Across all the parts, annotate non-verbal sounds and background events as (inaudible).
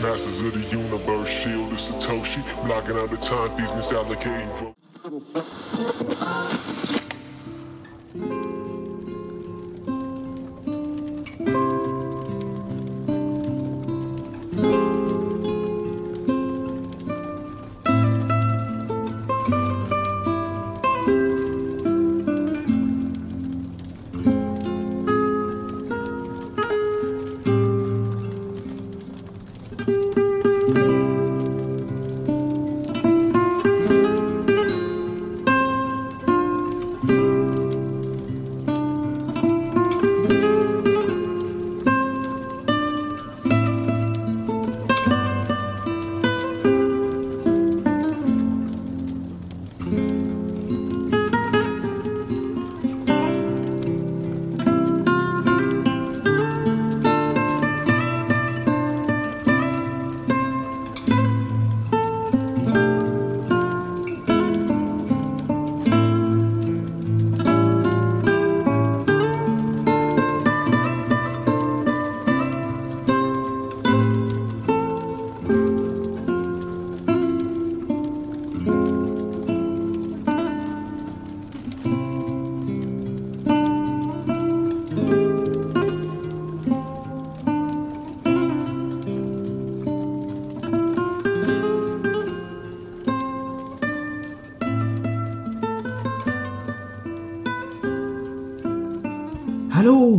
Masters of the universe, shield is Satoshi, blocking out the time, these misallocating.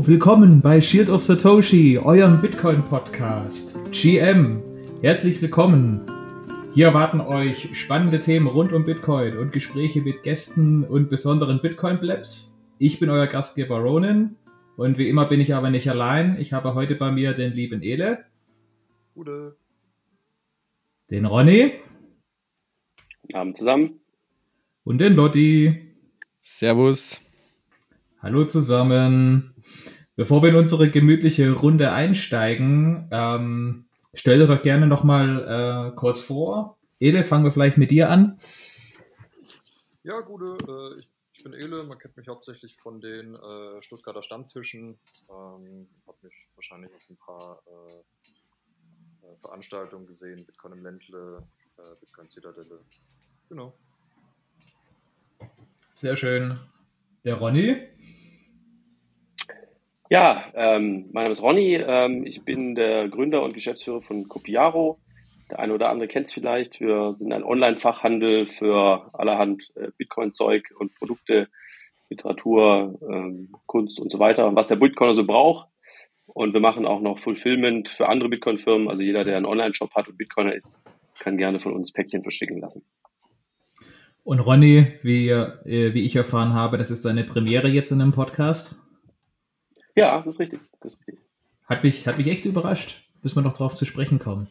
Willkommen bei Shield of Satoshi, eurem Bitcoin-Podcast. GM, herzlich willkommen. Hier erwarten euch spannende Themen rund um Bitcoin und Gespräche mit Gästen und besonderen Bitcoin-Blabs. Ich bin euer Gastgeber Ronan und wie immer bin ich aber nicht allein. Ich habe heute bei mir den lieben Ele. Gute. Den Ronny. Guten Abend zusammen. Und den Lotti. Servus. Hallo zusammen. Bevor wir in unsere gemütliche Runde einsteigen, ähm, stell dir doch gerne nochmal äh, kurz vor. Ede, fangen wir vielleicht mit dir an. Ja, Gude, äh, ich, ich, bin Ele, man kennt mich hauptsächlich von den äh, Stuttgarter Stammtischen. Ähm, hab mich wahrscheinlich auf ein paar äh, äh Veranstaltungen gesehen, Bitcoin im Ländle, äh, Bitcoin Zitadelle. Genau. Sehr schön. Der Ronny? Ja, ähm, mein Name ist Ronny. Ähm, ich bin der Gründer und Geschäftsführer von Copiaro. Der eine oder andere kennt es vielleicht. Wir sind ein Online-Fachhandel für allerhand äh, Bitcoin-Zeug und Produkte, Literatur, ähm, Kunst und so weiter, was der Bitcoiner so braucht. Und wir machen auch noch Fulfillment für andere Bitcoin-Firmen. Also jeder, der einen Online-Shop hat und Bitcoiner ist, kann gerne von uns Päckchen verschicken lassen. Und Ronny, wie, äh, wie ich erfahren habe, das ist deine Premiere jetzt in einem Podcast. Ja, das ist richtig. Das ist richtig. Hat, mich, hat mich echt überrascht, bis wir noch drauf zu sprechen kommen.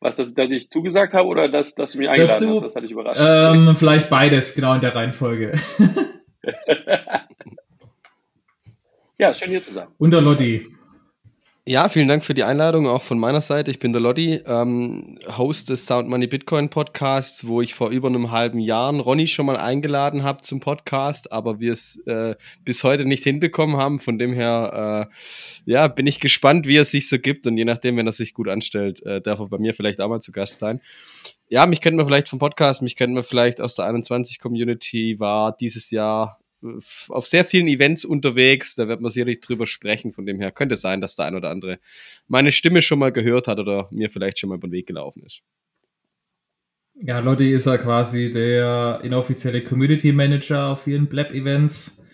Was, dass, dass ich zugesagt habe oder dass, dass du mich eingeladen du, hast? Das hat dich überrascht. Ähm, vielleicht beides, genau in der Reihenfolge. (laughs) ja, schön hier zu sein. Und der Lotti. Ja, vielen Dank für die Einladung, auch von meiner Seite. Ich bin der Lotti, ähm, Host des Sound Money Bitcoin Podcasts, wo ich vor über einem halben Jahr Ronny schon mal eingeladen habe zum Podcast, aber wir es äh, bis heute nicht hinbekommen haben. Von dem her, äh, ja, bin ich gespannt, wie es sich so gibt und je nachdem, wenn er sich gut anstellt, äh, darf er bei mir vielleicht auch mal zu Gast sein. Ja, mich kennt man vielleicht vom Podcast, mich kennt man vielleicht aus der 21 Community, war dieses Jahr auf sehr vielen Events unterwegs. Da wird man sicherlich drüber sprechen. Von dem her könnte sein, dass der ein oder andere meine Stimme schon mal gehört hat oder mir vielleicht schon mal über den Weg gelaufen ist. Ja, Lotti ist ja quasi der inoffizielle Community Manager auf vielen Blab-Events.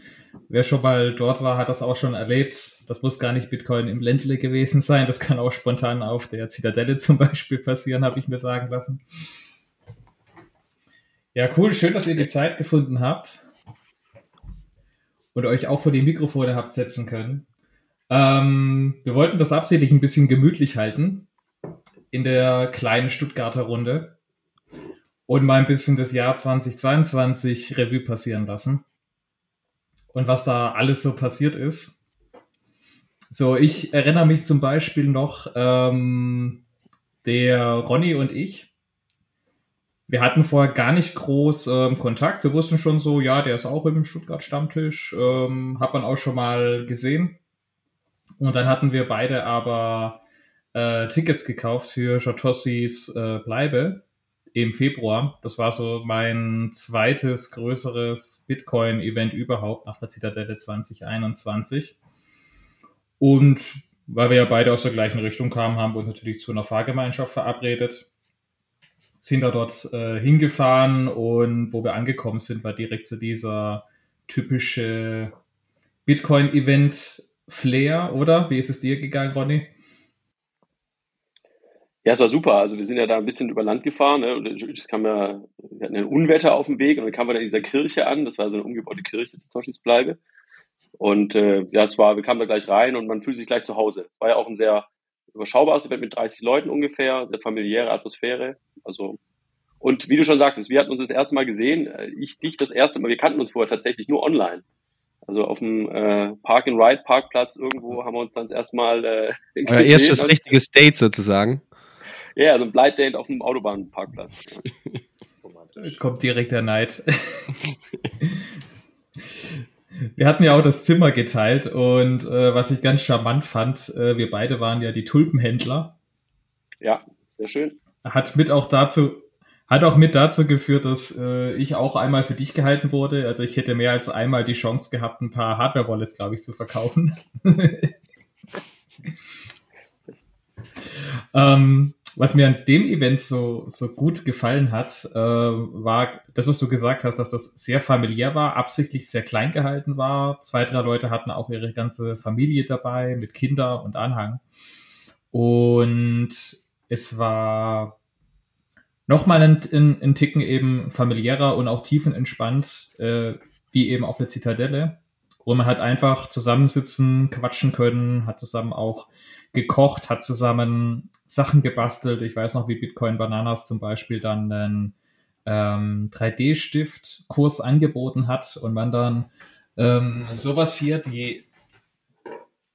Wer schon mal dort war, hat das auch schon erlebt. Das muss gar nicht Bitcoin im Ländle gewesen sein. Das kann auch spontan auf der Zitadelle zum Beispiel passieren, habe ich mir sagen lassen. Ja, cool. Schön, dass ihr die Zeit gefunden habt und euch auch vor die Mikrofone habt setzen können. Ähm, wir wollten das absichtlich ein bisschen gemütlich halten in der kleinen Stuttgarter Runde und mal ein bisschen das Jahr 2022 Revue passieren lassen und was da alles so passiert ist. So, ich erinnere mich zum Beispiel noch, ähm, der Ronny und ich, wir hatten vorher gar nicht groß ähm, Kontakt. Wir wussten schon so, ja, der ist auch im Stuttgart-Stammtisch. Ähm, hat man auch schon mal gesehen. Und dann hatten wir beide aber äh, Tickets gekauft für Jotossis äh, Bleibe im Februar. Das war so mein zweites größeres Bitcoin-Event überhaupt nach der Zitadelle 2021. Und weil wir ja beide aus der gleichen Richtung kamen, haben wir uns natürlich zu einer Fahrgemeinschaft verabredet. Sind da dort äh, hingefahren und wo wir angekommen sind, war direkt so dieser typische Bitcoin-Event-Flair, oder? Wie ist es dir gegangen, Ronny? Ja, es war super. Also wir sind ja da ein bisschen über Land gefahren ne? und es kam ja, wir hatten ein Unwetter auf dem Weg und dann kamen wir da in dieser Kirche an. Das war so eine umgebaute Kirche, Toschensbleibe. Und äh, ja, es war, wir kamen da gleich rein und man fühlt sich gleich zu Hause. War ja auch ein sehr überschaubares Event mit 30 Leuten ungefähr, sehr familiäre Atmosphäre. Also und wie du schon sagtest, wir hatten uns das erste Mal gesehen. Äh, ich dich das erste Mal. Wir kannten uns vorher tatsächlich nur online. Also auf dem äh, Park and Ride Parkplatz irgendwo haben wir uns dann das erste Mal äh, (laughs) Euer erstes richtiges Date sozusagen. Ja, so ein Blind Date auf dem Autobahnparkplatz. (laughs) Kommt direkt der Neid. (laughs) wir hatten ja auch das Zimmer geteilt und äh, was ich ganz charmant fand, äh, wir beide waren ja die Tulpenhändler. Ja, sehr schön. Hat mit auch dazu, hat auch mit dazu geführt, dass äh, ich auch einmal für dich gehalten wurde. Also ich hätte mehr als einmal die Chance gehabt, ein paar Hardware-Wallets, glaube ich, zu verkaufen. (laughs) (laughs) ähm, was mir an dem Event so, so gut gefallen hat, äh, war das, was du gesagt hast, dass das sehr familiär war, absichtlich sehr klein gehalten war. Zwei, drei Leute hatten auch ihre ganze Familie dabei mit Kinder und Anhang. Und es war nochmal ein, ein, ein Ticken eben familiärer und auch tiefenentspannt, äh, wie eben auf der Zitadelle. Und man hat einfach zusammensitzen, quatschen können, hat zusammen auch gekocht, hat zusammen Sachen gebastelt. Ich weiß noch, wie Bitcoin Bananas zum Beispiel dann einen ähm, 3D-Stift-Kurs angeboten hat und man dann ähm, sowas hier, die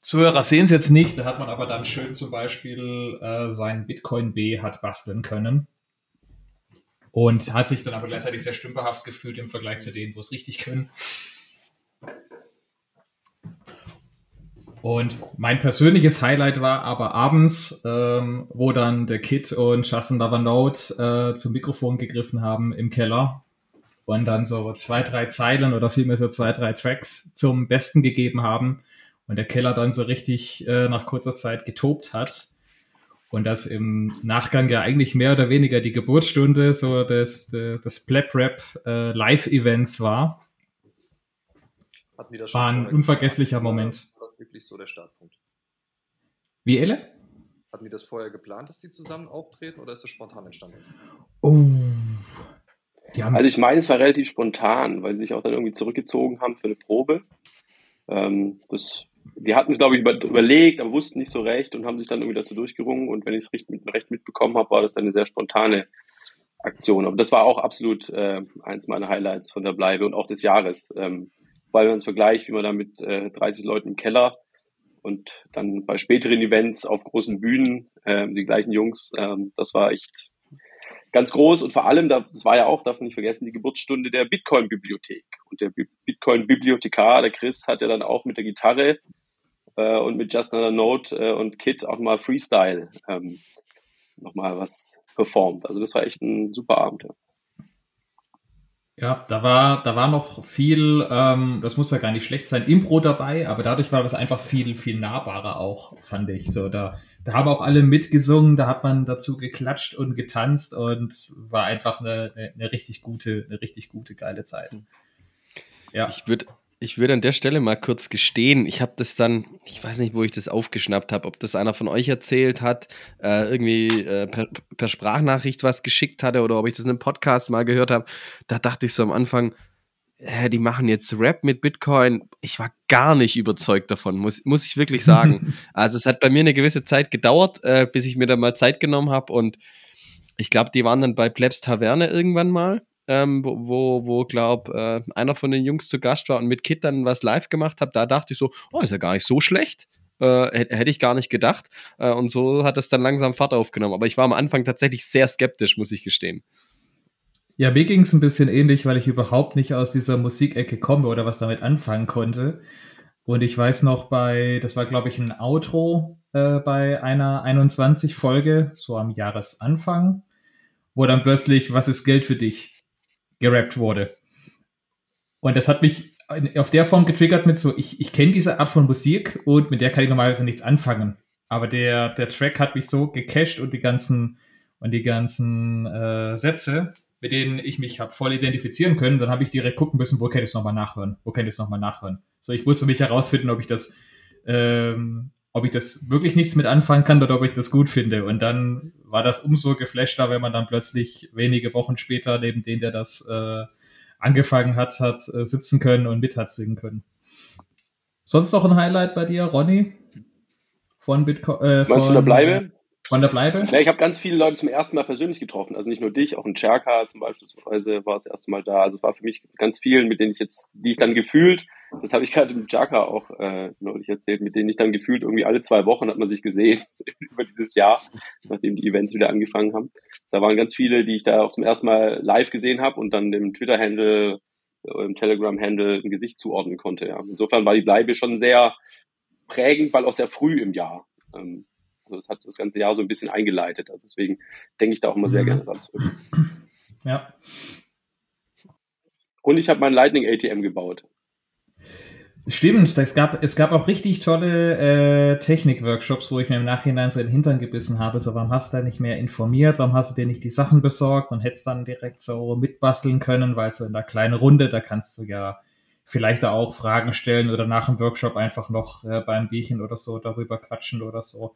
Zuhörer sehen es jetzt nicht, da hat man aber dann schön zum Beispiel äh, sein Bitcoin B hat basteln können. Und hat sich dann aber gleichzeitig sehr stümperhaft gefühlt im Vergleich zu denen, wo es richtig können. Und mein persönliches Highlight war aber abends, ähm, wo dann der Kid und Justin Lavanote äh, zum Mikrofon gegriffen haben im Keller und dann so zwei, drei Zeilen oder vielmehr so zwei, drei Tracks zum Besten gegeben haben und der Keller dann so richtig äh, nach kurzer Zeit getobt hat. Und das im Nachgang ja eigentlich mehr oder weniger die Geburtsstunde so des, des Plap-Rap äh, Live-Events war. Hatten die das schon War ein unvergesslicher geplant, Moment. War das wirklich so der Startpunkt? Wie, Elle? Hatten die das vorher geplant, dass die zusammen auftreten oder ist das spontan entstanden? Oh. also ich meine, es war relativ spontan, weil sie sich auch dann irgendwie zurückgezogen haben für eine Probe. Ähm, das, die hatten, glaube ich, über, überlegt, aber wussten nicht so recht und haben sich dann irgendwie dazu durchgerungen. Und wenn ich es recht, recht mitbekommen habe, war das eine sehr spontane Aktion. Aber das war auch absolut äh, eins meiner Highlights von der Bleibe und auch des Jahres. Ähm, weil man es vergleicht, wie man da mit äh, 30 Leuten im Keller und dann bei späteren Events auf großen Bühnen, äh, die gleichen Jungs, äh, das war echt ganz groß und vor allem, das war ja auch, darf man nicht vergessen, die Geburtsstunde der Bitcoin-Bibliothek. Und der Bitcoin-Bibliothekar, der Chris, hat ja dann auch mit der Gitarre äh, und mit Just Another Note äh, und Kit auch mal Freestyle ähm, nochmal was performt. Also das war echt ein super Abend. Ja. Ja, da war, da war noch viel, ähm, das muss ja gar nicht schlecht sein, Impro dabei, aber dadurch war das einfach viel, viel nahbarer auch, fand ich. So, da, da haben auch alle mitgesungen, da hat man dazu geklatscht und getanzt und war einfach eine, eine, eine richtig gute, eine richtig gute, geile Zeit. Ja. Ich würde ich würde an der Stelle mal kurz gestehen, ich habe das dann, ich weiß nicht, wo ich das aufgeschnappt habe, ob das einer von euch erzählt hat, äh, irgendwie äh, per, per, Sprachnachricht was geschickt hatte oder ob ich das in einem Podcast mal gehört habe. Da dachte ich so am Anfang, äh, die machen jetzt Rap mit Bitcoin. Ich war gar nicht überzeugt davon, muss, muss ich wirklich sagen. (laughs) also es hat bei mir eine gewisse Zeit gedauert, äh, bis ich mir da mal Zeit genommen habe und ich glaube, die waren dann bei Plebs Taverne irgendwann mal ähm, wo, wo, wo glaub, äh, einer von den Jungs zu Gast war und mit Kit dann was live gemacht hat, da dachte ich so, oh, ist ja gar nicht so schlecht. Äh, hätte ich gar nicht gedacht. Äh, und so hat es dann langsam Fahrt aufgenommen. Aber ich war am Anfang tatsächlich sehr skeptisch, muss ich gestehen. Ja, mir ging es ein bisschen ähnlich, weil ich überhaupt nicht aus dieser Musikecke komme oder was damit anfangen konnte. Und ich weiß noch bei, das war glaube ich ein Outro äh, bei einer 21 Folge, so am Jahresanfang, wo dann plötzlich, was ist Geld für dich, gerappt wurde. Und das hat mich auf der Form getriggert mit so, ich, ich kenne diese Art von Musik und mit der kann ich normalerweise nichts anfangen. Aber der, der Track hat mich so gecached und die ganzen, und die ganzen äh, Sätze, mit denen ich mich habe voll identifizieren können, dann habe ich direkt gucken müssen, wo kann ich es nochmal nachhören? Wo kann ich es nochmal nachhören? So, ich muss für mich herausfinden, ob ich das, ähm, ob ich das wirklich nichts mit anfangen kann oder ob ich das gut finde. Und dann war das umso geflashter, wenn man dann plötzlich wenige Wochen später neben den, der das äh, angefangen hat, hat äh, sitzen können und mit hat singen können. Sonst noch ein Highlight bei dir, Ronny? Von Bitcoin? Äh, Meinst du, da bleibe? Von der Bleibe? Ja, ich habe ganz viele Leute zum ersten Mal persönlich getroffen. Also nicht nur dich, auch ein Cherka zum Beispiel war das erste Mal da. Also es war für mich ganz vielen, mit denen ich jetzt, die ich dann gefühlt, das habe ich gerade im Cherka auch äh, neulich erzählt, mit denen ich dann gefühlt irgendwie alle zwei Wochen hat man sich gesehen (laughs) über dieses Jahr, nachdem die Events wieder angefangen haben. Da waren ganz viele, die ich da auch zum ersten Mal live gesehen habe und dann dem Twitter-Handle, im Telegram-Handle ein Gesicht zuordnen konnte. Ja. Insofern war die Bleibe schon sehr prägend, weil auch sehr früh im Jahr. Ähm, also das hat das ganze Jahr so ein bisschen eingeleitet. Also deswegen denke ich da auch immer sehr mhm. gerne dran zurück. (clears throat) Ja. Und ich habe mein Lightning ATM gebaut. Stimmt, es gab, es gab auch richtig tolle äh, Technik-Workshops, wo ich mir im Nachhinein so in den Hintern gebissen habe. So, warum hast du da nicht mehr informiert? Warum hast du dir nicht die Sachen besorgt und hättest dann direkt so mitbasteln können? Weil so in der kleinen Runde, da kannst du ja vielleicht auch Fragen stellen oder nach dem Workshop einfach noch äh, beim Bierchen oder so darüber quatschen oder so.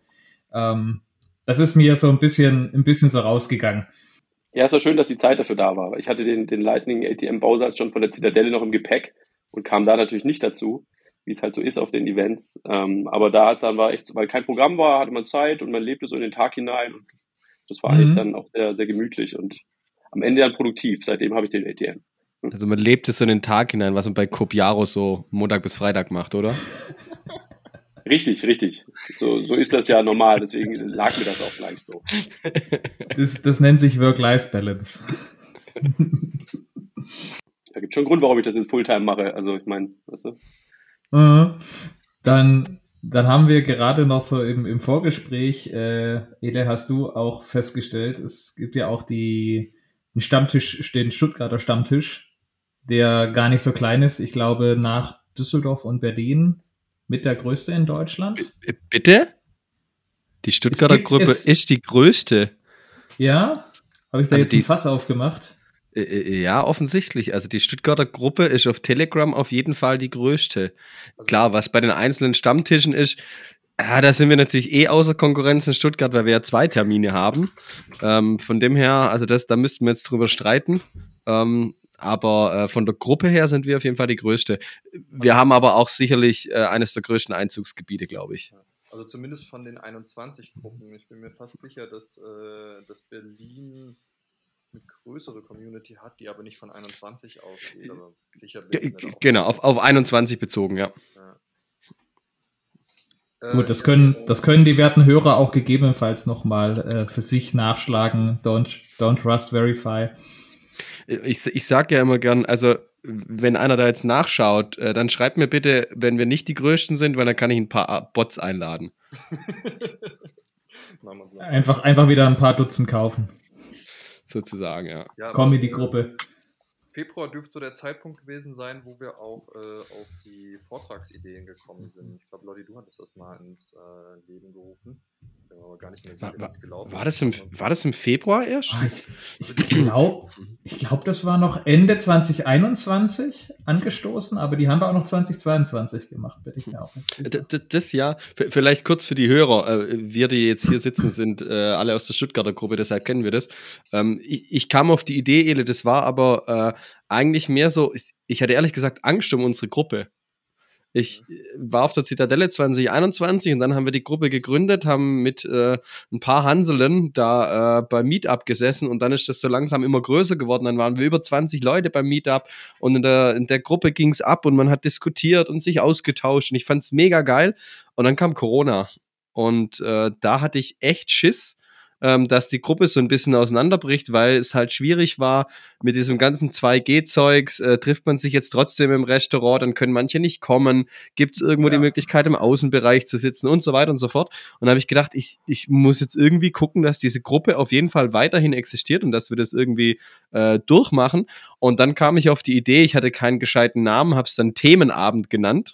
Ähm, das ist mir so ein bisschen, ein bisschen so rausgegangen. Ja, es war schön, dass die Zeit dafür da war. Ich hatte den, den Lightning ATM Bausatz schon von der Zitadelle noch im Gepäck und kam da natürlich nicht dazu, wie es halt so ist auf den Events. Ähm, aber da dann war echt, weil kein Programm war, hatte man Zeit und man lebte so in den Tag hinein und das war mhm. eigentlich dann auch sehr, sehr gemütlich und am Ende dann produktiv. Seitdem habe ich den ATM. Also man lebt es so in den Tag hinein, was man bei Copiaro so Montag bis Freitag macht, oder? (laughs) Richtig, richtig. So, so ist das ja normal, deswegen lag mir das auch gleich so. Das, das nennt sich Work-Life-Balance. Da gibt schon einen Grund, warum ich das jetzt Fulltime mache. Also ich meine, weißt du? Mhm. Dann, dann haben wir gerade noch so im, im Vorgespräch, äh, Ede, hast du auch festgestellt, es gibt ja auch die, einen Stammtisch, den Stuttgarter Stammtisch, der gar nicht so klein ist. Ich glaube, nach Düsseldorf und Berlin mit der größte in Deutschland. B bitte? Die Stuttgarter Gruppe ist die größte. Ja? Habe ich da also jetzt die, ein Fass aufgemacht? Ja, offensichtlich. Also die Stuttgarter Gruppe ist auf Telegram auf jeden Fall die größte. Also Klar, was bei den einzelnen Stammtischen ist, ja, da sind wir natürlich eh außer Konkurrenz in Stuttgart, weil wir ja zwei Termine haben. Ähm, von dem her, also das, da müssten wir jetzt drüber streiten. Ähm, aber äh, von der Gruppe her sind wir auf jeden Fall die größte. Wir also haben aber auch sicherlich äh, eines der größten Einzugsgebiete, glaube ich. Also zumindest von den 21 Gruppen. Ich bin mir fast sicher, dass, äh, dass Berlin eine größere Community hat, die aber nicht von 21 ausgeht. Aber sicher bin genau, auf, auf 21 bezogen, ja. ja. Gut, das können, das können die werten Hörer auch gegebenenfalls nochmal äh, für sich nachschlagen. Don't, don't trust, verify ich, ich sage ja immer gern, also wenn einer da jetzt nachschaut, äh, dann schreibt mir bitte, wenn wir nicht die Größten sind, weil dann kann ich ein paar Bots einladen. (laughs) einfach, einfach wieder ein paar Dutzend kaufen. Sozusagen, ja. ja Komm in die Gruppe. Februar dürfte so der Zeitpunkt gewesen sein, wo wir auch äh, auf die Vortragsideen gekommen sind. Ich glaube, Lotti, du hattest das mal ins äh, Leben gerufen aber gar nicht mehr sicher, wie es gelaufen war das im, War das im Februar erst? Ah, ich, ich glaube, ich glaub, das war noch Ende 2021 angestoßen, aber die haben wir auch noch 2022 gemacht, bitte ich mir auch das, das ja, vielleicht kurz für die Hörer, äh, wir, die jetzt hier sitzen, sind äh, alle aus der Stuttgarter Gruppe, deshalb kennen wir das. Ähm, ich, ich, kam auf die Idee, Ele, das war aber äh, eigentlich mehr so, ich, ich hatte ehrlich gesagt Angst um unsere Gruppe. Ich war auf der Zitadelle 2021 und dann haben wir die Gruppe gegründet, haben mit äh, ein paar Hanselen da äh, beim Meetup gesessen und dann ist das so langsam immer größer geworden. Dann waren wir über 20 Leute beim Meetup und in der, in der Gruppe ging es ab und man hat diskutiert und sich ausgetauscht und ich fand es mega geil. Und dann kam Corona und äh, da hatte ich echt Schiss, ähm, dass die Gruppe so ein bisschen auseinanderbricht, weil es halt schwierig war mit diesem ganzen 2G-Zeugs. Äh, trifft man sich jetzt trotzdem im Restaurant, dann können manche nicht kommen. Gibt es irgendwo ja. die Möglichkeit, im Außenbereich zu sitzen und so weiter und so fort. Und da habe ich gedacht, ich, ich muss jetzt irgendwie gucken, dass diese Gruppe auf jeden Fall weiterhin existiert und dass wir das irgendwie äh, durchmachen. Und dann kam ich auf die Idee, ich hatte keinen gescheiten Namen, habe es dann Themenabend genannt.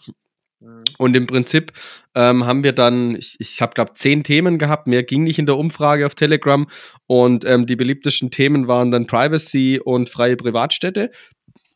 Mhm. Und im Prinzip ähm, haben wir dann, ich, ich habe glaube zehn Themen gehabt, mehr ging nicht in der Umfrage auf Telegram. Und ähm, die beliebtesten Themen waren dann Privacy und freie Privatstädte.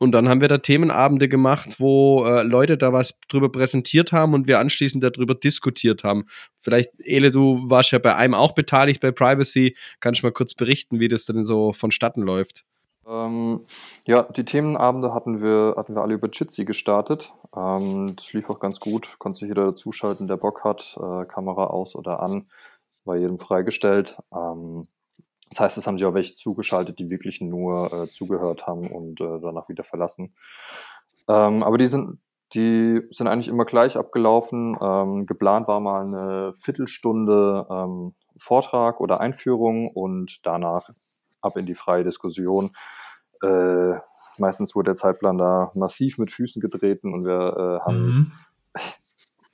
Und dann haben wir da Themenabende gemacht, wo äh, Leute da was drüber präsentiert haben und wir anschließend darüber diskutiert haben. Vielleicht, Ele, du warst ja bei einem auch beteiligt bei Privacy. Kannst du mal kurz berichten, wie das denn so vonstatten läuft? Ähm, ja, die Themenabende hatten wir, hatten wir alle über Jitsi gestartet. Ähm, das lief auch ganz gut. Konnte sich jeder dazuschalten, der Bock hat. Äh, Kamera aus oder an. War jedem freigestellt. Ähm, das heißt, es haben sich auch welche zugeschaltet, die wirklich nur äh, zugehört haben und äh, danach wieder verlassen. Ähm, aber die sind, die sind eigentlich immer gleich abgelaufen. Ähm, geplant war mal eine Viertelstunde ähm, Vortrag oder Einführung und danach ab in die freie Diskussion. Äh, meistens wurde der Zeitplan da massiv mit Füßen getreten und wir äh, haben, mhm. (laughs)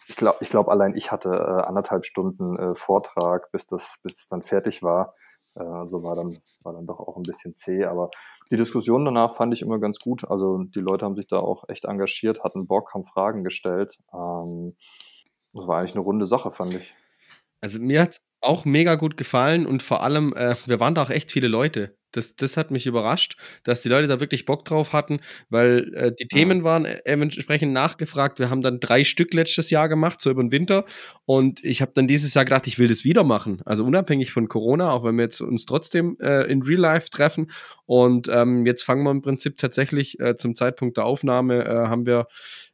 ich glaube, ich glaub, allein ich hatte äh, anderthalb Stunden äh, Vortrag, bis das, bis das dann fertig war. Äh, also war dann, war dann doch auch ein bisschen zäh, aber die Diskussion danach fand ich immer ganz gut. Also die Leute haben sich da auch echt engagiert, hatten Bock, haben Fragen gestellt. Ähm, das war eigentlich eine runde Sache, fand ich. Also mir hat auch mega gut gefallen und vor allem, äh, wir waren da auch echt viele Leute. Das, das hat mich überrascht, dass die Leute da wirklich Bock drauf hatten, weil äh, die Themen waren äh, entsprechend nachgefragt. Wir haben dann drei Stück letztes Jahr gemacht, so über den Winter. Und ich habe dann dieses Jahr gedacht, ich will das wieder machen. Also unabhängig von Corona, auch wenn wir jetzt uns trotzdem äh, in Real Life treffen. Und ähm, jetzt fangen wir im Prinzip tatsächlich äh, zum Zeitpunkt der Aufnahme, äh, haben wir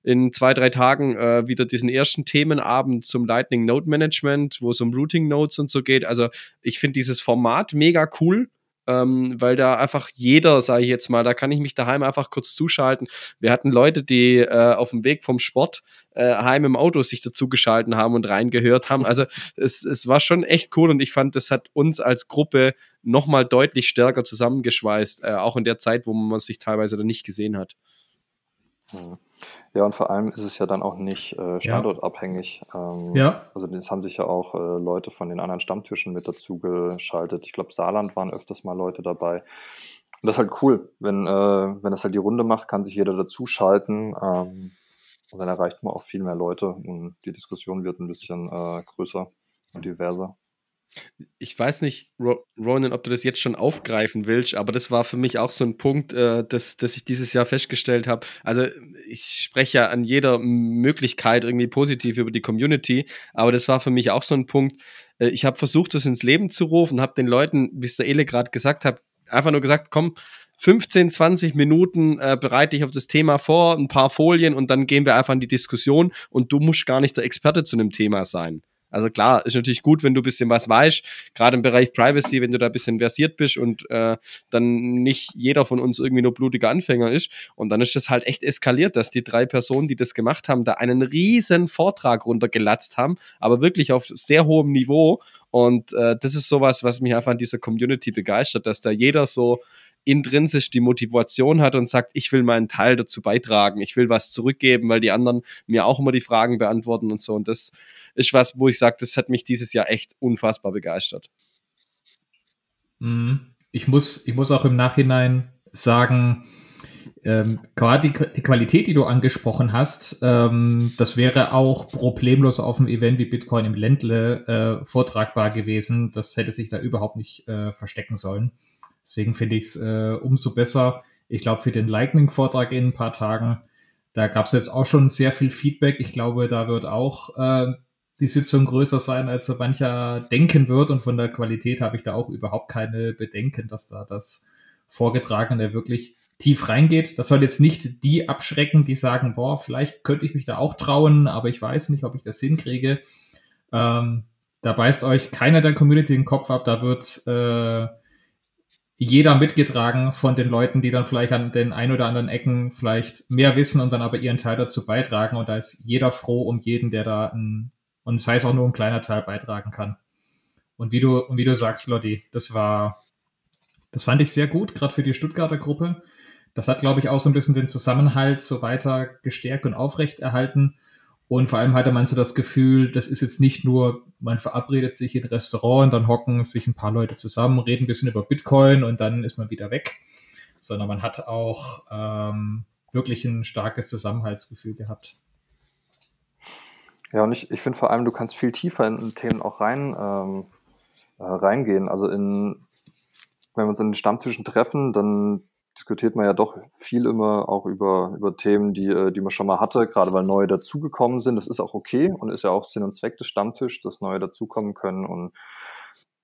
in zwei, drei Tagen äh, wieder diesen ersten Themenabend zum Lightning Node Management, wo es um Routing Nodes und so geht. Also ich finde dieses Format mega cool ähm, weil da einfach jeder, sage ich jetzt mal, da kann ich mich daheim einfach kurz zuschalten. Wir hatten Leute, die äh, auf dem Weg vom Sport äh, heim im Auto sich dazugeschalten haben und reingehört haben. Also (laughs) es, es war schon echt cool und ich fand, das hat uns als Gruppe nochmal deutlich stärker zusammengeschweißt, äh, auch in der Zeit, wo man sich teilweise dann nicht gesehen hat. Mhm. Ja, und vor allem ist es ja dann auch nicht äh, standortabhängig. Ähm, Ja. Also es haben sich ja auch äh, Leute von den anderen Stammtischen mit dazu geschaltet. Ich glaube, Saarland waren öfters mal Leute dabei. Und das ist halt cool, wenn, äh, wenn das halt die Runde macht, kann sich jeder dazuschalten. Ähm, und dann erreicht man auch viel mehr Leute und die Diskussion wird ein bisschen äh, größer und diverser. Ich weiß nicht, Ronan, ob du das jetzt schon aufgreifen willst, aber das war für mich auch so ein Punkt, äh, dass, dass ich dieses Jahr festgestellt habe. Also ich spreche ja an jeder Möglichkeit irgendwie positiv über die Community, aber das war für mich auch so ein Punkt. Äh, ich habe versucht, das ins Leben zu rufen, habe den Leuten, wie es der Ele gerade gesagt hat, einfach nur gesagt, komm, 15, 20 Minuten äh, bereite ich auf das Thema vor, ein paar Folien und dann gehen wir einfach in die Diskussion und du musst gar nicht der Experte zu einem Thema sein. Also klar, ist natürlich gut, wenn du ein bisschen was weißt, gerade im Bereich Privacy, wenn du da ein bisschen versiert bist und äh, dann nicht jeder von uns irgendwie nur blutiger Anfänger ist. Und dann ist das halt echt eskaliert, dass die drei Personen, die das gemacht haben, da einen riesen Vortrag runtergelatzt haben, aber wirklich auf sehr hohem Niveau. Und äh, das ist sowas, was mich einfach an dieser Community begeistert, dass da jeder so intrinsisch die Motivation hat und sagt, ich will meinen Teil dazu beitragen, ich will was zurückgeben, weil die anderen mir auch immer die Fragen beantworten und so. Und das ist was, wo ich sage, das hat mich dieses Jahr echt unfassbar begeistert. Mhm. Ich muss, ich muss auch im Nachhinein sagen, ähm, gerade die, die, Qualität, die du angesprochen hast, ähm, das wäre auch problemlos auf einem Event wie Bitcoin im Ländle äh, vortragbar gewesen. Das hätte sich da überhaupt nicht äh, verstecken sollen. Deswegen finde ich es äh, umso besser. Ich glaube, für den Lightning-Vortrag in ein paar Tagen, da gab es jetzt auch schon sehr viel Feedback. Ich glaube, da wird auch äh, die Sitzung größer sein, als so mancher denken wird. Und von der Qualität habe ich da auch überhaupt keine Bedenken, dass da das Vorgetragene wirklich tief reingeht. Das soll jetzt nicht die abschrecken, die sagen, boah, vielleicht könnte ich mich da auch trauen, aber ich weiß nicht, ob ich das hinkriege. Ähm, da beißt euch keiner der Community den Kopf ab. Da wird äh, jeder mitgetragen von den Leuten, die dann vielleicht an den ein oder anderen Ecken vielleicht mehr wissen und dann aber ihren Teil dazu beitragen. Und da ist jeder froh um jeden, der da ein, und sei es auch nur ein kleiner Teil beitragen kann. Und wie du, und wie du sagst, Lotti, das war, das fand ich sehr gut, gerade für die Stuttgarter Gruppe. Das hat, glaube ich, auch so ein bisschen den Zusammenhalt so weiter gestärkt und aufrechterhalten. Und vor allem hatte man so das Gefühl, das ist jetzt nicht nur, man verabredet sich in Restaurant und dann hocken sich ein paar Leute zusammen, reden ein bisschen über Bitcoin und dann ist man wieder weg, sondern man hat auch ähm, wirklich ein starkes Zusammenhaltsgefühl gehabt. Ja, und ich, ich finde vor allem, du kannst viel tiefer in Themen auch rein, ähm, äh, reingehen. Also in, wenn wir uns in den Stammtischen treffen, dann diskutiert man ja doch viel immer auch über, über Themen, die, äh, die man schon mal hatte, gerade weil neue dazugekommen sind. Das ist auch okay und ist ja auch Sinn und Zweck des Stammtischs, dass neue dazukommen können und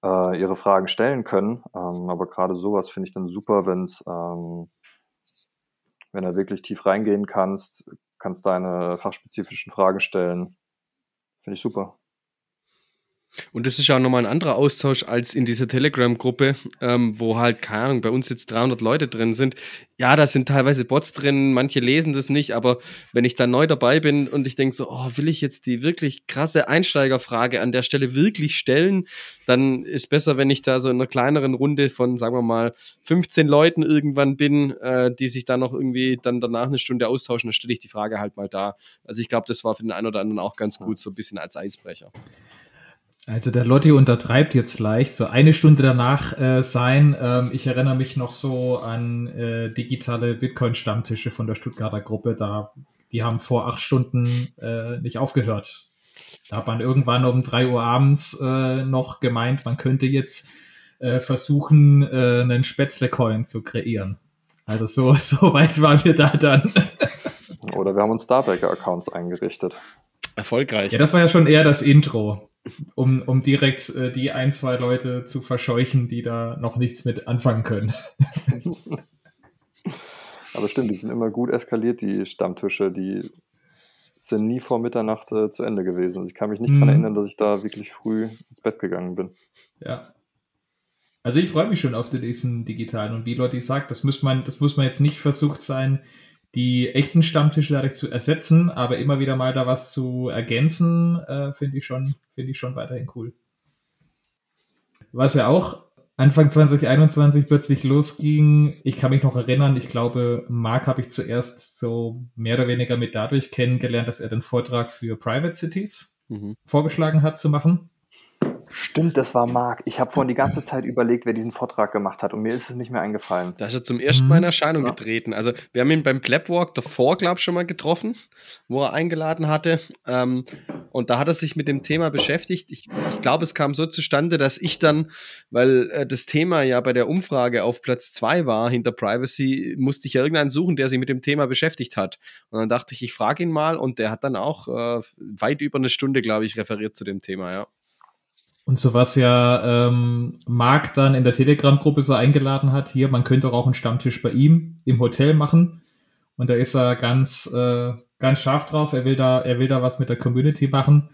äh, ihre Fragen stellen können. Ähm, aber gerade sowas finde ich dann super, wenn es, ähm, wenn du wirklich tief reingehen kannst, kannst deine fachspezifischen Fragen stellen. Finde ich super. Und das ist ja auch nochmal ein anderer Austausch als in dieser Telegram-Gruppe, ähm, wo halt, keine Ahnung, bei uns jetzt 300 Leute drin sind. Ja, da sind teilweise Bots drin, manche lesen das nicht, aber wenn ich da neu dabei bin und ich denke so, oh, will ich jetzt die wirklich krasse Einsteigerfrage an der Stelle wirklich stellen, dann ist besser, wenn ich da so in einer kleineren Runde von, sagen wir mal, 15 Leuten irgendwann bin, äh, die sich dann noch irgendwie dann danach eine Stunde austauschen, dann stelle ich die Frage halt mal da. Also ich glaube, das war für den einen oder anderen auch ganz gut, so ein bisschen als Eisbrecher. Also der Lotti untertreibt jetzt leicht, so eine Stunde danach äh, sein. Ähm, ich erinnere mich noch so an äh, digitale Bitcoin-Stammtische von der Stuttgarter Gruppe. Da, die haben vor acht Stunden äh, nicht aufgehört. Da hat man irgendwann um drei Uhr abends äh, noch gemeint, man könnte jetzt äh, versuchen, äh, einen Spätzle-Coin zu kreieren. Also so, (laughs) so weit waren wir da dann. Oder wir haben uns Starbacker-Accounts eingerichtet. Erfolgreich. Ja, das war ja schon eher das Intro, um, um direkt äh, die ein, zwei Leute zu verscheuchen, die da noch nichts mit anfangen können. (laughs) Aber stimmt, die sind immer gut eskaliert, die Stammtische, die sind nie vor Mitternacht äh, zu Ende gewesen. Also ich kann mich nicht mhm. daran erinnern, dass ich da wirklich früh ins Bett gegangen bin. Ja. Also ich freue mich schon auf den nächsten digitalen und wie Lotti sagt, das muss man, das muss man jetzt nicht versucht sein, die echten Stammtische dadurch zu ersetzen, aber immer wieder mal da was zu ergänzen, äh, finde ich schon, finde ich schon weiterhin cool. Was ja auch Anfang 2021 plötzlich losging, ich kann mich noch erinnern, ich glaube, Marc habe ich zuerst so mehr oder weniger mit dadurch kennengelernt, dass er den Vortrag für Private Cities mhm. vorgeschlagen hat zu machen. Stimmt, das war Marc. Ich habe vorhin die ganze Zeit überlegt, wer diesen Vortrag gemacht hat und mir ist es nicht mehr eingefallen. Da ist er zum ersten Mal in mhm. Erscheinung ja. getreten. Also wir haben ihn beim Clapwalk davor, glaube ich, schon mal getroffen, wo er eingeladen hatte. Ähm, und da hat er sich mit dem Thema beschäftigt. Ich, ich glaube, es kam so zustande, dass ich dann, weil äh, das Thema ja bei der Umfrage auf Platz zwei war hinter Privacy, musste ich ja irgendeinen suchen, der sich mit dem Thema beschäftigt hat. Und dann dachte ich, ich frage ihn mal und der hat dann auch äh, weit über eine Stunde, glaube ich, referiert zu dem Thema, ja. Und so was ja ähm, Marc dann in der Telegram-Gruppe so eingeladen hat, hier, man könnte auch einen Stammtisch bei ihm im Hotel machen. Und da ist er ganz, äh, ganz scharf drauf. Er will da, er will da was mit der Community machen.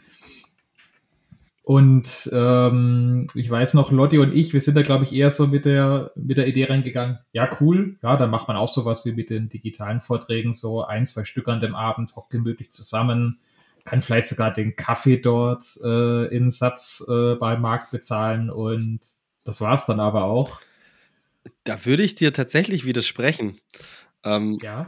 Und ähm, ich weiß noch, Lotti und ich, wir sind da, glaube ich, eher so mit der, mit der Idee reingegangen, ja, cool, ja, dann macht man auch sowas wie mit den digitalen Vorträgen, so ein, zwei Stück an dem Abend, hockt gemütlich zusammen, kann vielleicht sogar den Kaffee dort äh, in Satz äh, beim Markt bezahlen und das war es dann aber auch. Da würde ich dir tatsächlich widersprechen. Ähm, ja.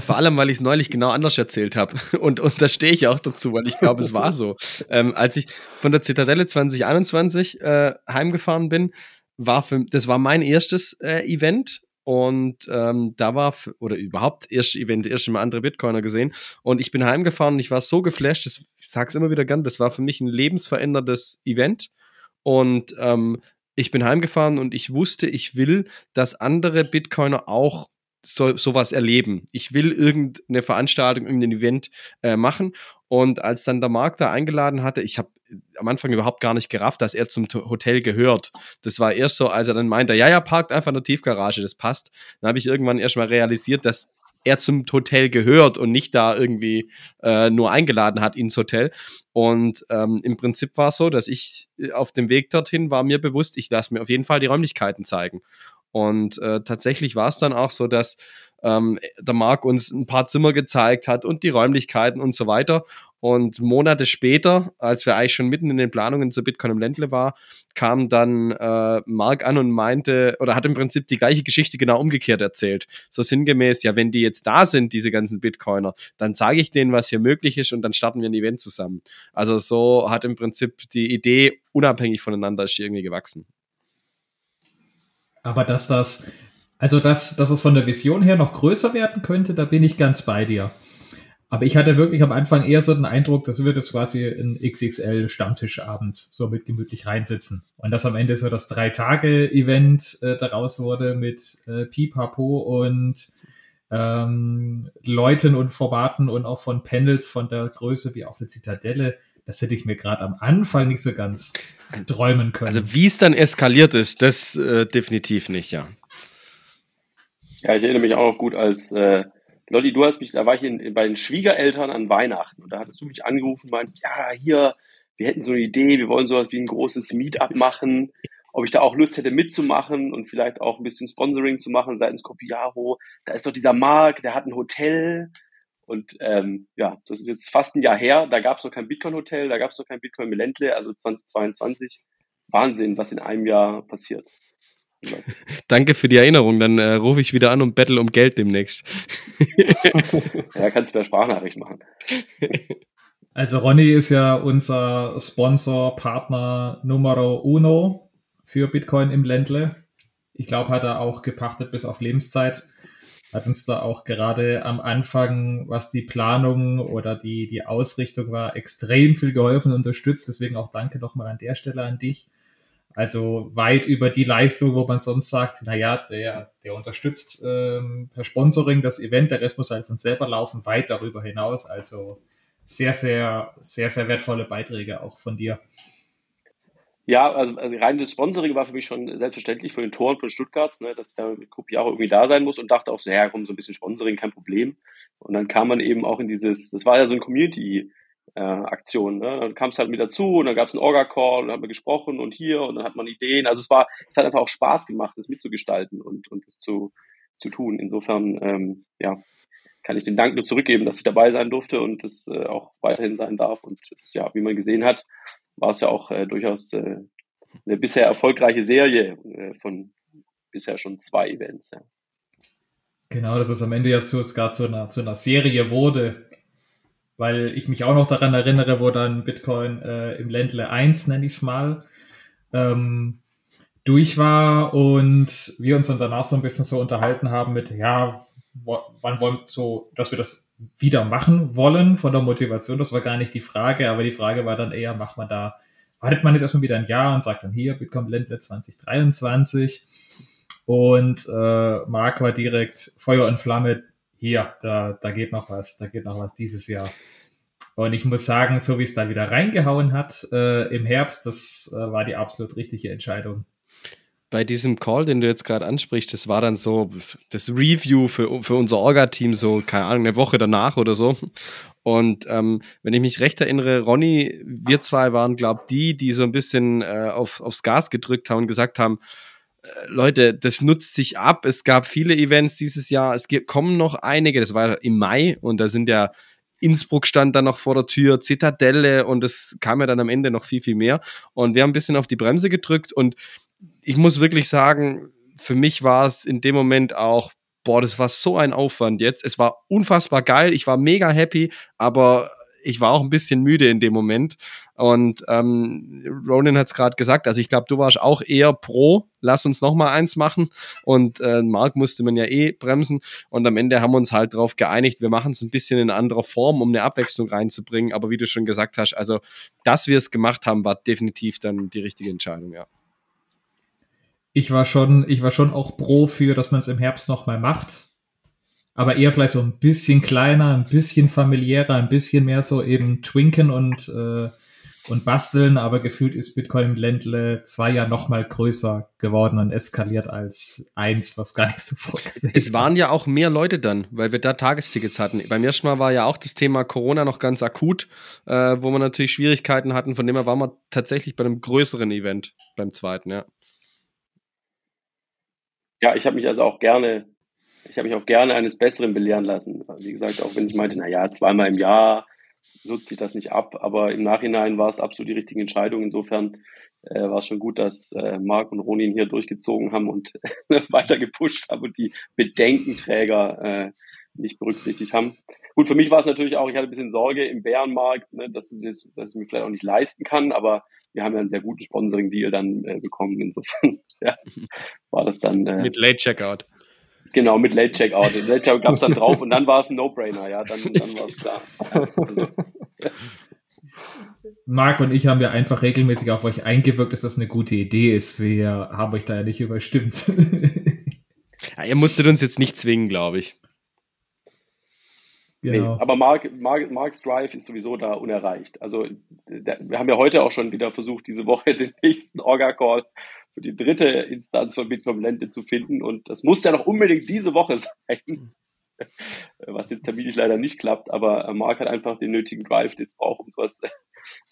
Vor allem, weil ich es neulich genau anders erzählt habe. (laughs) Und, und da stehe ich auch dazu, weil ich glaube, es war so. Ähm, als ich von der Zitadelle 2021 äh, heimgefahren bin, war für, das war mein erstes äh, Event und ähm, da war, oder überhaupt, erste Event, erst mal andere Bitcoiner gesehen. Und ich bin heimgefahren und ich war so geflasht, das, ich sag's immer wieder gern, das war für mich ein lebensveränderndes Event. Und ähm, ich bin heimgefahren und ich wusste, ich will, dass andere Bitcoiner auch so, sowas erleben. Ich will irgendeine Veranstaltung, irgendein Event äh, machen. Und als dann der Marc da eingeladen hatte, ich habe am Anfang überhaupt gar nicht gerafft, dass er zum Hotel gehört. Das war erst so, als er dann meinte, ja, ja, parkt einfach in der Tiefgarage, das passt. Dann habe ich irgendwann erst mal realisiert, dass er zum Hotel gehört und nicht da irgendwie äh, nur eingeladen hat ins Hotel. Und ähm, im Prinzip war es so, dass ich äh, auf dem Weg dorthin war mir bewusst, ich lasse mir auf jeden Fall die Räumlichkeiten zeigen. Und äh, tatsächlich war es dann auch so, dass ähm, der Marc uns ein paar Zimmer gezeigt hat und die Räumlichkeiten und so weiter. Und Monate später, als wir eigentlich schon mitten in den Planungen zu Bitcoin im Ländle war, kam dann äh, Mark an und meinte, oder hat im Prinzip die gleiche Geschichte genau umgekehrt erzählt. So sinngemäß, ja, wenn die jetzt da sind, diese ganzen Bitcoiner, dann sage ich denen, was hier möglich ist und dann starten wir ein Event zusammen. Also so hat im Prinzip die Idee unabhängig voneinander ist irgendwie gewachsen. Aber dass das, also dass, dass es von der Vision her noch größer werden könnte, da bin ich ganz bei dir. Aber ich hatte wirklich am Anfang eher so den Eindruck, das wird jetzt quasi ein XXL-Stammtischabend, so mit gemütlich reinsitzen. Und dass am Ende so das Drei-Tage-Event äh, daraus wurde mit äh, Pipapo und ähm, Leuten und Formaten und auch von Panels von der Größe wie auf der Zitadelle. Das hätte ich mir gerade am Anfang nicht so ganz träumen können. Also wie es dann eskaliert ist, das äh, definitiv nicht, ja. Ja, ich erinnere mich auch noch gut, als äh, Lotti, du hast mich, da war ich in, bei den Schwiegereltern an Weihnachten und da hattest du mich angerufen und meintest, ja, hier, wir hätten so eine Idee, wir wollen sowas wie ein großes Meetup machen, ob ich da auch Lust hätte mitzumachen und vielleicht auch ein bisschen Sponsoring zu machen seitens Copiaro. Da ist doch dieser Marc, der hat ein Hotel und ähm, ja, das ist jetzt fast ein Jahr her, da gab es noch kein Bitcoin-Hotel, da gab es noch kein Bitcoin Melentle, also 2022. Wahnsinn, was in einem Jahr passiert. (laughs) Danke für die Erinnerung. Dann äh, rufe ich wieder an und bettel um Geld demnächst. (laughs) ja, kannst du da Sprachnachricht machen. (laughs) Also Ronny ist ja unser Sponsor, Partner Numero Uno für Bitcoin im Ländle. Ich glaube, hat er auch gepachtet bis auf Lebenszeit. Hat uns da auch gerade am Anfang, was die Planung oder die, die Ausrichtung war, extrem viel geholfen und unterstützt. Deswegen auch danke nochmal an der Stelle an dich. Also weit über die Leistung, wo man sonst sagt, naja, der, der unterstützt ähm, per Sponsoring das Event, der Rest muss halt von selber laufen, weit darüber hinaus. Also sehr, sehr, sehr, sehr wertvolle Beiträge auch von dir. Ja, also, also rein das Sponsoring war für mich schon selbstverständlich von den Toren von Stuttgart, ne, dass ich da mit Copiaro irgendwie da sein muss und dachte auch so, ja, komm, so ein bisschen Sponsoring, kein Problem. Und dann kam man eben auch in dieses, das war ja so ein Community, äh. Ne? Dann kam es halt mit dazu und dann gab es einen Orga-Call und hat man gesprochen und hier und dann hat man Ideen. Also es war, es hat einfach auch Spaß gemacht, das mitzugestalten und, und das zu, zu tun. Insofern, ähm, ja, kann ich den Dank nur zurückgeben, dass ich dabei sein durfte und das äh, auch weiterhin sein darf. Und das, ja, wie man gesehen hat, war es ja auch äh, durchaus äh, eine bisher erfolgreiche Serie äh, von bisher schon zwei Events. Ja. Genau, dass es am Ende jetzt sogar zu einer, zu einer Serie wurde, weil ich mich auch noch daran erinnere, wo dann Bitcoin äh, im Ländle 1, nenne ich es mal, ähm, durch war und wir uns dann danach so ein bisschen so unterhalten haben mit, ja, wann wollen so, dass wir das wieder machen wollen von der Motivation, das war gar nicht die Frage, aber die Frage war dann eher, macht man da, wartet man jetzt erstmal wieder ein Jahr und sagt dann hier, Bitcoin Ländle 2023 und äh, Marc war direkt Feuer und Flamme, hier, da, da geht noch was, da geht noch was dieses Jahr. Und ich muss sagen, so wie es da wieder reingehauen hat äh, im Herbst, das äh, war die absolut richtige Entscheidung. Bei diesem Call, den du jetzt gerade ansprichst, das war dann so das Review für, für unser Orga-Team, so, keine Ahnung, eine Woche danach oder so. Und ähm, wenn ich mich recht erinnere, Ronny, wir zwei waren, glaube ich, die, die so ein bisschen äh, auf, aufs Gas gedrückt haben und gesagt haben, Leute, das nutzt sich ab. Es gab viele Events dieses Jahr. Es kommen noch einige. Das war im Mai und da sind ja Innsbruck stand dann noch vor der Tür, Zitadelle und es kam ja dann am Ende noch viel, viel mehr. Und wir haben ein bisschen auf die Bremse gedrückt und ich muss wirklich sagen, für mich war es in dem Moment auch, boah, das war so ein Aufwand jetzt. Es war unfassbar geil. Ich war mega happy, aber ich war auch ein bisschen müde in dem Moment. Und ähm, Ronan hat es gerade gesagt, also ich glaube, du warst auch eher pro, lass uns noch mal eins machen. Und äh, Mark musste man ja eh bremsen. Und am Ende haben wir uns halt darauf geeinigt, wir machen es ein bisschen in anderer Form, um eine Abwechslung reinzubringen. Aber wie du schon gesagt hast, also dass wir es gemacht haben, war definitiv dann die richtige Entscheidung, ja. Ich war schon, ich war schon auch pro für, dass man es im Herbst noch mal macht aber eher vielleicht so ein bisschen kleiner, ein bisschen familiärer, ein bisschen mehr so eben twinken und, äh, und basteln, aber gefühlt ist Bitcoin im Ländle zwei Jahre noch mal größer geworden und eskaliert als eins, was gar nicht so vorgesehen Es waren ja auch mehr Leute dann, weil wir da Tagestickets hatten. Beim ersten Mal war ja auch das Thema Corona noch ganz akut, äh, wo wir natürlich Schwierigkeiten hatten. Von dem her waren wir tatsächlich bei einem größeren Event beim zweiten, ja. Ja, ich habe mich also auch gerne ich habe mich auch gerne eines Besseren belehren lassen. Wie gesagt, auch wenn ich meinte, naja, zweimal im Jahr, nutzt sich das nicht ab. Aber im Nachhinein war es absolut die richtige Entscheidung. Insofern äh, war es schon gut, dass äh, Marc und Ronin hier durchgezogen haben und (laughs) weiter gepusht haben und die Bedenkenträger äh, nicht berücksichtigt haben. Gut, für mich war es natürlich auch, ich hatte ein bisschen Sorge im Bärenmarkt, ne, dass, es, dass ich mir vielleicht auch nicht leisten kann, aber wir haben ja einen sehr guten Sponsoring-Deal dann äh, bekommen. Insofern (laughs) ja, war das dann. Äh, mit Late Checkout. Genau, mit Late Checkout. Late Checkout gab es dann (laughs) drauf und dann war es ein No-Brainer, ja, dann, dann war es klar. Also, Marc und ich haben ja einfach regelmäßig auf euch eingewirkt, dass das eine gute Idee ist. Wir haben euch da ja nicht überstimmt. ja, ihr musstet uns jetzt nicht zwingen, glaube ich. Genau. Nee, aber Mark, Mark, Marks Drive ist sowieso da unerreicht. Also der, wir haben ja heute auch schon wieder versucht, diese Woche (laughs) den nächsten Orga-Call für die dritte Instanz von Bitcoin Blende zu finden. Und das muss ja noch unbedingt diese Woche (laughs) sein. Was jetzt terminlich leider nicht klappt, aber Mark hat einfach den nötigen Drive, den es braucht, um sowas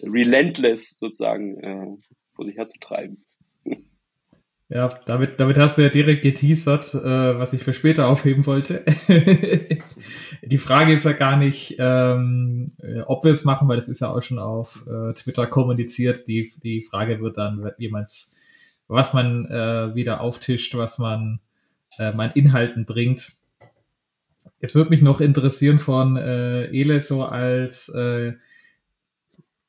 relentless sozusagen äh, vor sich herzutreiben. Ja, damit, damit hast du ja direkt geteasert, äh, was ich für später (laughs) aufheben wollte. (laughs) die Frage ist ja gar nicht, ähm, äh, ob wir es machen, weil das ist ja auch schon auf äh, Twitter kommuniziert. Die, die Frage wird dann, wie man's, was man äh, wieder auftischt, was man äh, man Inhalten bringt. Es würde mich noch interessieren von äh, Ele so als äh,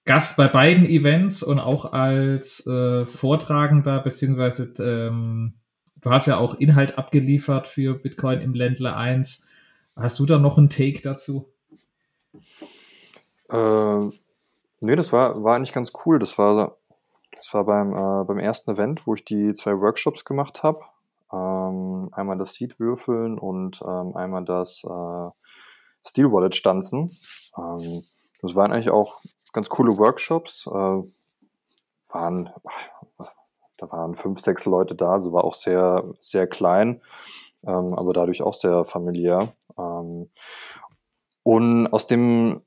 Gast bei beiden Events und auch als äh, Vortragender, beziehungsweise ähm, du hast ja auch Inhalt abgeliefert für Bitcoin im Ländler 1. Hast du da noch einen Take dazu? Äh, nee, das war, war eigentlich ganz cool. Das war, das war beim, äh, beim ersten Event, wo ich die zwei Workshops gemacht habe. Ähm, einmal das Seed-Würfeln und ähm, einmal das äh, Steel Wallet stanzen. Ähm, das waren eigentlich auch ganz coole Workshops. Äh, waren, da waren fünf, sechs Leute da, also war auch sehr, sehr klein, ähm, aber dadurch auch sehr familiär. Ähm, und aus dem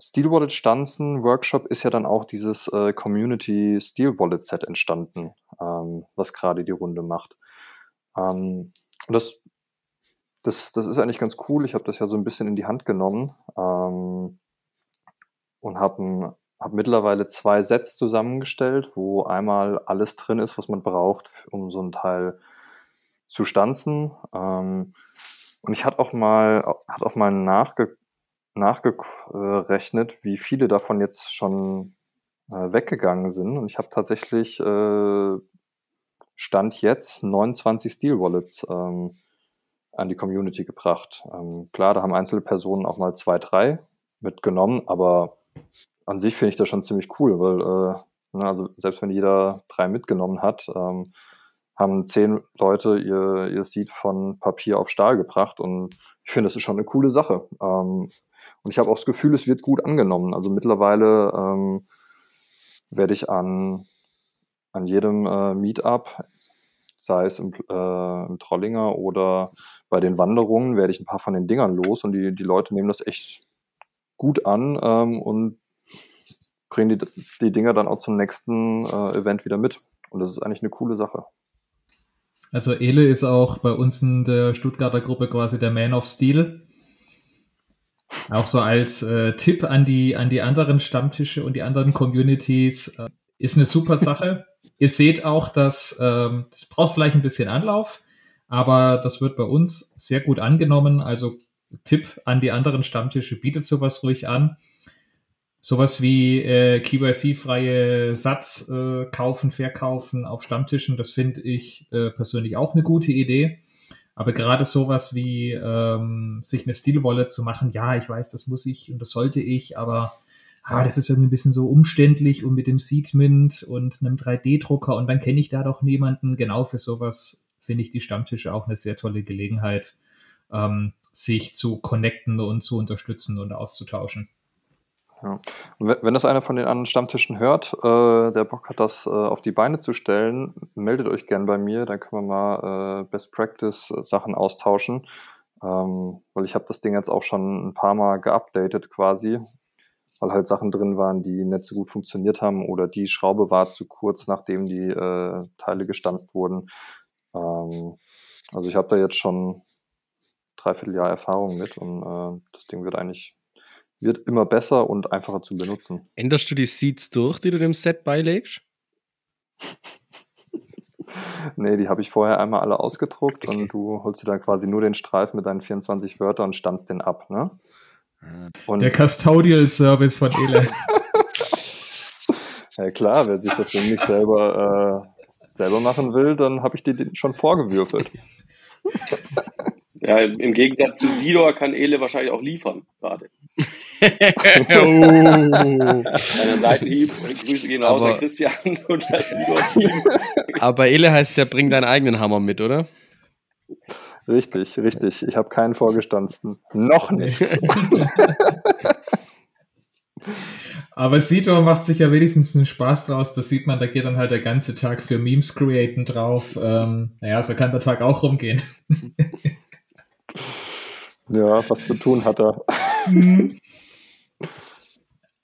Steel Wallet Stanzen Workshop ist ja dann auch dieses äh, Community Steel Wallet Set entstanden, ähm, was gerade die Runde macht. Ähm, das, das, das ist eigentlich ganz cool. Ich habe das ja so ein bisschen in die Hand genommen. Und habe hab mittlerweile zwei Sets zusammengestellt, wo einmal alles drin ist, was man braucht, um so ein Teil zu stanzen. Ähm, und ich hatte auch mal, hat auch mal nachge, nachgerechnet, wie viele davon jetzt schon äh, weggegangen sind. Und ich habe tatsächlich äh, Stand jetzt 29 Steel Wallets ähm, an die Community gebracht. Ähm, klar, da haben einzelne Personen auch mal zwei, drei mitgenommen, aber an sich finde ich das schon ziemlich cool, weil äh, ne, also selbst wenn jeder drei mitgenommen hat, ähm, haben zehn Leute ihr, ihr Seed von Papier auf Stahl gebracht und ich finde, das ist schon eine coole Sache. Ähm, und ich habe auch das Gefühl, es wird gut angenommen. Also mittlerweile ähm, werde ich an, an jedem äh, Meetup, sei es im, äh, im Trollinger oder bei den Wanderungen, werde ich ein paar von den Dingern los und die, die Leute nehmen das echt gut an ähm, und bringen die, die Dinger dann auch zum nächsten äh, Event wieder mit. Und das ist eigentlich eine coole Sache. Also Ele ist auch bei uns in der Stuttgarter Gruppe quasi der Man of Steel. Auch so als äh, Tipp an die, an die anderen Stammtische und die anderen Communities. Äh, ist eine super Sache. (laughs) Ihr seht auch, dass ähm, das braucht vielleicht ein bisschen Anlauf, aber das wird bei uns sehr gut angenommen. Also Tipp an die anderen Stammtische, bietet sowas ruhig an. Sowas wie äh, KYC-freie Satz äh, kaufen, verkaufen auf Stammtischen, das finde ich äh, persönlich auch eine gute Idee. Aber gerade sowas wie ähm, sich eine Steel-Wallet zu machen, ja, ich weiß, das muss ich und das sollte ich, aber ah, das ist irgendwie ein bisschen so umständlich und mit dem Seedmint und einem 3D-Drucker und dann kenne ich da doch niemanden. Genau für sowas finde ich die Stammtische auch eine sehr tolle Gelegenheit, ähm, sich zu connecten und zu unterstützen und auszutauschen. Ja. Wenn das einer von den anderen Stammtischen hört, äh, der Bock hat, das äh, auf die Beine zu stellen, meldet euch gern bei mir, dann können wir mal äh, Best Practice Sachen austauschen. Ähm, weil ich habe das Ding jetzt auch schon ein paar Mal geupdatet quasi, weil halt Sachen drin waren, die nicht so gut funktioniert haben oder die Schraube war zu kurz, nachdem die äh, Teile gestanzt wurden. Ähm, also ich habe da jetzt schon dreiviertel Jahr Erfahrung mit und äh, das Ding wird eigentlich wird immer besser und einfacher zu benutzen. Änderst du die Seeds durch, die du dem Set beilegst? (laughs) nee, die habe ich vorher einmal alle ausgedruckt Okay. und du holst dir dann quasi nur den Streifen mit deinen 24 Wörtern und standst den ab, ne? Und Der Custodial Service von Ele. (laughs) ja klar, wer sich das denn nicht selber, äh, selber machen will, dann habe ich die den schon vorgewürfelt. (laughs) Ja, im Gegensatz zu Sidor kann Ele wahrscheinlich auch liefern, gerade. oh. Kleiner Seitenhieb. Grüße gehen raus Aber- an Christian und das Sidor-Team. Aber Ele heißt ja, bring deinen eigenen Hammer mit, oder? Richtig, richtig. Ich habe keinen vorgestanzten. Noch nicht. (laughs) Aber Sidor macht sich ja wenigstens einen Spaß draus. Das sieht man, da geht dann halt der ganze Tag für Memes createn drauf. Ähm, naja, so kann der Tag auch rumgehen. (laughs) Ja, was zu tun hat er.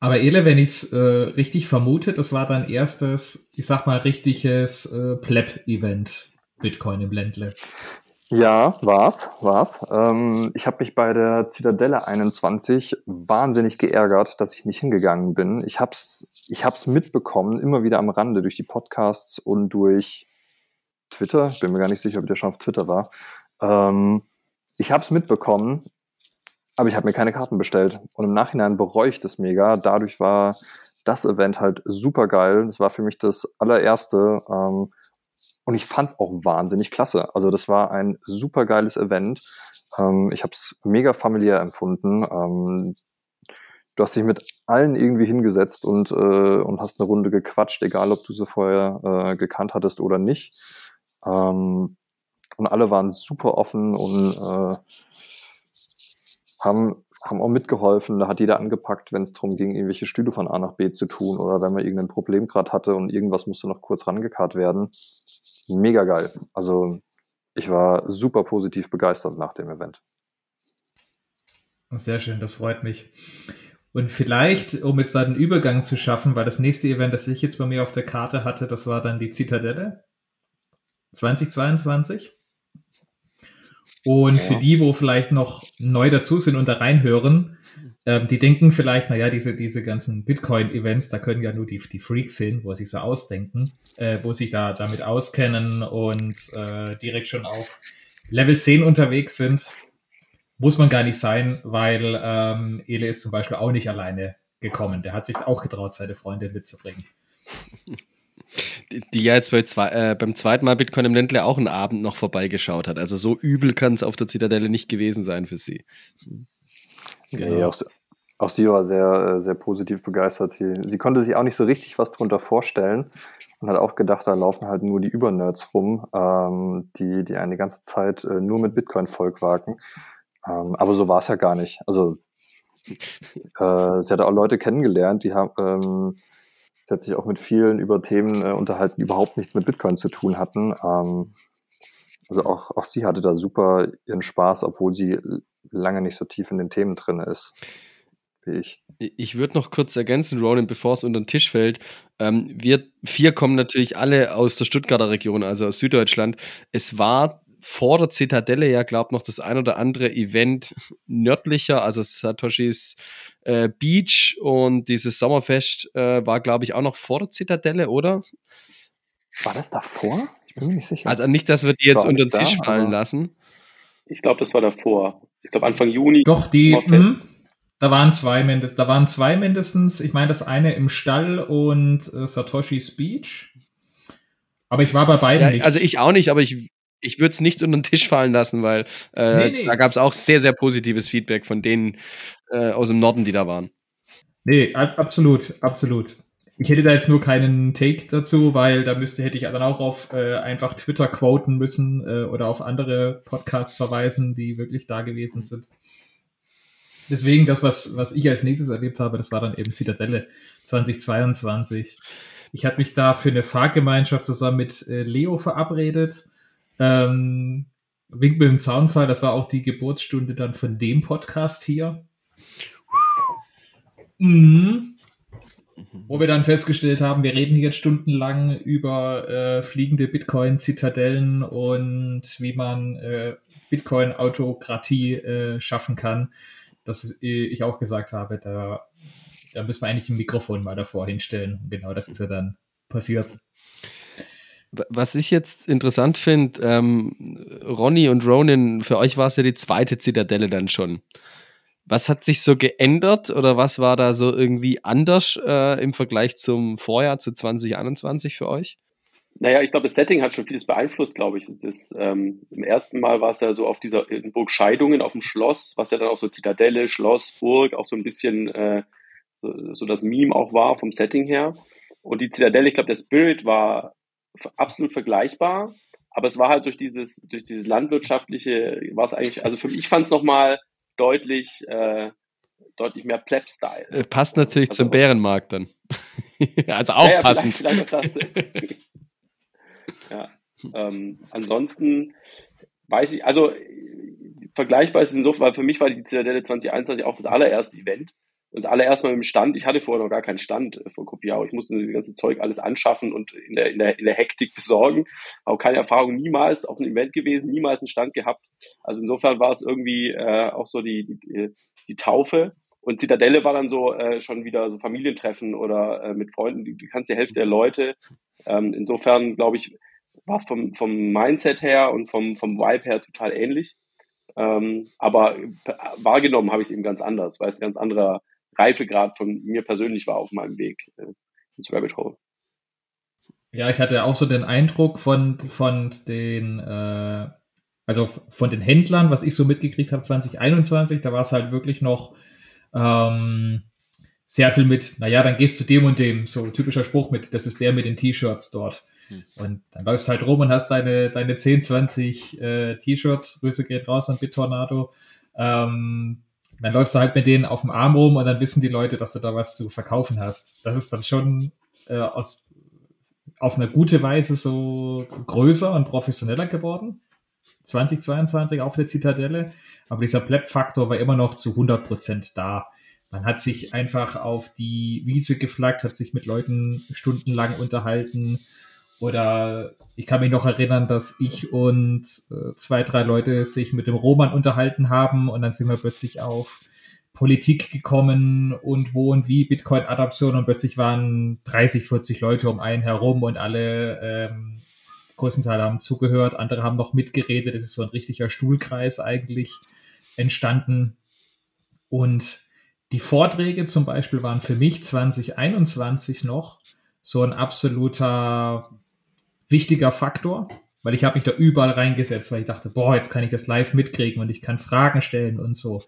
Aber Ele, wenn ich es äh, richtig vermute, das war dein erstes, ich sag mal, richtiges äh, Pleb-Event Bitcoin im Ländle. Ja, war's, war's. Ähm, ich habe mich bei der Zitadelle 21 wahnsinnig geärgert, dass ich nicht hingegangen bin. Ich hab's, ich hab's mitbekommen, immer wieder am Rande durch die Podcasts und durch Twitter. Ich bin mir gar nicht sicher, ob der schon auf Twitter war. Ähm, ich hab's mitbekommen, aber ich habe mir keine Karten bestellt. Und im Nachhinein bereue ich das mega. Dadurch war das Event halt super geil. Das war für mich das allererste. Ähm, und ich fand's auch wahnsinnig klasse. Also das war ein super geiles Event. Ähm, ich habe es mega familiär empfunden. Ähm, du hast dich mit allen irgendwie hingesetzt und, äh, und hast eine Runde gequatscht, egal ob du sie vorher äh, gekannt hattest oder nicht. Ähm, und alle waren super offen und äh, haben, haben auch mitgeholfen. Da hat jeder angepackt, wenn es darum ging, irgendwelche Stühle von A nach B zu tun oder wenn man irgendein Problem gerade hatte und irgendwas musste noch kurz rangekarrt werden. Mega geil. Also ich war super positiv begeistert nach dem Event. Sehr schön, das freut mich. Und vielleicht, um jetzt da den Übergang zu schaffen, weil das nächste Event, das ich jetzt bei mir auf der Karte hatte, das war dann die Zitadelle 2022. Und Ja. für die, wo vielleicht noch neu dazu sind und da reinhören, ähm, die denken vielleicht, naja, diese, diese ganzen Bitcoin-Events, da können ja nur die, die Freaks hin, wo sich so ausdenken, äh, wo sich da damit auskennen und äh, direkt schon auf Level 10 unterwegs sind. Muss man gar nicht sein, weil ähm, Ele ist zum Beispiel auch nicht alleine gekommen. Der hat sich auch getraut, seine Freundin mitzubringen. (laughs) Die, die ja jetzt bei zwei, äh, beim zweiten Mal Bitcoin im Ländle auch einen Abend noch vorbeigeschaut hat. Also so übel kann es auf der Zitadelle nicht gewesen sein für sie. Genau. Nee, auch, auch sie war sehr, äh, sehr positiv begeistert. Sie, sie konnte sich auch nicht so richtig was drunter vorstellen und hat auch gedacht, da laufen halt nur die Übernerds rum, ähm, die, die eine ganze Zeit äh, nur mit Bitcoin vollquaken. Ähm, aber so war es ja gar nicht. Also äh, sie hat auch Leute kennengelernt, die haben, ähm, sie hat sich auch mit vielen über Themen äh, unterhalten, die überhaupt nichts mit Bitcoin zu tun hatten. Ähm, also auch, auch sie hatte da super ihren Spaß, obwohl sie lange nicht so tief in den Themen drin ist wie ich. Ich würde noch kurz ergänzen, Ronan, bevor es unter den Tisch fällt. Ähm, wir vier kommen natürlich alle aus der Stuttgarter Region, also aus Süddeutschland. Es war vor der Zitadelle ja, glaube noch das ein oder andere Event (laughs) nördlicher, also Satoshis äh, Beach und dieses Sommerfest äh, war, glaube ich, auch noch vor der Zitadelle, oder? War das davor? Ich bin mir nicht sicher. Also nicht, dass wir die jetzt unter den Tisch da, fallen lassen. Ich glaube, das war davor. Ich glaube, Anfang Juni. Doch, die, mh, da waren zwei mindestens, da waren zwei mindestens. Ich meine, das eine im Stall und äh, Satoshi's Beach. Aber ich war bei beiden Ja, nicht. also ich auch nicht, aber ich, ich würde es nicht unter den Tisch fallen lassen, weil äh, Nee, nee. da gab es auch sehr, sehr positives Feedback von denen äh, aus dem Norden, die da waren. Nee, ab, absolut, absolut. Ich hätte da jetzt nur keinen Take dazu, weil da müsste, hätte ich dann auch auf äh, einfach Twitter quoten müssen äh, oder auf andere Podcasts verweisen, die wirklich da gewesen sind. Deswegen, das, was, was ich als nächstes erlebt habe, das war dann eben Zitadelle 2022. Ich hatte mich da für eine Fahrgemeinschaft zusammen mit äh, Leo verabredet. Ähm, Wink mit dem Zaunfall, das war auch die Geburtsstunde dann von dem Podcast hier. Mhm. Wo wir dann festgestellt haben, wir reden hier jetzt stundenlang über äh, fliegende Bitcoin-Zitadellen und wie man äh, Bitcoin-Autokratie äh, schaffen kann. dass ich auch gesagt habe, da, da müssen wir eigentlich ein Mikrofon mal davor hinstellen. Genau das ist ja dann passiert. Was ich jetzt interessant finde, ähm, Ronny und Ronin, für euch war es ja die zweite Zitadelle dann schon. Was hat sich so geändert oder was war da so irgendwie anders äh, im Vergleich zum Vorjahr, zu 2021 für euch? Naja, ich glaube, das Setting hat schon vieles beeinflusst, glaube ich. Das, ähm, Im ersten Mal war es ja so auf dieser Burg Scheidungen auf dem Schloss, was ja dann auch so Zitadelle, Schloss, Burg, auch so ein bisschen äh, so, so das Meme auch war vom Setting her. Und die Zitadelle, ich glaube, der Spirit war absolut vergleichbar, aber es war halt durch dieses, durch dieses landwirtschaftliche, war es eigentlich, also für mich fand es nochmal deutlich, äh, deutlich mehr Pleb-Style. Äh, passt natürlich also, zum Bärenmarkt dann. (laughs) also auch ja, passend. Vielleicht, vielleicht auch (laughs) ja. Ähm, ansonsten weiß ich, also vergleichbar ist es insofern, weil für mich war die Zitadelle 2021 auch das allererste Event und das allererste Mal mit dem Stand, ich hatte vorher noch gar keinen Stand äh, vor Copiao. Ich musste das ganze Zeug alles anschaffen und in der, in der, in der Hektik (laughs) besorgen. Auch keine Erfahrung, niemals auf einem Event gewesen, niemals einen Stand gehabt. Also insofern war es irgendwie äh, auch so die, die, die Taufe. Und Zitadelle war dann so äh, schon wieder so Familientreffen oder äh, mit Freunden, die, die ganze Hälfte der Leute. Ähm, insofern, glaube ich, war es vom, vom Mindset her und vom, vom Vibe her total ähnlich. Ähm, aber äh, wahrgenommen habe ich es eben ganz anders, weil es ein ganz anderer Reifegrad von mir persönlich war auf meinem Weg äh, ins Rabbit Hole. Ja, ich hatte auch so den Eindruck von, von den, äh, also von den Händlern, was ich so mitgekriegt habe 2021, da war es halt wirklich noch ähm, sehr viel mit, naja, dann gehst du dem und dem, so typischer Spruch mit, das ist der mit den T-Shirts dort. Hm. Und dann läufst du halt rum und hast deine, deine 10, 20 äh, T-Shirts, Grüße geht raus an BitTornado, ähm, dann läufst du halt mit denen auf dem Arm rum und dann wissen die Leute, dass du da was zu verkaufen hast. Das ist dann schon äh, aus, auf eine gute Weise so größer und professioneller geworden. 2022 auf der Zitadelle. Aber dieser Pleb-Faktor war immer noch zu 100 Prozent da. Man hat sich einfach auf die Wiese geflaggt, hat sich mit Leuten stundenlang unterhalten. Oder ich kann mich noch erinnern, dass ich und äh, zwei, drei Leute sich mit dem Roman unterhalten haben und dann sind wir plötzlich auf Politik gekommen und wo und wie Bitcoin-Adaption und plötzlich waren 30, 40 Leute um einen herum und alle ähm, größten Teil haben zugehört, andere haben noch mitgeredet. Das ist so ein richtiger Stuhlkreis eigentlich entstanden. Und die Vorträge zum Beispiel waren für mich 2021 noch so ein absoluter wichtiger Faktor, weil ich habe mich da überall reingesetzt, weil ich dachte, boah, jetzt kann ich das live mitkriegen und ich kann Fragen stellen und so.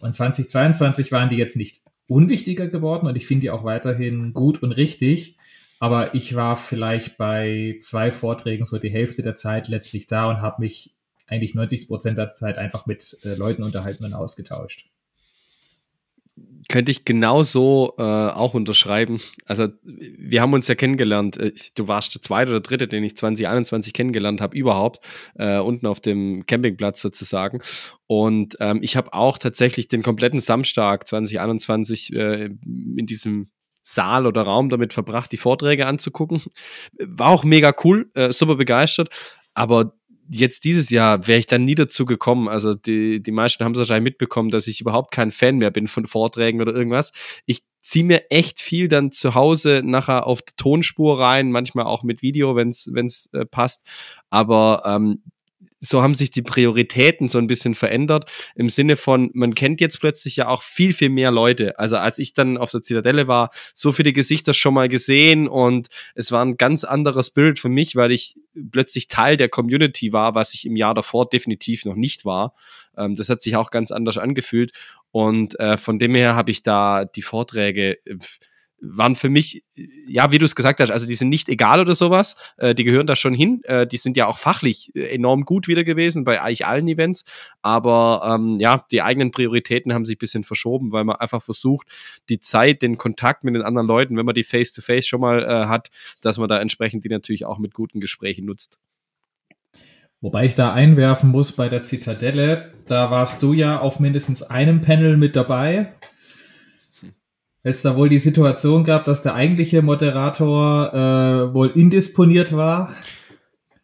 Und 2022 waren die jetzt nicht unwichtiger geworden und ich finde die auch weiterhin gut und richtig. Aber ich war vielleicht bei zwei Vorträgen so die Hälfte der Zeit letztlich da und habe mich eigentlich 90 Prozent der Zeit einfach mit äh, Leuten unterhalten und ausgetauscht könnte ich genauso äh, auch unterschreiben. Also wir haben uns ja kennengelernt. Äh, du warst der zweite oder dritte, den ich 2021 kennengelernt habe, überhaupt, äh, unten auf dem Campingplatz sozusagen. Und ähm, ich habe auch tatsächlich den kompletten Samstag 2021 äh, in diesem Saal oder Raum damit verbracht, die Vorträge anzugucken. War auch mega cool, äh, super begeistert. Aber jetzt dieses Jahr wäre ich dann nie dazu gekommen. Also die, die meisten haben es wahrscheinlich mitbekommen, dass ich überhaupt kein Fan mehr bin von Vorträgen oder irgendwas. Ich ziehe mir echt viel dann zu Hause nachher auf die Tonspur rein, manchmal auch mit Video, wenn es äh, passt. Aber ähm, so haben sich die Prioritäten so ein bisschen verändert im Sinne von, man kennt jetzt plötzlich ja auch viel, viel mehr Leute. Also als ich dann auf der Zitadelle war, so viele Gesichter schon mal gesehen und es war ein ganz anderer Spirit für mich, weil ich plötzlich Teil der Community war, was ich im Jahr davor definitiv noch nicht war. Ähm, das hat sich auch ganz anders angefühlt und äh, von dem her habe ich da die Vorträge äh, waren für mich, ja, wie du es gesagt hast, also die sind nicht egal oder sowas, äh, die gehören da schon hin, äh, die sind ja auch fachlich äh, enorm gut wieder gewesen bei eigentlich allen Events, aber ähm, ja, die eigenen Prioritäten haben sich ein bisschen verschoben, weil man einfach versucht, die Zeit, den Kontakt mit den anderen Leuten, wenn man die Face-to-Face -face schon mal äh, hat, dass man da entsprechend die natürlich auch mit guten Gesprächen nutzt. Wobei ich da einwerfen muss bei der Zitadelle, da warst du ja auf mindestens einem Panel mit dabei es da wohl die Situation gab, dass der eigentliche Moderator äh, wohl indisponiert war.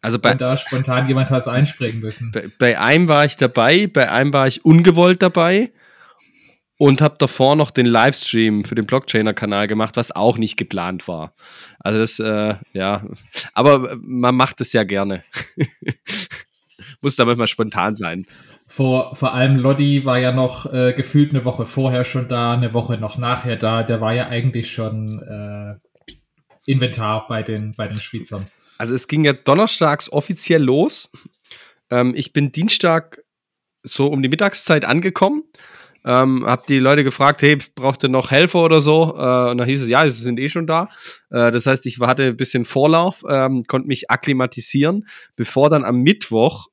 Also bei, und da spontan jemand hat einspringen müssen. Bei, bei, einem war ich dabei, bei einem war ich ungewollt dabei und habe davor noch den Livestream für den Blockchainer-Kanal gemacht, was auch nicht geplant war. Also das, äh, ja, aber man macht es ja gerne. (laughs) Muss da manchmal spontan sein. Vor, vor allem Lodi war ja noch äh, gefühlt eine Woche vorher schon da, eine Woche noch nachher da. Der war ja eigentlich schon äh, Inventar bei den, bei den Schweizern. Also es ging ja donnerstags offiziell los. Ähm, ich bin Dienstag so um die Mittagszeit angekommen. Ähm, hab die Leute gefragt, hey, braucht ihr noch Helfer oder so? Äh, und dann hieß es, ja, sie sind eh schon da. Äh, das heißt, ich hatte ein bisschen Vorlauf, ähm, konnte mich akklimatisieren, bevor dann am Mittwoch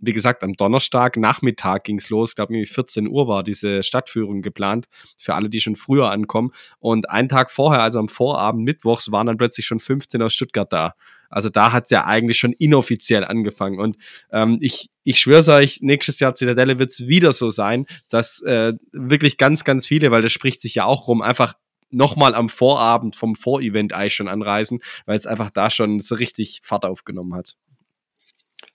wie gesagt, am Donnerstag Nachmittag ging's los. Ich glaube, 14 Uhr war diese Stadtführung geplant für alle, die schon früher ankommen. Und einen Tag vorher, also am Vorabend Mittwochs, waren dann plötzlich schon 15 aus Stuttgart da. Also da hat's ja eigentlich schon inoffiziell angefangen. Und ähm, ich, ich schwöre euch, nächstes Jahr Zitadelle wird's wieder so sein, dass äh, wirklich ganz, ganz viele, weil das spricht sich ja auch rum, einfach nochmal am Vorabend vom Vorevent eigentlich schon anreisen, weil es einfach da schon so richtig Fahrt aufgenommen hat.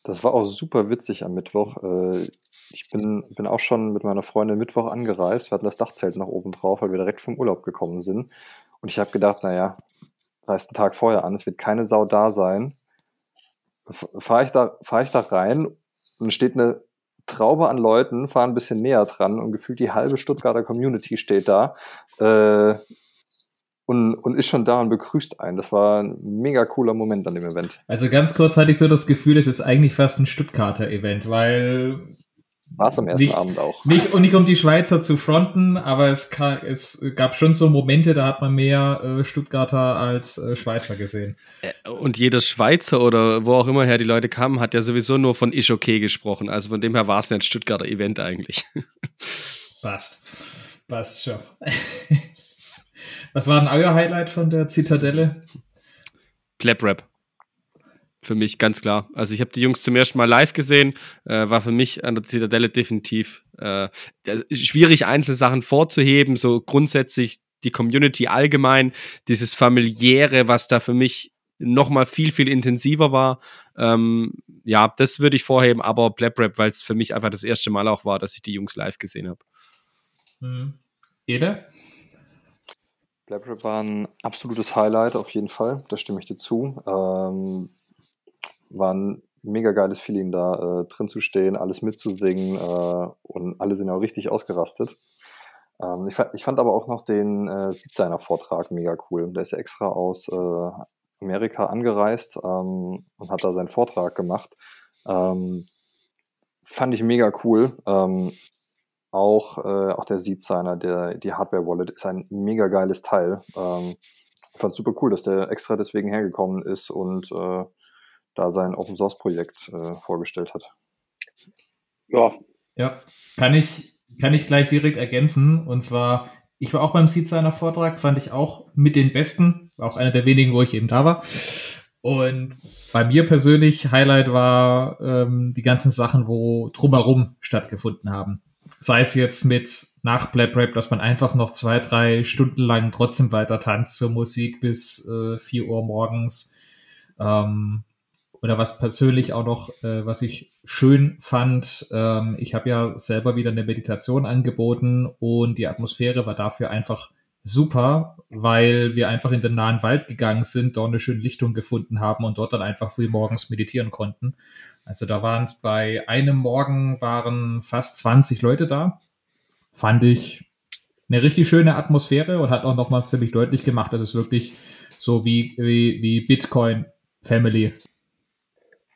Das war auch super witzig am Mittwoch. Äh, ich bin, bin auch schon mit meiner Freundin Mittwoch angereist. Wir hatten das Dachzelt noch oben drauf, weil wir direkt vom Urlaub gekommen sind. Und ich habe gedacht, naja, reist einen Tag vorher an, es wird keine Sau da sein. Fahre ich, da, fahr ich da rein und steht eine Traube an Leuten, fahren ein bisschen näher dran und gefühlt die halbe Stuttgarter Community steht da. Äh, und, und ist schon da und begrüßt einen. Das war ein mega cooler Moment an dem Event. Also ganz kurz hatte ich so das Gefühl, es ist eigentlich fast ein Stuttgarter Event, weil war es am ersten nicht, Abend auch. Nicht, und nicht um die Schweizer zu fronten, aber es, kann, es gab schon so Momente, da hat man mehr äh, Stuttgarter als äh, Schweizer gesehen. Äh, und jeder Schweizer oder wo auch immer her die Leute kamen, hat ja sowieso nur von Isch okay gesprochen. Also von dem her war es ja ein Stuttgarter Event eigentlich. (laughs) Passt. Passt schon. (laughs) Was war denn euer Highlight von der Zitadelle? Clap Rap. Für mich ganz klar. Also ich habe die Jungs zum ersten Mal live gesehen, äh, war für mich an der Zitadelle definitiv äh, schwierig, Einzelsachen vorzuheben, so grundsätzlich die Community allgemein, dieses familiäre, was da für mich nochmal viel, viel intensiver war. Ähm, ja, das würde ich vorheben, aber Blab Rap, weil es für mich einfach das erste Mal auch war, dass ich die Jungs live gesehen habe. Mhm. Ede? Blabrap war ein absolutes Highlight auf jeden Fall, da stimme ich dir zu. Ähm, war ein mega geiles Feeling da äh, drin zu stehen, alles mitzusingen äh, und alle sind auch richtig ausgerastet. Ähm, ich, fand, ich, fand, aber auch noch den äh, Seed-Vortrag mega cool. Der ist ja extra aus äh, Amerika angereist ähm, und hat da seinen Vortrag gemacht. Ähm, fand ich mega cool. Ähm, auch, äh, auch der Seed Signer, der, die Hardware Wallet, ist ein mega geiles Teil. Ähm, ich fand super cool, dass der extra deswegen hergekommen ist und äh, da sein Open Source Projekt äh, vorgestellt hat. Ja. Ja, kann ich, kann ich gleich direkt ergänzen. Und zwar, ich war auch beim Seed Signer Vortrag, fand ich auch mit den besten, auch einer der wenigen, wo ich eben da war. Und bei mir persönlich Highlight war ähm, die ganzen Sachen, wo drumherum stattgefunden haben sei es jetzt mit nach Blab Rap, dass man einfach noch zwei, drei Stunden lang trotzdem weiter tanzt zur Musik bis äh, 4 Uhr morgens. Ähm, oder was persönlich auch noch, äh, was ich schön fand, ähm, ich habe ja selber wieder eine Meditation angeboten und die Atmosphäre war dafür einfach super, weil wir einfach in den nahen Wald gegangen sind, dort eine schöne Lichtung gefunden haben und dort dann einfach früh morgens meditieren konnten. Also da waren bei einem Morgen waren fast 20 Leute da. Fand ich eine richtig schöne Atmosphäre und hat auch nochmal für mich deutlich gemacht, dass es wirklich so wie, wie, wie Bitcoin Family.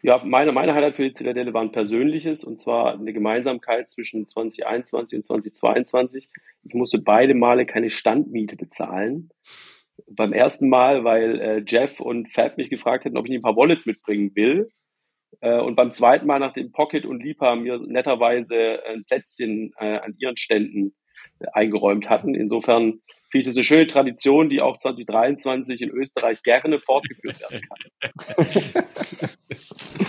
Ja, meine, meine Highlight für die Zitadelle war ein persönliches und zwar eine Gemeinsamkeit zwischen 2021 und 2022. Ich musste beide Male keine Standmiete bezahlen. Beim ersten Mal, weil äh, Jeff und Fab mich gefragt hätten, ob ich ein paar Wallets mitbringen will. Äh, und beim zweiten Mal, nachdem Pocket und Lipa mir netterweise ein Plätzchen äh, an ihren Ständen äh, eingeräumt hatten. Insofern finde ich das eine schöne Tradition, die auch 2023 in Österreich gerne fortgeführt werden kann. (laughs)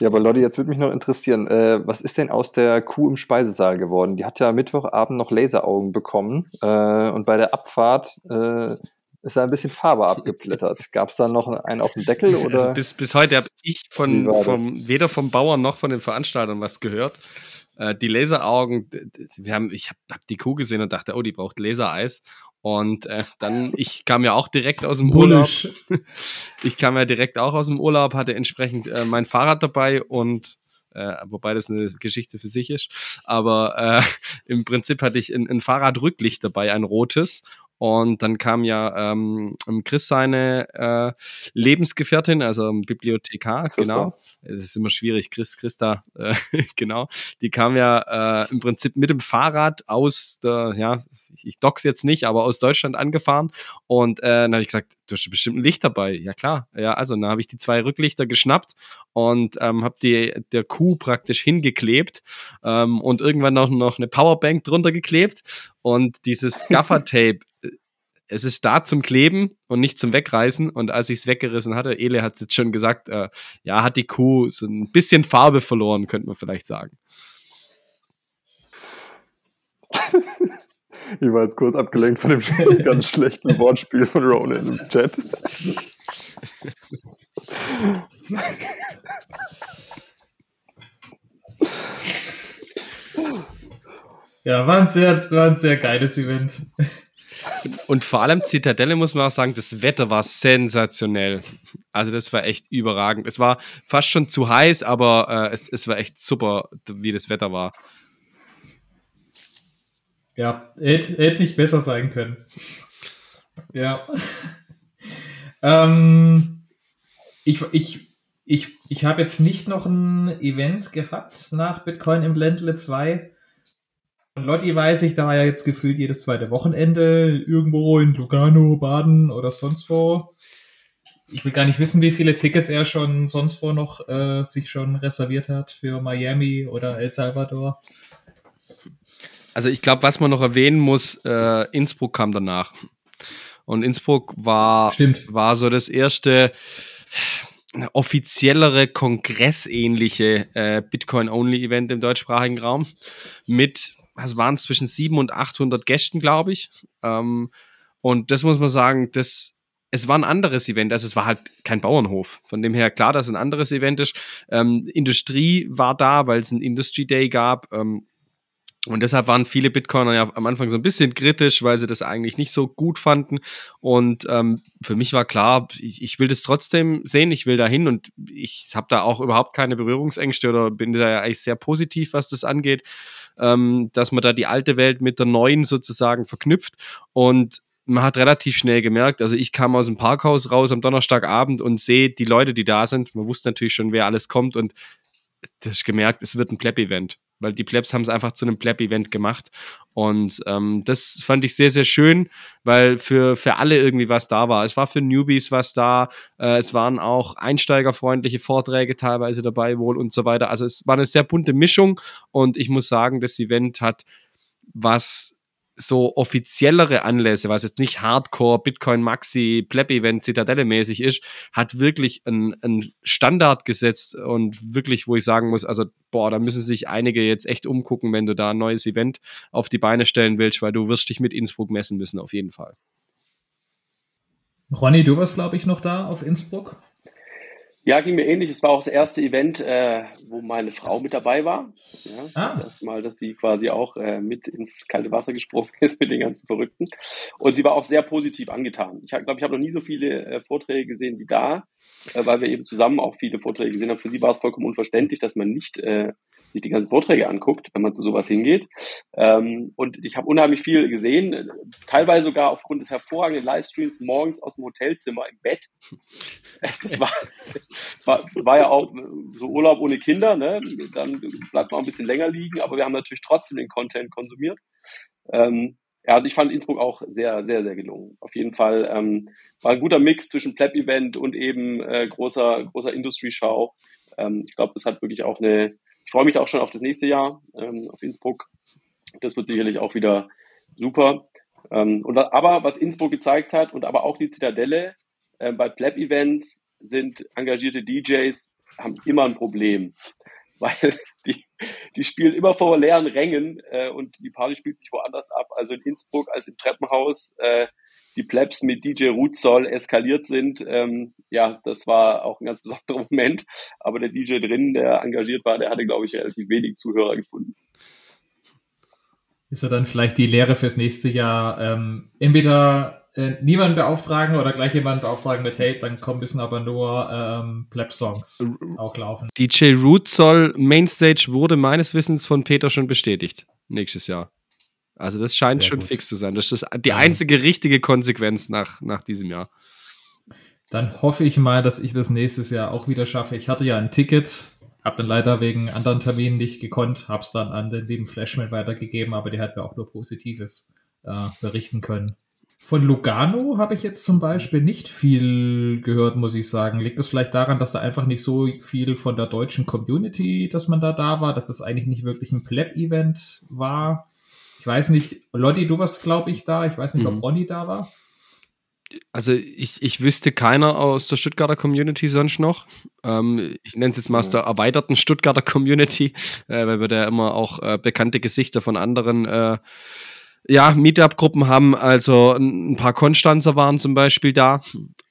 Ja, aber Leute, jetzt würde mich noch interessieren, äh, was ist denn aus der Kuh im Speisesaal geworden? Die hat ja Mittwochabend noch Laseraugen bekommen äh, und bei der Abfahrt äh, ist da ein bisschen Farbe abgeblättert. (laughs) Gab es da noch einen auf dem Deckel? Oder? Also bis, bis heute habe ich von, vom, weder vom Bauern noch von den Veranstaltern was gehört. Äh, die Laseraugen, wir haben, ich habe hab die Kuh gesehen und dachte, oh, die braucht Lasereis. Und äh, dann, (laughs) ich kam ja auch direkt aus dem. Urlaub. (laughs) Ich kam ja direkt auch aus dem Urlaub, hatte entsprechend äh, mein Fahrrad dabei und äh, wobei das eine Geschichte für sich ist. Aber äh, (laughs) im Prinzip hatte ich ein, ein Fahrradrücklicht dabei, ein rotes. Und dann kam ja ähm, Chris seine äh, Lebensgefährtin, also Bibliothekar, Christa. genau. Es ist immer schwierig, Chris, Christa, äh, (laughs) genau. Die kam ja äh, im Prinzip mit dem Fahrrad aus der, ja, ich dock's jetzt nicht, aber aus Deutschland angefahren. Und äh, dann habe ich gesagt, du hast bestimmt ein Licht dabei. Ja klar, ja, also dann habe ich die zwei Rücklichter geschnappt und ähm, habe die der Kuh praktisch hingeklebt ähm, und irgendwann noch, noch eine Powerbank drunter geklebt und dieses (laughs) Gaffer-Tape es ist da zum Kleben und nicht zum Wegreißen. Und als ich es weggerissen hatte, Ele hat es jetzt schon gesagt, äh, ja, hat die Kuh so ein bisschen Farbe verloren, könnte man vielleicht sagen. (laughs) Ich war jetzt kurz abgelenkt von dem (laughs) ganz schlechten Wortspiel von Ronan im Chat. Ja, war ein sehr, war ein sehr geiles Event. Und vor allem Zitadelle muss man auch sagen, das Wetter war sensationell. Also das war echt überragend. Es war fast schon zu heiß, aber äh, es, es war echt super, wie das Wetter war. Ja, hätte, hätte nicht besser sein können. Ja. (laughs) ähm, ich ich, ich, ich habe jetzt nicht noch ein Event gehabt nach Bitcoin im Ländle 2. Lotti weiß ich, da war ja jetzt gefühlt jedes zweite Wochenende irgendwo in Lugano, Baden oder sonst wo. Ich will gar nicht wissen, wie viele Tickets er schon sonst wo noch äh, sich schon reserviert hat für Miami oder El Salvador. Also ich glaube, was man noch erwähnen muss, äh, Innsbruck kam danach. Und Innsbruck war, Stimmt. war so das erste offiziellere, kongressähnliche äh, Bitcoin-Only-Event im deutschsprachigen Raum mit was waren es, zwischen 700 und 800 Gästen, glaube ich. Ähm, und das muss man sagen, das, es war ein anderes Event, also es war halt kein Bauernhof. Von dem her klar, dass es ein anderes Event ist. Ähm, Industrie war da, weil es ein Industry Day gab. Ähm, und deshalb waren viele Bitcoiner ja am Anfang so ein bisschen kritisch, weil sie das eigentlich nicht so gut fanden. Und ähm, für mich war klar, ich, ich will das trotzdem sehen, ich will da hin und ich habe da auch überhaupt keine Berührungsängste oder bin da ja eigentlich sehr positiv, was das angeht ähm, dass man da die alte Welt mit der neuen sozusagen verknüpft und man hat relativ schnell gemerkt, also ich kam aus dem Parkhaus raus am Donnerstagabend und sehe die Leute, die da sind. Man wusste natürlich schon, wer alles kommt und das ist gemerkt, es wird ein Pleb-Event weil die Plebs haben es einfach zu einem Pleb-Event gemacht. Und ähm, das fand ich sehr, sehr schön, weil für, für alle irgendwie was da war. Es war für Newbies was da, äh, es waren auch einsteigerfreundliche Vorträge teilweise dabei wohl und so weiter. Also es war eine sehr bunte Mischung und ich muss sagen, das Event hat was so offiziellere Anlässe, was jetzt nicht Hardcore, Bitcoin Maxi, Pleb-Event, Zitadelle-mäßig ist, hat wirklich einen Standard gesetzt und wirklich, wo ich sagen muss, also boah, da müssen sich einige jetzt echt umgucken, wenn du da ein neues Event auf die Beine stellen willst, weil du wirst dich mit Innsbruck messen müssen, auf jeden Fall. Ronny, du warst, glaube ich, noch da auf Innsbruck. Ja, ging mir ähnlich. Es war auch das erste Event, äh, wo meine Frau mit dabei war. Ja, ah. Das erste Mal, dass sie quasi auch äh, mit ins kalte Wasser gesprungen (laughs) ist mit den ganzen Verrückten. Und sie war auch sehr positiv angetan. Ich glaube, ich habe noch nie so viele äh, Vorträge gesehen wie da, äh, weil wir eben zusammen auch viele Vorträge gesehen haben. Für sie war es vollkommen unverständlich, dass man nicht äh, sich die ganzen Vorträge anguckt, wenn man zu sowas hingeht. Ähm, und ich habe unheimlich viel gesehen, teilweise sogar aufgrund des hervorragenden Livestreams morgens aus dem Hotelzimmer im Bett. (laughs) Das war, das war, war ja auch so Urlaub ohne Kinder, ne? dann bleibt man ein bisschen länger liegen, aber wir haben natürlich trotzdem den Content konsumiert. Ähm, ja, also ich fand Innsbruck auch sehr, sehr, sehr gelungen. Auf jeden Fall ähm, war ein guter Mix zwischen Pleb-Event und eben äh, großer, großer Industry-Show. Ähm, ich glaube, das hat wirklich auch eine, ich freue mich auch schon auf das nächste Jahr, ähm, auf Innsbruck. Das wird sicherlich auch wieder super. Ähm, und, aber was Innsbruck gezeigt hat und aber auch die Zitadelle, äh, bei Pleb-Events sind engagierte DJs, haben immer ein Problem, (laughs) weil die, die spielen immer vor leeren Rängen äh, und die Party spielt sich woanders ab. Also in Innsbruck als im Treppenhaus äh, die Plebs mit DJ Rutzoll eskaliert sind. Ähm, ja, das war auch ein ganz (laughs) besonderer Moment. Aber der DJ drin, der engagiert war, der hatte, glaube ich, relativ wenig Zuhörer gefunden. Ist ja dann vielleicht die Lehre fürs nächste Jahr, ähm, entweder äh, niemanden beauftragen oder gleich jemanden beauftragen mit, hey, dann kommen müssen aber nur ähm, Pleb-Songs auch laufen. DJ soll Mainstage wurde meines Wissens von Peter schon bestätigt. Nächstes Jahr. Also das scheint Sehr schon gut. fix zu sein. Das ist die einzige richtige Konsequenz nach, nach diesem Jahr. Dann hoffe ich mal, dass ich das nächstes Jahr auch wieder schaffe. Ich hatte ja ein Ticket, habe dann leider wegen anderen Terminen nicht gekonnt, habe es dann an den lieben Flashman weitergegeben, aber der hat mir auch nur Positives äh, berichten können. Von Lugano habe ich jetzt zum Beispiel nicht viel gehört, muss ich sagen. Liegt das vielleicht daran, dass da einfach nicht so viel von der deutschen Community, dass man da da war, dass das eigentlich nicht wirklich ein Pleb-Event war? Ich weiß nicht, Lotti, du warst, glaube ich, da. Ich weiß nicht, mhm. ob Ronny da war. Also ich, ich wüsste keiner aus der Stuttgarter Community sonst noch. Ähm, ich nenne es jetzt mal aus der erweiterten Stuttgarter Community, äh, weil wir da immer auch äh, bekannte Gesichter von anderen äh, ja, Meetup-Gruppen haben. Also ein paar Konstanzer waren zum Beispiel da.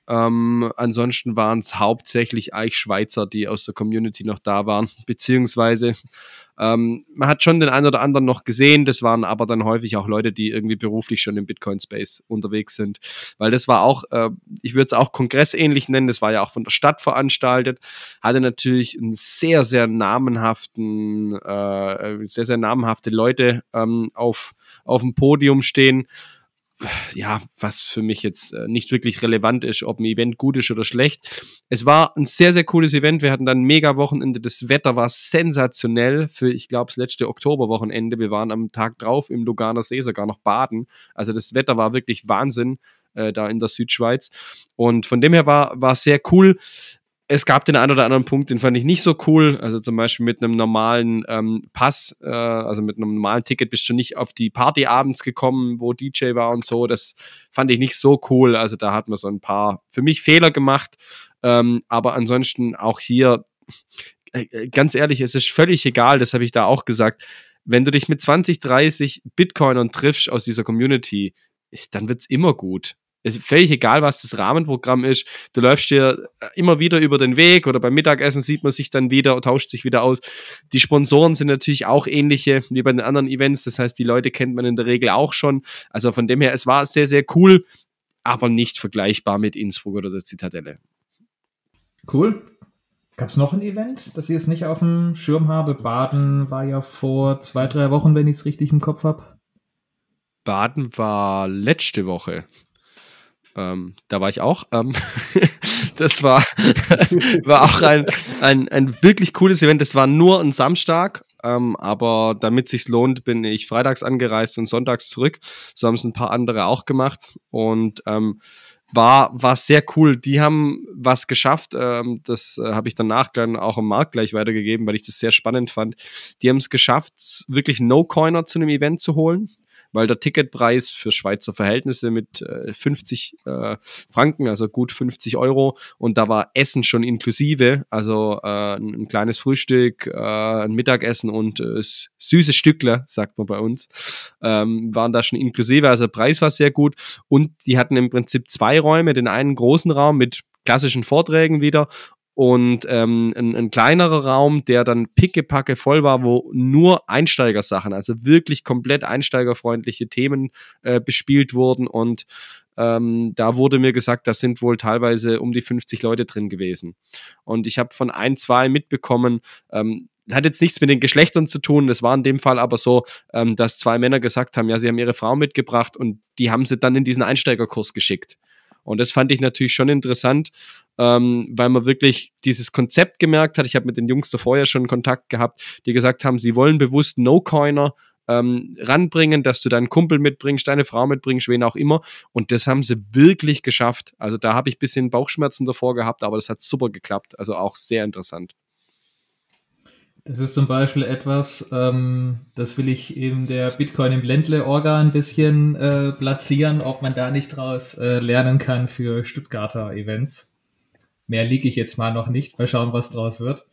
Ähm, ansonsten waren es hauptsächlich eigentlich Schweizer, die aus der Community noch da waren, beziehungsweise ähm, man hat schon den einen oder anderen noch gesehen, das waren aber dann häufig auch Leute, die irgendwie beruflich schon im Bitcoin-Space unterwegs sind. Weil das war auch, äh, ich würde es auch kongressähnlich nennen, das war ja auch von der Stadt veranstaltet, hatte natürlich einen sehr, sehr namenhaften, äh, sehr, sehr namenhafte Leute ähm, auf, auf dem Podium stehen ja, was für mich jetzt äh, nicht wirklich relevant ist, ob ein Event gut ist oder schlecht. Es war ein sehr, sehr cooles Event. Wir hatten dann ein mega Wochenende. Das Wetter war sensationell für, ich glaube, das letzte Oktoberwochenende. Wir waren am Tag drauf im Luganer See sogar noch baden. Also das Wetter war wirklich Wahnsinn äh, da in der Südschweiz. Und von dem her war, war sehr cool es gab den einen oder anderen Punkt, den fand ich nicht so cool. Also zum Beispiel mit einem normalen ähm, Pass, äh, also mit einem normalen Ticket bist du nicht auf die Party abends gekommen, wo DJ war und so. Das fand ich nicht so cool. Also da hat man so ein paar für mich Fehler gemacht. Ähm, aber ansonsten auch hier, äh, äh ganz ehrlich, es ist völlig egal, das habe ich da auch gesagt. Wenn du dich mit 20, 30 Bitcoinern triffst aus dieser Community, dann wird's immer gut. Es ist völlig egal, was das Rahmenprogramm ist. Du läufst dir immer wieder über den Weg oder beim Mittagessen sieht man sich dann wieder, tauscht sich wieder aus. Die Sponsoren sind natürlich auch ähnliche wie bei den anderen Events. Das heißt, die Leute kennt man in der Regel auch schon. Also von dem her, es war sehr, sehr cool, aber nicht vergleichbar mit Innsbruck oder der Zitadelle. Cool. Gab es noch ein Event, das ich jetzt nicht auf dem Schirm habe? Baden war ja vor zwei, drei Wochen, wenn ich es richtig im Kopf habe. Baden war letzte Woche. Ähm, da war ich auch. Ähm, (laughs) das war, (laughs) war auch ein, ein, ein wirklich cooles Event. Das war nur ein Samstag, ähm, aber damit sich's lohnt, bin ich freitags angereist und sonntags zurück. So haben es ein paar andere auch gemacht und ähm, war, war sehr cool. Die haben was geschafft. Ähm, das äh, habe ich danach dann auch im Markt gleich weitergegeben, weil ich das sehr spannend fand. Die haben es geschafft, wirklich No-Coiner zu einem Event zu holen weil der Ticketpreis für Schweizer Verhältnisse mit äh, 50 äh, Franken, also gut 50 Euro, und da war Essen schon inklusive, also äh, ein, ein kleines Frühstück, äh, ein Mittagessen und äh, süße Stückler, sagt man bei uns, ähm, waren da schon inklusive, also der Preis war sehr gut. Und die hatten im Prinzip zwei Räume, den einen großen Raum mit klassischen Vorträgen wieder und ähm, ein, ein kleinerer Raum, der dann pickepacke voll war, wo nur Einsteigersachen, also wirklich komplett einsteigerfreundliche Themen äh, bespielt wurden und ähm, da wurde mir gesagt, da sind wohl teilweise um die 50 Leute drin gewesen. Und ich habe von ein, zwei mitbekommen, ähm, hat jetzt nichts mit den Geschlechtern zu tun, das war in dem Fall aber so, ähm, dass zwei Männer gesagt haben, ja, sie haben ihre Frau mitgebracht und die haben sie dann in diesen Einsteigerkurs geschickt. Und das fand ich natürlich schon interessant, ähm, weil man wirklich dieses Konzept gemerkt hat. Ich habe mit den Jungs davor ja schon Kontakt gehabt, die gesagt haben, sie wollen bewusst No-Coiner ähm, ranbringen, dass du deinen Kumpel mitbringst, deine Frau mitbringst, wen auch immer. Und das haben sie wirklich geschafft. Also da habe ich bisschen Bauchschmerzen davor gehabt, aber das hat super geklappt. Also auch sehr interessant. Das ist zum Beispiel etwas, ähm, das will ich in der Bitcoin im Ländle-Orga ein bisschen äh, platzieren, ob man da nicht draus äh, lernen kann für Stuttgarter Events. Mehr liege ich jetzt mal noch nicht. Mal schauen, was draus wird.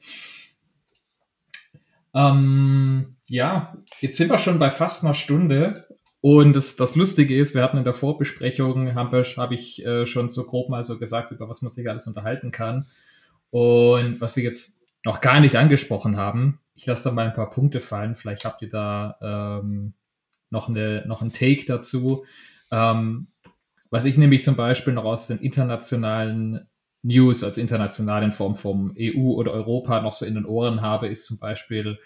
Ähm, ja, jetzt sind wir schon bei fast einer Stunde. Und das, das Lustige ist, wir hatten in der Vorbesprechung, habe hab ich äh, schon so grob mal so gesagt, über was man sich alles unterhalten kann. Und was wir jetzt noch gar nicht angesprochen haben, ich lasse da mal ein paar Punkte fallen, vielleicht habt ihr da ähm, noch, eine, noch einen Take dazu. Ähm, was ich nämlich zum Beispiel noch aus den internationalen News, als international in Form vom EU oder Europa noch so in den Ohren habe, ist zum Beispiel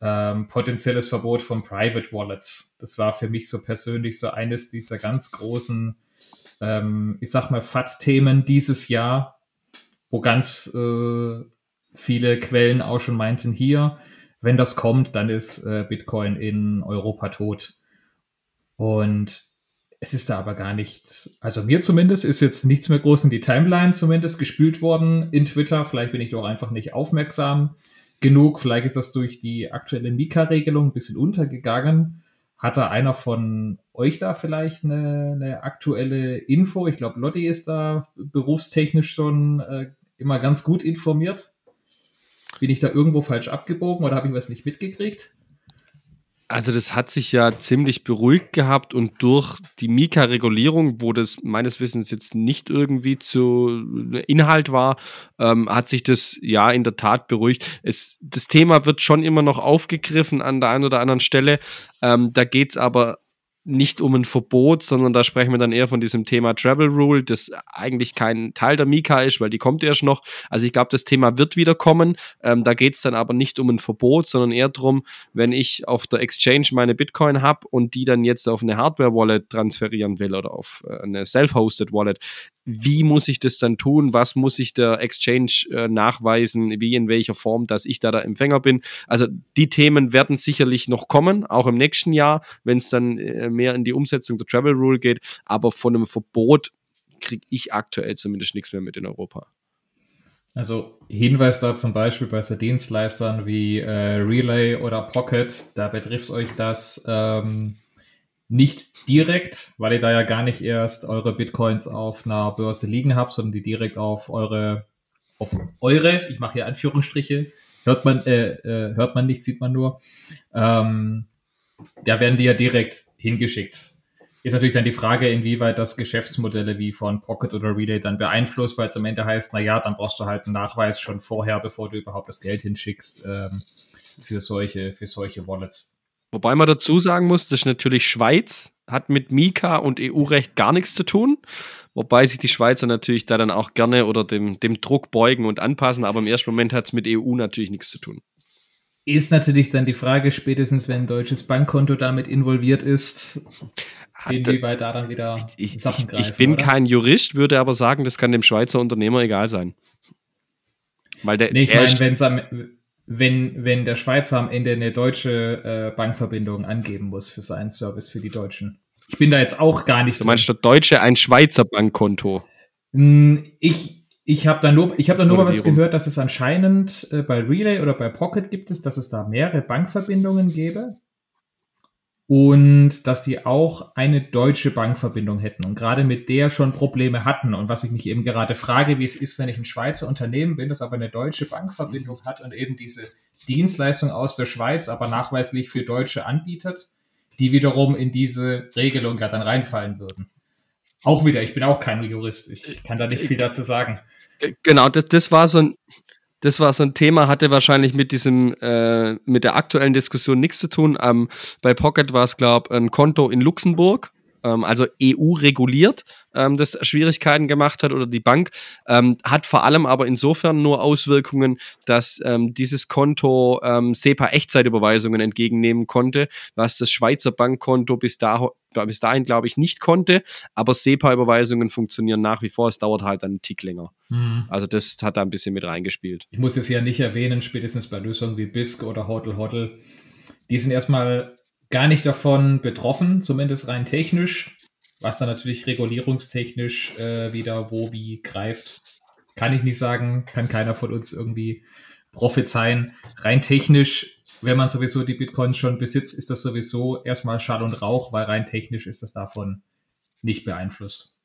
ähm, potenzielles Verbot von Private Wallets. Das war für mich so persönlich so eines dieser ganz großen, ähm, ich sag mal, FAT-Themen dieses Jahr, wo ganz äh, viele Quellen auch schon meinten, hier, wenn das kommt, dann ist äh, Bitcoin in Europa tot. Und es ist da aber gar nicht, also mir zumindest ist jetzt nichts mehr groß in die Timeline zumindest gespült worden in Twitter. Vielleicht bin ich doch einfach nicht aufmerksam genug. Vielleicht ist das durch die aktuelle Mika-Regelung ein bisschen untergegangen. Hat da einer von euch da vielleicht eine, eine aktuelle Info? Ich glaube, Lotti ist da berufstechnisch schon äh, immer ganz gut informiert. Bin ich da irgendwo falsch abgebogen oder habe ich was nicht mitgekriegt? Also das hat sich ja ziemlich beruhigt gehabt und durch die Mika-Regulierung, wo das meines Wissens jetzt nicht irgendwie zu Inhalt war, ähm, hat sich das ja in der Tat beruhigt. Es, das Thema wird schon immer noch aufgegriffen an der einen oder anderen Stelle. Ähm, da geht es aber nicht um ein Verbot, sondern da sprechen wir dann eher von diesem Thema Travel Rule, das eigentlich kein Teil der Mika ist, weil die kommt erst noch. Also ich glaube, das Thema wird wieder kommen. Ähm, da geht es dann aber nicht um ein Verbot, sondern eher darum, wenn ich auf der Exchange meine Bitcoin habe und die dann jetzt auf eine Hardware-Wallet transferieren will oder auf äh, eine Self-Hosted Wallet, wie muss ich das dann tun? Was muss ich der Exchange äh, nachweisen? Wie in welcher Form, dass ich da der Empfänger bin? Also die Themen werden sicherlich noch kommen, auch im nächsten Jahr, wenn es dann äh, mehr in die Umsetzung der Travel Rule geht. Aber von einem Verbot kriege ich aktuell zumindest nichts mehr mit in Europa. Also Hinweis da zum Beispiel bei so Dienstleistern wie äh, Relay oder Pocket, da betrifft euch das ähm, nicht direkt, weil ihr da ja gar nicht erst eure Bitcoins auf einer Börse liegen habt, sondern die direkt auf eure, auf eure, ich mache hier Anführungsstriche, hört man, äh, äh, hört man nicht, sieht man nur. Ähm, da werden die ja direkt hingeschickt. Ist natürlich dann die Frage, inwieweit das Geschäftsmodelle wie von Pocket oder Relay dann beeinflusst, weil es am Ende heißt, na ja, dann brauchst du halt einen Nachweis schon vorher, bevor du überhaupt das Geld hinschickst ähm, für solche, für solche Wallets. Wobei man dazu sagen muss, das ist natürlich Schweiz, hat mit Mika und EU-Recht gar nichts zu tun. Wobei sich die Schweizer natürlich da dann auch gerne oder dem, dem Druck beugen und anpassen, aber im ersten Moment hat es mit EU natürlich nichts zu tun. Ist natürlich dann die Frage, spätestens wenn ein deutsches Bankkonto damit involviert ist, inwieweit da dann wieder ich, ich, Sachen greifen. Ich bin oder? kein Jurist, würde aber sagen, das kann dem Schweizer Unternehmer egal sein. Weil der, nee, ich meine, wenn am wenn, wenn der Schweizer am Ende eine deutsche äh, Bankverbindung angeben muss für seinen Service für die Deutschen. Ich bin da jetzt auch gar nicht. Du meinst der Deutsche ein Schweizer Bankkonto? Hm, ich, ich habe da nur, ich hab da nur mal was gehört, dass es anscheinend äh, bei Relay oder bei Pocket gibt es, dass es da mehrere Bankverbindungen gäbe und dass die auch eine deutsche Bankverbindung hätten und gerade mit der schon Probleme hatten. Und was ich mich eben gerade frage, wie es ist, wenn ich ein Schweizer Unternehmen bin, das aber eine deutsche Bankverbindung hat und eben diese Dienstleistung aus der Schweiz aber nachweislich für Deutsche anbietet, die wiederum in diese Regelung ja dann reinfallen würden. Auch wieder, ich bin auch kein Jurist, ich kann da nicht viel dazu sagen. Genau, das, das war so ein, das war so ein Thema, hatte wahrscheinlich mit diesem, äh, mit der aktuellen Diskussion nichts zu tun. Ähm, bei Pocket war es, glaube ein Konto in Luxemburg, ähm, also EU reguliert, ähm, das Schwierigkeiten gemacht hat oder die Bank, ähm, hat vor allem aber insofern nur Auswirkungen, dass ähm, dieses Konto ähm, SEPA-Echtzeitüberweisungen entgegennehmen konnte, was das Schweizer Bankkonto bis, da, bis dahin, glaube ich, nicht konnte. Aber SEPA-Überweisungen funktionieren nach wie vor. Es dauert halt einen Tick länger. Mhm. Also das hat da ein bisschen mit reingespielt. Ich muss es ja nicht erwähnen, spätestens bei Lösungen wie BISC oder Hotel Hotel. Die sind erstmal gar nicht davon betroffen, zumindest rein technisch. Was dann natürlich regulierungstechnisch äh, wieder wo wie greift, kann ich nicht sagen, kann keiner von uns irgendwie prophezeien. Rein technisch, wenn man sowieso die Bitcoins schon besitzt, ist das sowieso erstmal Schall und Rauch, weil rein technisch ist das davon nicht beeinflusst.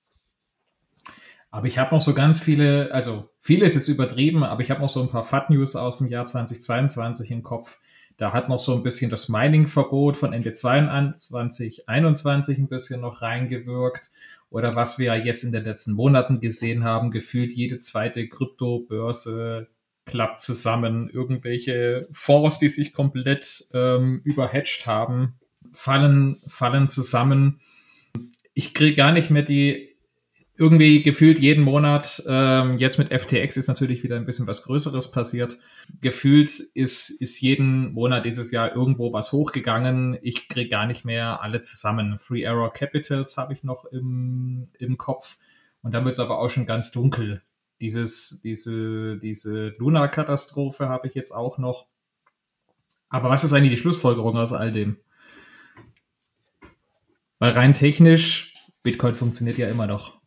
Aber ich habe noch so ganz viele, also viele ist jetzt übertrieben, aber ich habe noch so ein paar FAT-News aus dem Jahr 2022 im Kopf, Da hat noch so ein bisschen das Mining-Verbot von Ende 22, 21 ein bisschen noch reingewirkt. Oder was wir jetzt in den letzten Monaten gesehen haben, gefühlt jede zweite Kryptobörse klappt zusammen. Irgendwelche Fonds, die sich komplett ähm, überhatcht haben, fallen, fallen zusammen. Ich kriege gar nicht mehr die irgendwie gefühlt jeden Monat, ähm, jetzt mit FTX ist natürlich wieder ein bisschen was Größeres passiert. Gefühlt ist, ist jeden Monat dieses Jahr irgendwo was hochgegangen. Ich kriege gar nicht mehr alle zusammen. Free Error Capitals habe ich noch im, im Kopf. Und dann wird es aber auch schon ganz dunkel. Dieses, diese, diese Luna-Katastrophe habe ich jetzt auch noch. Aber was ist eigentlich die Schlussfolgerung aus all dem? Weil rein technisch, Bitcoin funktioniert ja immer noch.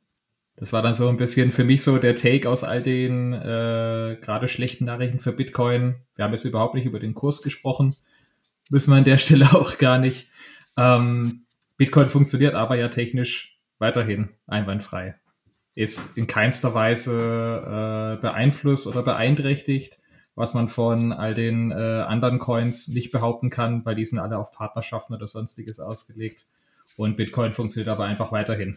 Das war dann so ein bisschen für mich so der Take aus all den äh, gerade schlechten Nachrichten für Bitcoin. Wir haben jetzt überhaupt nicht über den Kurs gesprochen. Müssen wir an der (laughs) Stelle auch gar nicht. Ähm, Bitcoin funktioniert aber ja technisch weiterhin einwandfrei. Ist in keinster Weise äh, beeinflusst oder beeinträchtigt, was man von all den äh, anderen Coins nicht behaupten kann, weil die sind alle auf Partnerschaften oder sonstiges ausgelegt. Und Bitcoin funktioniert aber einfach weiterhin.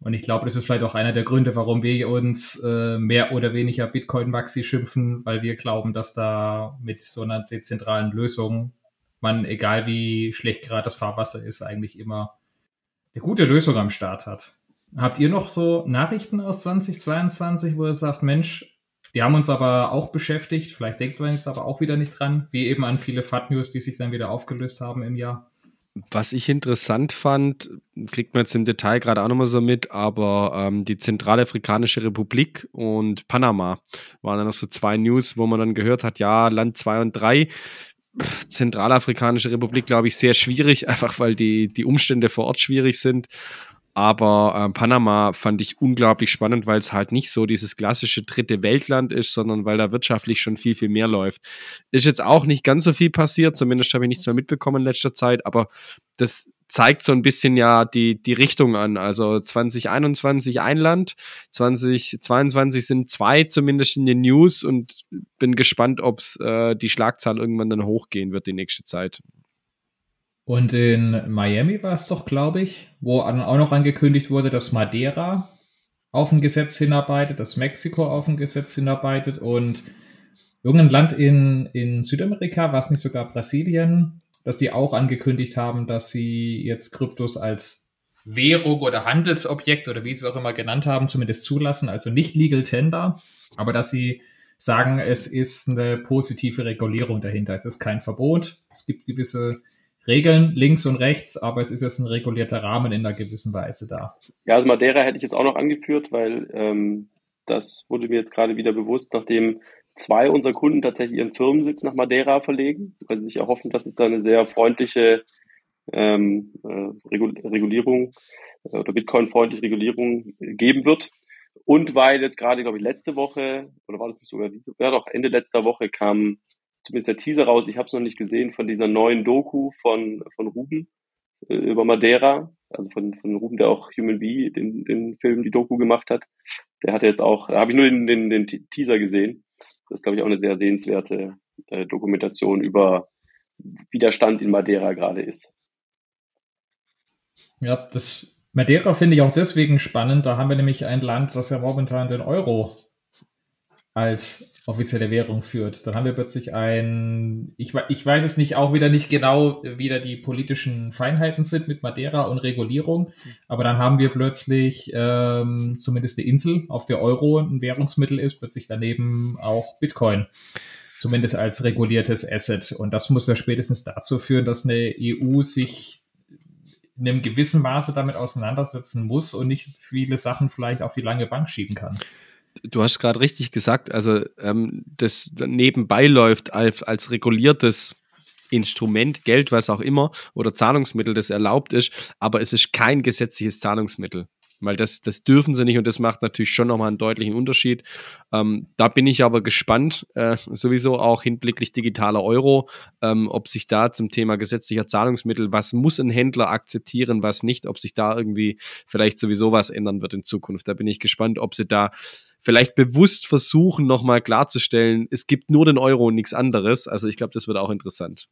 Und ich glaube, das ist vielleicht auch einer der Gründe, warum wir uns äh, mehr oder weniger Bitcoin-Maxi schimpfen, weil wir glauben, dass da mit so einer dezentralen Lösung man, egal wie schlecht gerade das Fahrwasser ist, eigentlich immer eine gute Lösung am Start hat. Habt ihr noch so Nachrichten aus 2022, wo ihr sagt, Mensch, die haben uns aber auch beschäftigt, vielleicht denkt man jetzt aber auch wieder nicht dran, wie eben an viele FAT-News, die sich dann wieder aufgelöst haben im Jahr? Was ich interessant fand, kriegt man jetzt im Detail gerade auch nochmal so mit, aber ähm, die Zentralafrikanische Republik und Panama waren dann noch so zwei News, wo man dann gehört hat, ja, Land 2 und 3. Zentralafrikanische Republik, glaube ich, sehr schwierig, (laughs) einfach weil die, die Umstände vor Ort schwierig sind. Aber äh, Panama fand ich unglaublich spannend, weil es halt nicht so dieses klassische dritte Weltland ist, sondern weil da wirtschaftlich schon viel, viel mehr läuft. Ist jetzt auch nicht ganz so viel passiert, zumindest habe ich nichts mehr mitbekommen in letzter Zeit, aber das zeigt so ein bisschen ja die, die Richtung an. Also 2021 ein Land, 2022 sind zwei zumindest in den News und bin gespannt, ob äh, die Schlagzahl irgendwann dann hochgehen wird die nächste Zeit. Und in Miami war es doch, glaube ich, wo auch noch angekündigt wurde, dass Madeira auf ein Gesetz hinarbeitet, dass Mexiko auf ein Gesetz hinarbeitet und irgendein Land in, in Südamerika, war es nicht sogar Brasilien, dass die auch angekündigt haben, dass sie jetzt Kryptos als Währung oder Handelsobjekt oder wie sie es auch immer genannt haben, zumindest zulassen, also nicht Legal Tender, aber dass sie sagen, es ist eine positive Regulierung dahinter. Es ist kein Verbot. Es gibt gewisse Regeln links und rechts, aber es ist jetzt ein regulierter Rahmen in einer gewissen Weise da. Ja, also Madeira hätte ich jetzt auch noch angeführt, weil ähm, das wurde mir jetzt gerade wieder bewusst, nachdem zwei unserer Kunden tatsächlich ihren Firmensitz nach Madeira verlegen, weil sie sich erhoffen, dass es da eine sehr freundliche ähm, äh, Regulierung äh, oder Bitcoin-freundliche Regulierung geben wird. Und weil jetzt gerade, glaube ich, letzte Woche, oder war das nicht sogar, ja doch, Ende letzter Woche kam zumindest der Teaser raus, ich habe es noch nicht gesehen, von dieser neuen Doku von, von Ruben äh, über Madeira, also von, von Ruben, der auch Human Bee, den, den Film, die Doku gemacht hat. Der hatte jetzt auch, habe ich nur den, den, den Teaser gesehen. Das ist, glaube ich, auch eine sehr sehenswerte äh, Dokumentation über, wie der Stand in Madeira gerade ist. Ja, das Madeira finde ich auch deswegen spannend. Da haben wir nämlich ein Land, das ja momentan den Euro als offizielle Währung führt. Dann haben wir plötzlich ein, ich, ich weiß es nicht, auch wieder nicht genau, wie da die politischen Feinheiten sind mit Madeira und Regulierung, aber dann haben wir plötzlich ähm, zumindest eine Insel, auf der Euro ein Währungsmittel ist, plötzlich daneben auch Bitcoin. Zumindest als reguliertes Asset. Und das muss ja spätestens dazu führen, dass eine EU sich in einem gewissen Maße damit auseinandersetzen muss und nicht viele Sachen vielleicht auf die lange Bank schieben kann du hast gerade richtig gesagt, also ähm, das nebenbei läuft als, als reguliertes Instrument, Geld, was auch immer, oder Zahlungsmittel, das erlaubt ist, aber es ist kein gesetzliches Zahlungsmittel. Weil das, das dürfen sie nicht und das macht natürlich schon nochmal einen deutlichen Unterschied. Ähm, da bin ich aber gespannt, äh, sowieso auch hinblicklich digitaler Euro, ähm, ob sich da zum Thema gesetzlicher Zahlungsmittel, was muss ein Händler akzeptieren, was nicht, ob sich da irgendwie vielleicht sowieso was ändern wird in Zukunft. Da bin ich gespannt, ob sie da vielleicht bewusst versuchen, nochmal klarzustellen, es gibt nur den Euro und nichts anderes. Also ich glaube, das wird auch interessant.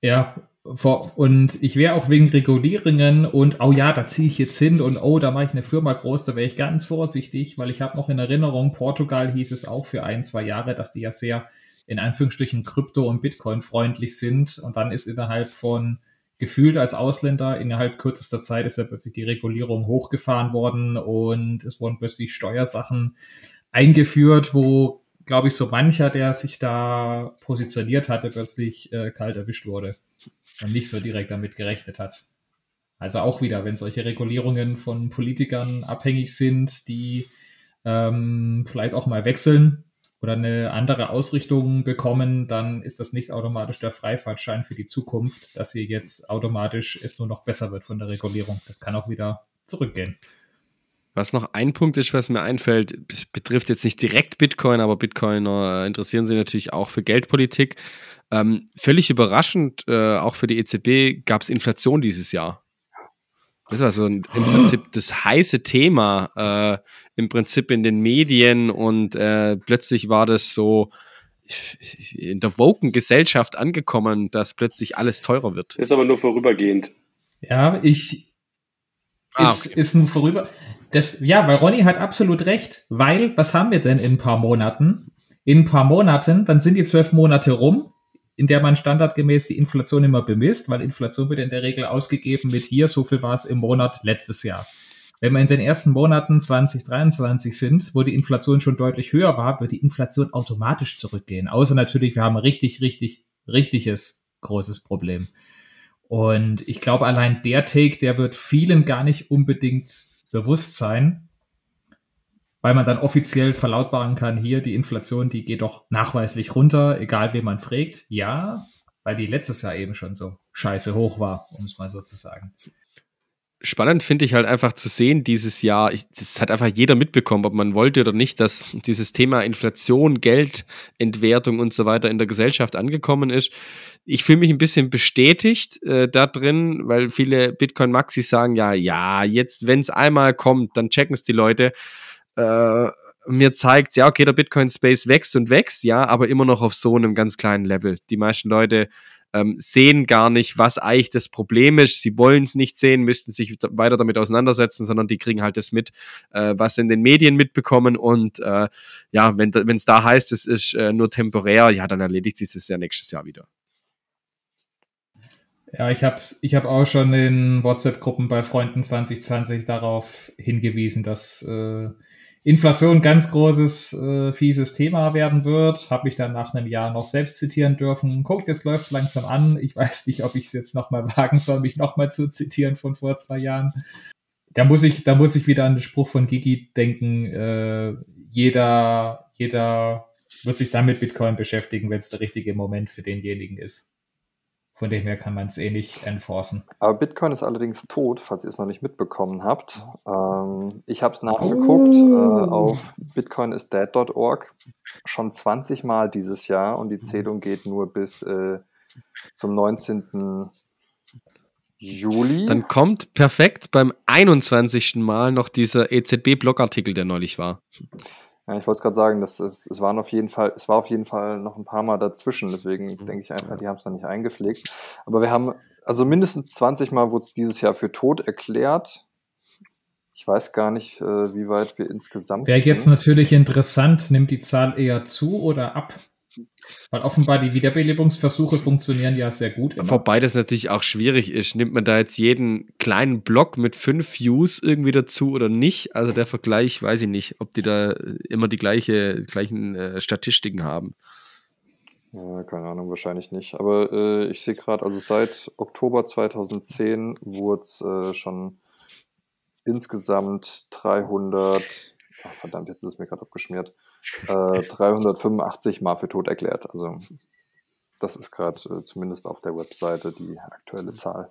Ja, und ich wäre auch wegen Regulierungen und, oh ja, da ziehe ich jetzt hin und oh, da mache ich eine Firma groß, da wäre ich ganz vorsichtig, weil ich habe noch in Erinnerung, Portugal hieß es auch für ein, zwei Jahre, dass die ja sehr in Anführungsstrichen Krypto- und Bitcoin-freundlich sind. Und dann ist innerhalb von gefühlt als Ausländer innerhalb kürzester Zeit ist ja plötzlich die Regulierung hochgefahren worden und es wurden plötzlich Steuersachen eingeführt, wo, glaube ich, so mancher, der sich da positioniert hatte, plötzlich äh, kalt erwischt wurde und nicht so direkt damit gerechnet hat. Also auch wieder, wenn solche Regulierungen von Politikern abhängig sind, die ähm, vielleicht auch mal wechseln, oder eine andere Ausrichtung bekommen, dann ist das nicht automatisch der Freifahrtschein für die Zukunft, dass hier jetzt automatisch es nur noch besser wird von der Regulierung. Das kann auch wieder zurückgehen. Was noch ein Punkt ist, was mir einfällt, betrifft jetzt nicht direkt Bitcoin, aber Bitcoiner interessieren sich natürlich auch für Geldpolitik. Ähm, völlig überraschend, äh, auch für die EZB gab es Inflation dieses Jahr. Das war so im Prinzip das heiße Thema äh, im Prinzip in den Medien und äh, plötzlich war das so in der woken Gesellschaft angekommen, dass plötzlich alles teurer wird. Ist aber nur vorübergehend. Ja, ich ah, ist, okay. ist nur vorüber. Das, ja, weil Ronny hat absolut recht, weil was haben wir denn in ein paar Monaten? In ein paar Monaten, dann sind die zwölf Monate rum in der man standardgemäß die Inflation immer bemisst, weil Inflation wird in der Regel ausgegeben mit hier, so viel war es im Monat letztes Jahr. Wenn wir in den ersten Monaten 2023 sind, wo die Inflation schon deutlich höher war, wird die Inflation automatisch zurückgehen. Außer natürlich, wir haben richtig, richtig, richtiges großes Problem. Und ich glaube, allein der Take, der wird vielen gar nicht unbedingt bewusst sein, weil man dann offiziell verlautbaren kann, hier die Inflation, die geht doch nachweislich runter, egal wen man fragt. Ja, weil die letztes Jahr eben schon so scheiße hoch war, um es mal so zu sagen. Spannend finde ich halt einfach zu sehen dieses Jahr, ich, das hat einfach jeder mitbekommen, ob man wollte oder nicht, dass dieses Thema Inflation, Geldentwertung und so weiter in der Gesellschaft angekommen ist. Ich fühle mich ein bisschen bestätigt äh, da drin, weil viele Bitcoin-Maxis sagen, ja, ja, jetzt, wenn es einmal kommt, dann checken es die Leute äh, mir zeigt, ja, okay, der Bitcoin-Space wächst und wächst, ja, aber immer noch auf so einem ganz kleinen Level. Die meisten Leute ähm, sehen gar nicht, was eigentlich das Problem ist. Sie wollen es nicht sehen, müssten sich weiter damit auseinandersetzen, sondern die kriegen halt das mit, äh, was in den Medien mitbekommen. Und äh, ja, wenn es da heißt, es ist äh, nur temporär, ja, dann erledigt sich das ja nächstes Jahr wieder. Ja, ich habe ich hab auch schon in WhatsApp-Gruppen bei Freunden 2020 darauf hingewiesen, dass äh, Inflation ganz großes, äh, fieses Thema werden wird. Habe mich dann nach einem Jahr noch selbst zitieren dürfen. Guckt, jetzt läuft langsam an. Ich (laughs) weiß nicht, ob ich es jetzt nochmal wagen soll, mich nochmal zu zitieren von vor zwei Jahren. Da muss ich, da muss ich wieder an den Spruch von Gigi denken. Äh, jeder, jeder wird sich dann mit Bitcoin beschäftigen, wenn es der richtige Moment für denjenigen ist. Von dem her kann man es eh nicht enforcen. Aber Bitcoin ist allerdings tot, falls ihr es noch nicht mitbekommen habt. Ähm, ich habe es nachgeguckt oh. äh, auf bitcoinisdead.org schon 20 Mal dieses Jahr und die Zählung geht nur bis äh, zum 19. Juli. Dann kommt perfekt beim 21. Mal noch dieser EZB-Blogartikel, der neulich war. Ja, ich wollte es gerade sagen, dass es, es waren auf jeden Fall, es war auf jeden Fall noch ein paar Mal dazwischen, deswegen mhm. denke ich einfach, die haben es noch nicht eingepflegt. Aber wir haben, also mindestens 20 Mal wurde es dieses Jahr für tot erklärt. Ich weiß gar nicht, äh, wie weit wir insgesamt. Wäre jetzt natürlich interessant, nimmt die Zahl eher zu oder ab? Weil offenbar die Wiederbelebungsversuche funktionieren ja sehr gut. Immer. Wobei das natürlich auch schwierig ist. Nimmt man da jetzt jeden kleinen Block mit fünf Views irgendwie dazu oder nicht? Also der Vergleich, weiß ich nicht, ob die da immer die gleiche, gleichen äh, Statistiken haben. Ja, keine Ahnung, wahrscheinlich nicht. Aber äh, ich sehe gerade, also seit Oktober 2010 wurde es äh, schon insgesamt 300, ach, verdammt, jetzt ist es mir gerade abgeschmiert, äh, (laughs) 385 Mal für tot erklärt. Also das ist gerade äh, zumindest auf der Webseite die aktuelle Zahl.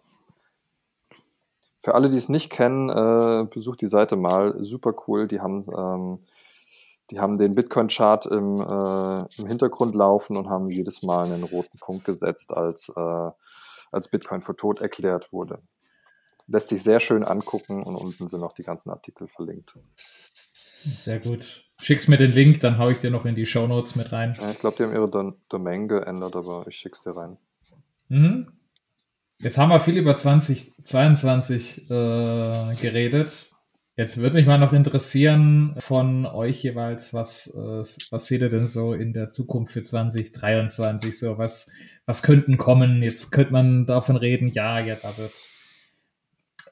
Für alle, die es nicht kennen, äh, besucht die Seite mal. Super cool. Die haben, ähm, die haben den Bitcoin-Chart im, äh, im Hintergrund laufen und haben jedes Mal einen roten Punkt gesetzt, als, äh, als Bitcoin für tot erklärt wurde. Lässt sich sehr schön angucken und unten sind auch die ganzen Artikel verlinkt. Sehr gut. Schick's mir den Link, dann hau ich dir noch in die Show Notes mit rein. Ja, ich glaube, die haben ihre Dom Domain geändert, aber ich schick's dir rein. Mhm. Jetzt haben wir viel über 2022 äh, geredet. Jetzt würde mich mal noch interessieren von euch jeweils, was, äh, was seht ihr denn so in der Zukunft für 2023? So, was, was könnten kommen? Jetzt könnte man davon reden, ja, ja, da wird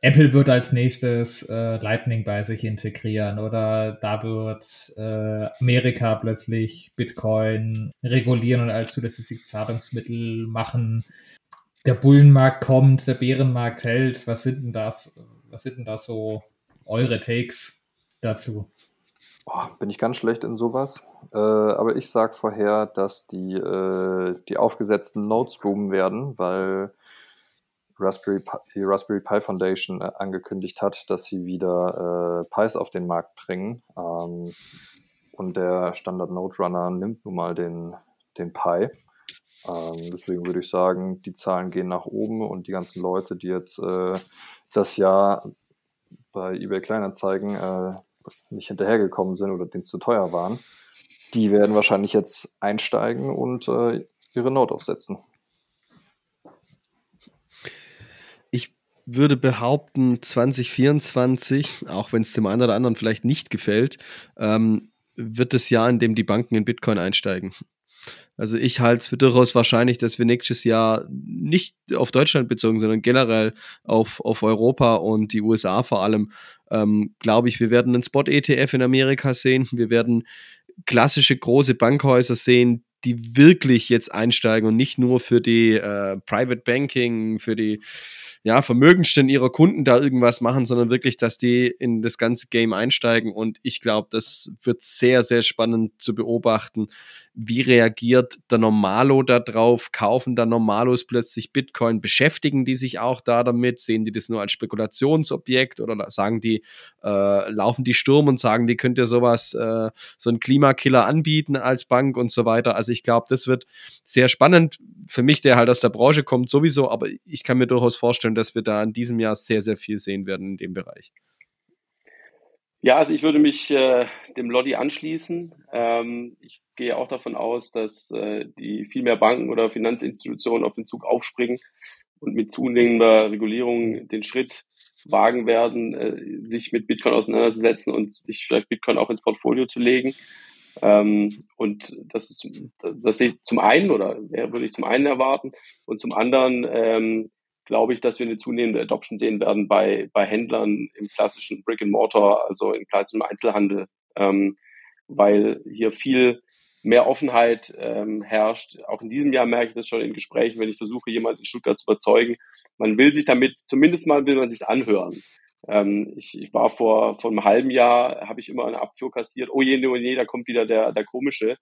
Apple wird als nächstes äh, Lightning bei sich integrieren oder da wird äh, Amerika plötzlich Bitcoin regulieren und als zusätzliches Zahlungsmittel machen. Der Bullenmarkt kommt, der Bärenmarkt hält. Was sind denn das? Was sind denn da so eure Takes dazu? Oh, bin ich ganz schlecht in sowas. Äh, aber ich sage vorher, dass die, äh, die aufgesetzten Nodes boomen werden, weil Raspberry Pi, die Raspberry Pi Foundation äh, angekündigt hat, dass sie wieder äh, Pis auf den Markt bringen. Ähm, und der Standard Node Runner nimmt nun mal den, den Pi. Ähm, deswegen würde ich sagen, die Zahlen gehen nach oben und die ganzen Leute, die jetzt äh, das Jahr bei eBay Kleinanzeigen äh, nicht hinterhergekommen sind oder denen es zu teuer waren, die werden wahrscheinlich jetzt einsteigen und äh, ihre Node aufsetzen. Würde behaupten, 2024, auch wenn es dem einen oder anderen vielleicht nicht gefällt, ähm, wird das Jahr, in dem die Banken in Bitcoin einsteigen. Also ich halte es für durchaus wahrscheinlich, dass wir nächstes Jahr nicht auf Deutschland bezogen, sondern generell auf, auf Europa und die USA vor allem, ähm, glaube ich, wir werden einen Spot-ETF in Amerika sehen. Wir werden klassische große Bankhäuser sehen, die wirklich jetzt einsteigen und nicht nur für die äh, Private Banking, für die ja, Vermögensten ihrer Kunden da irgendwas machen, sondern wirklich, dass die in das ganze Game einsteigen. Und ich glaube, das wird sehr, sehr spannend zu beobachten, wie reagiert der Normalo da drauf? Kaufen da Normalos plötzlich Bitcoin? Beschäftigen die sich auch da damit? Sehen die das nur als Spekulationsobjekt oder sagen die, äh, laufen die Sturm und sagen, die könnt ihr sowas, äh, so einen Klimakiller anbieten als Bank und so weiter? Also ich glaube, das wird sehr spannend. Für mich, der halt aus der Branche kommt, sowieso, aber ich kann mir durchaus vorstellen, dass wir da in diesem Jahr sehr, sehr viel sehen werden in dem Bereich. Ja, also ich würde mich äh, dem Lodi anschließen. Ähm, ich gehe auch davon aus, dass äh, die viel mehr Banken oder Finanzinstitutionen auf den Zug aufspringen und mit zunehmender Regulierung den Schritt wagen werden, äh, sich mit Bitcoin auseinanderzusetzen und sich vielleicht Bitcoin auch ins Portfolio zu legen. Ähm, und das, ist, das sehe ich zum einen oder ja, würde ich zum einen erwarten und zum anderen ähm, glaube ich, dass wir eine zunehmende Adoption sehen werden bei, bei Händlern im klassischen Brick and Mortar, also im klassischen Einzelhandel, ähm, weil hier viel mehr Offenheit ähm, herrscht. Auch in diesem Jahr merke ich das schon in Gesprächen, wenn ich versuche, jemanden in Stuttgart zu überzeugen. Man will sich damit, zumindest mal will man sich anhören. Ähm, ich, ich war vor, vor einem halben Jahr, habe ich immer eine Abfuhr kassiert. Oh je, oh je, da kommt wieder der, der komische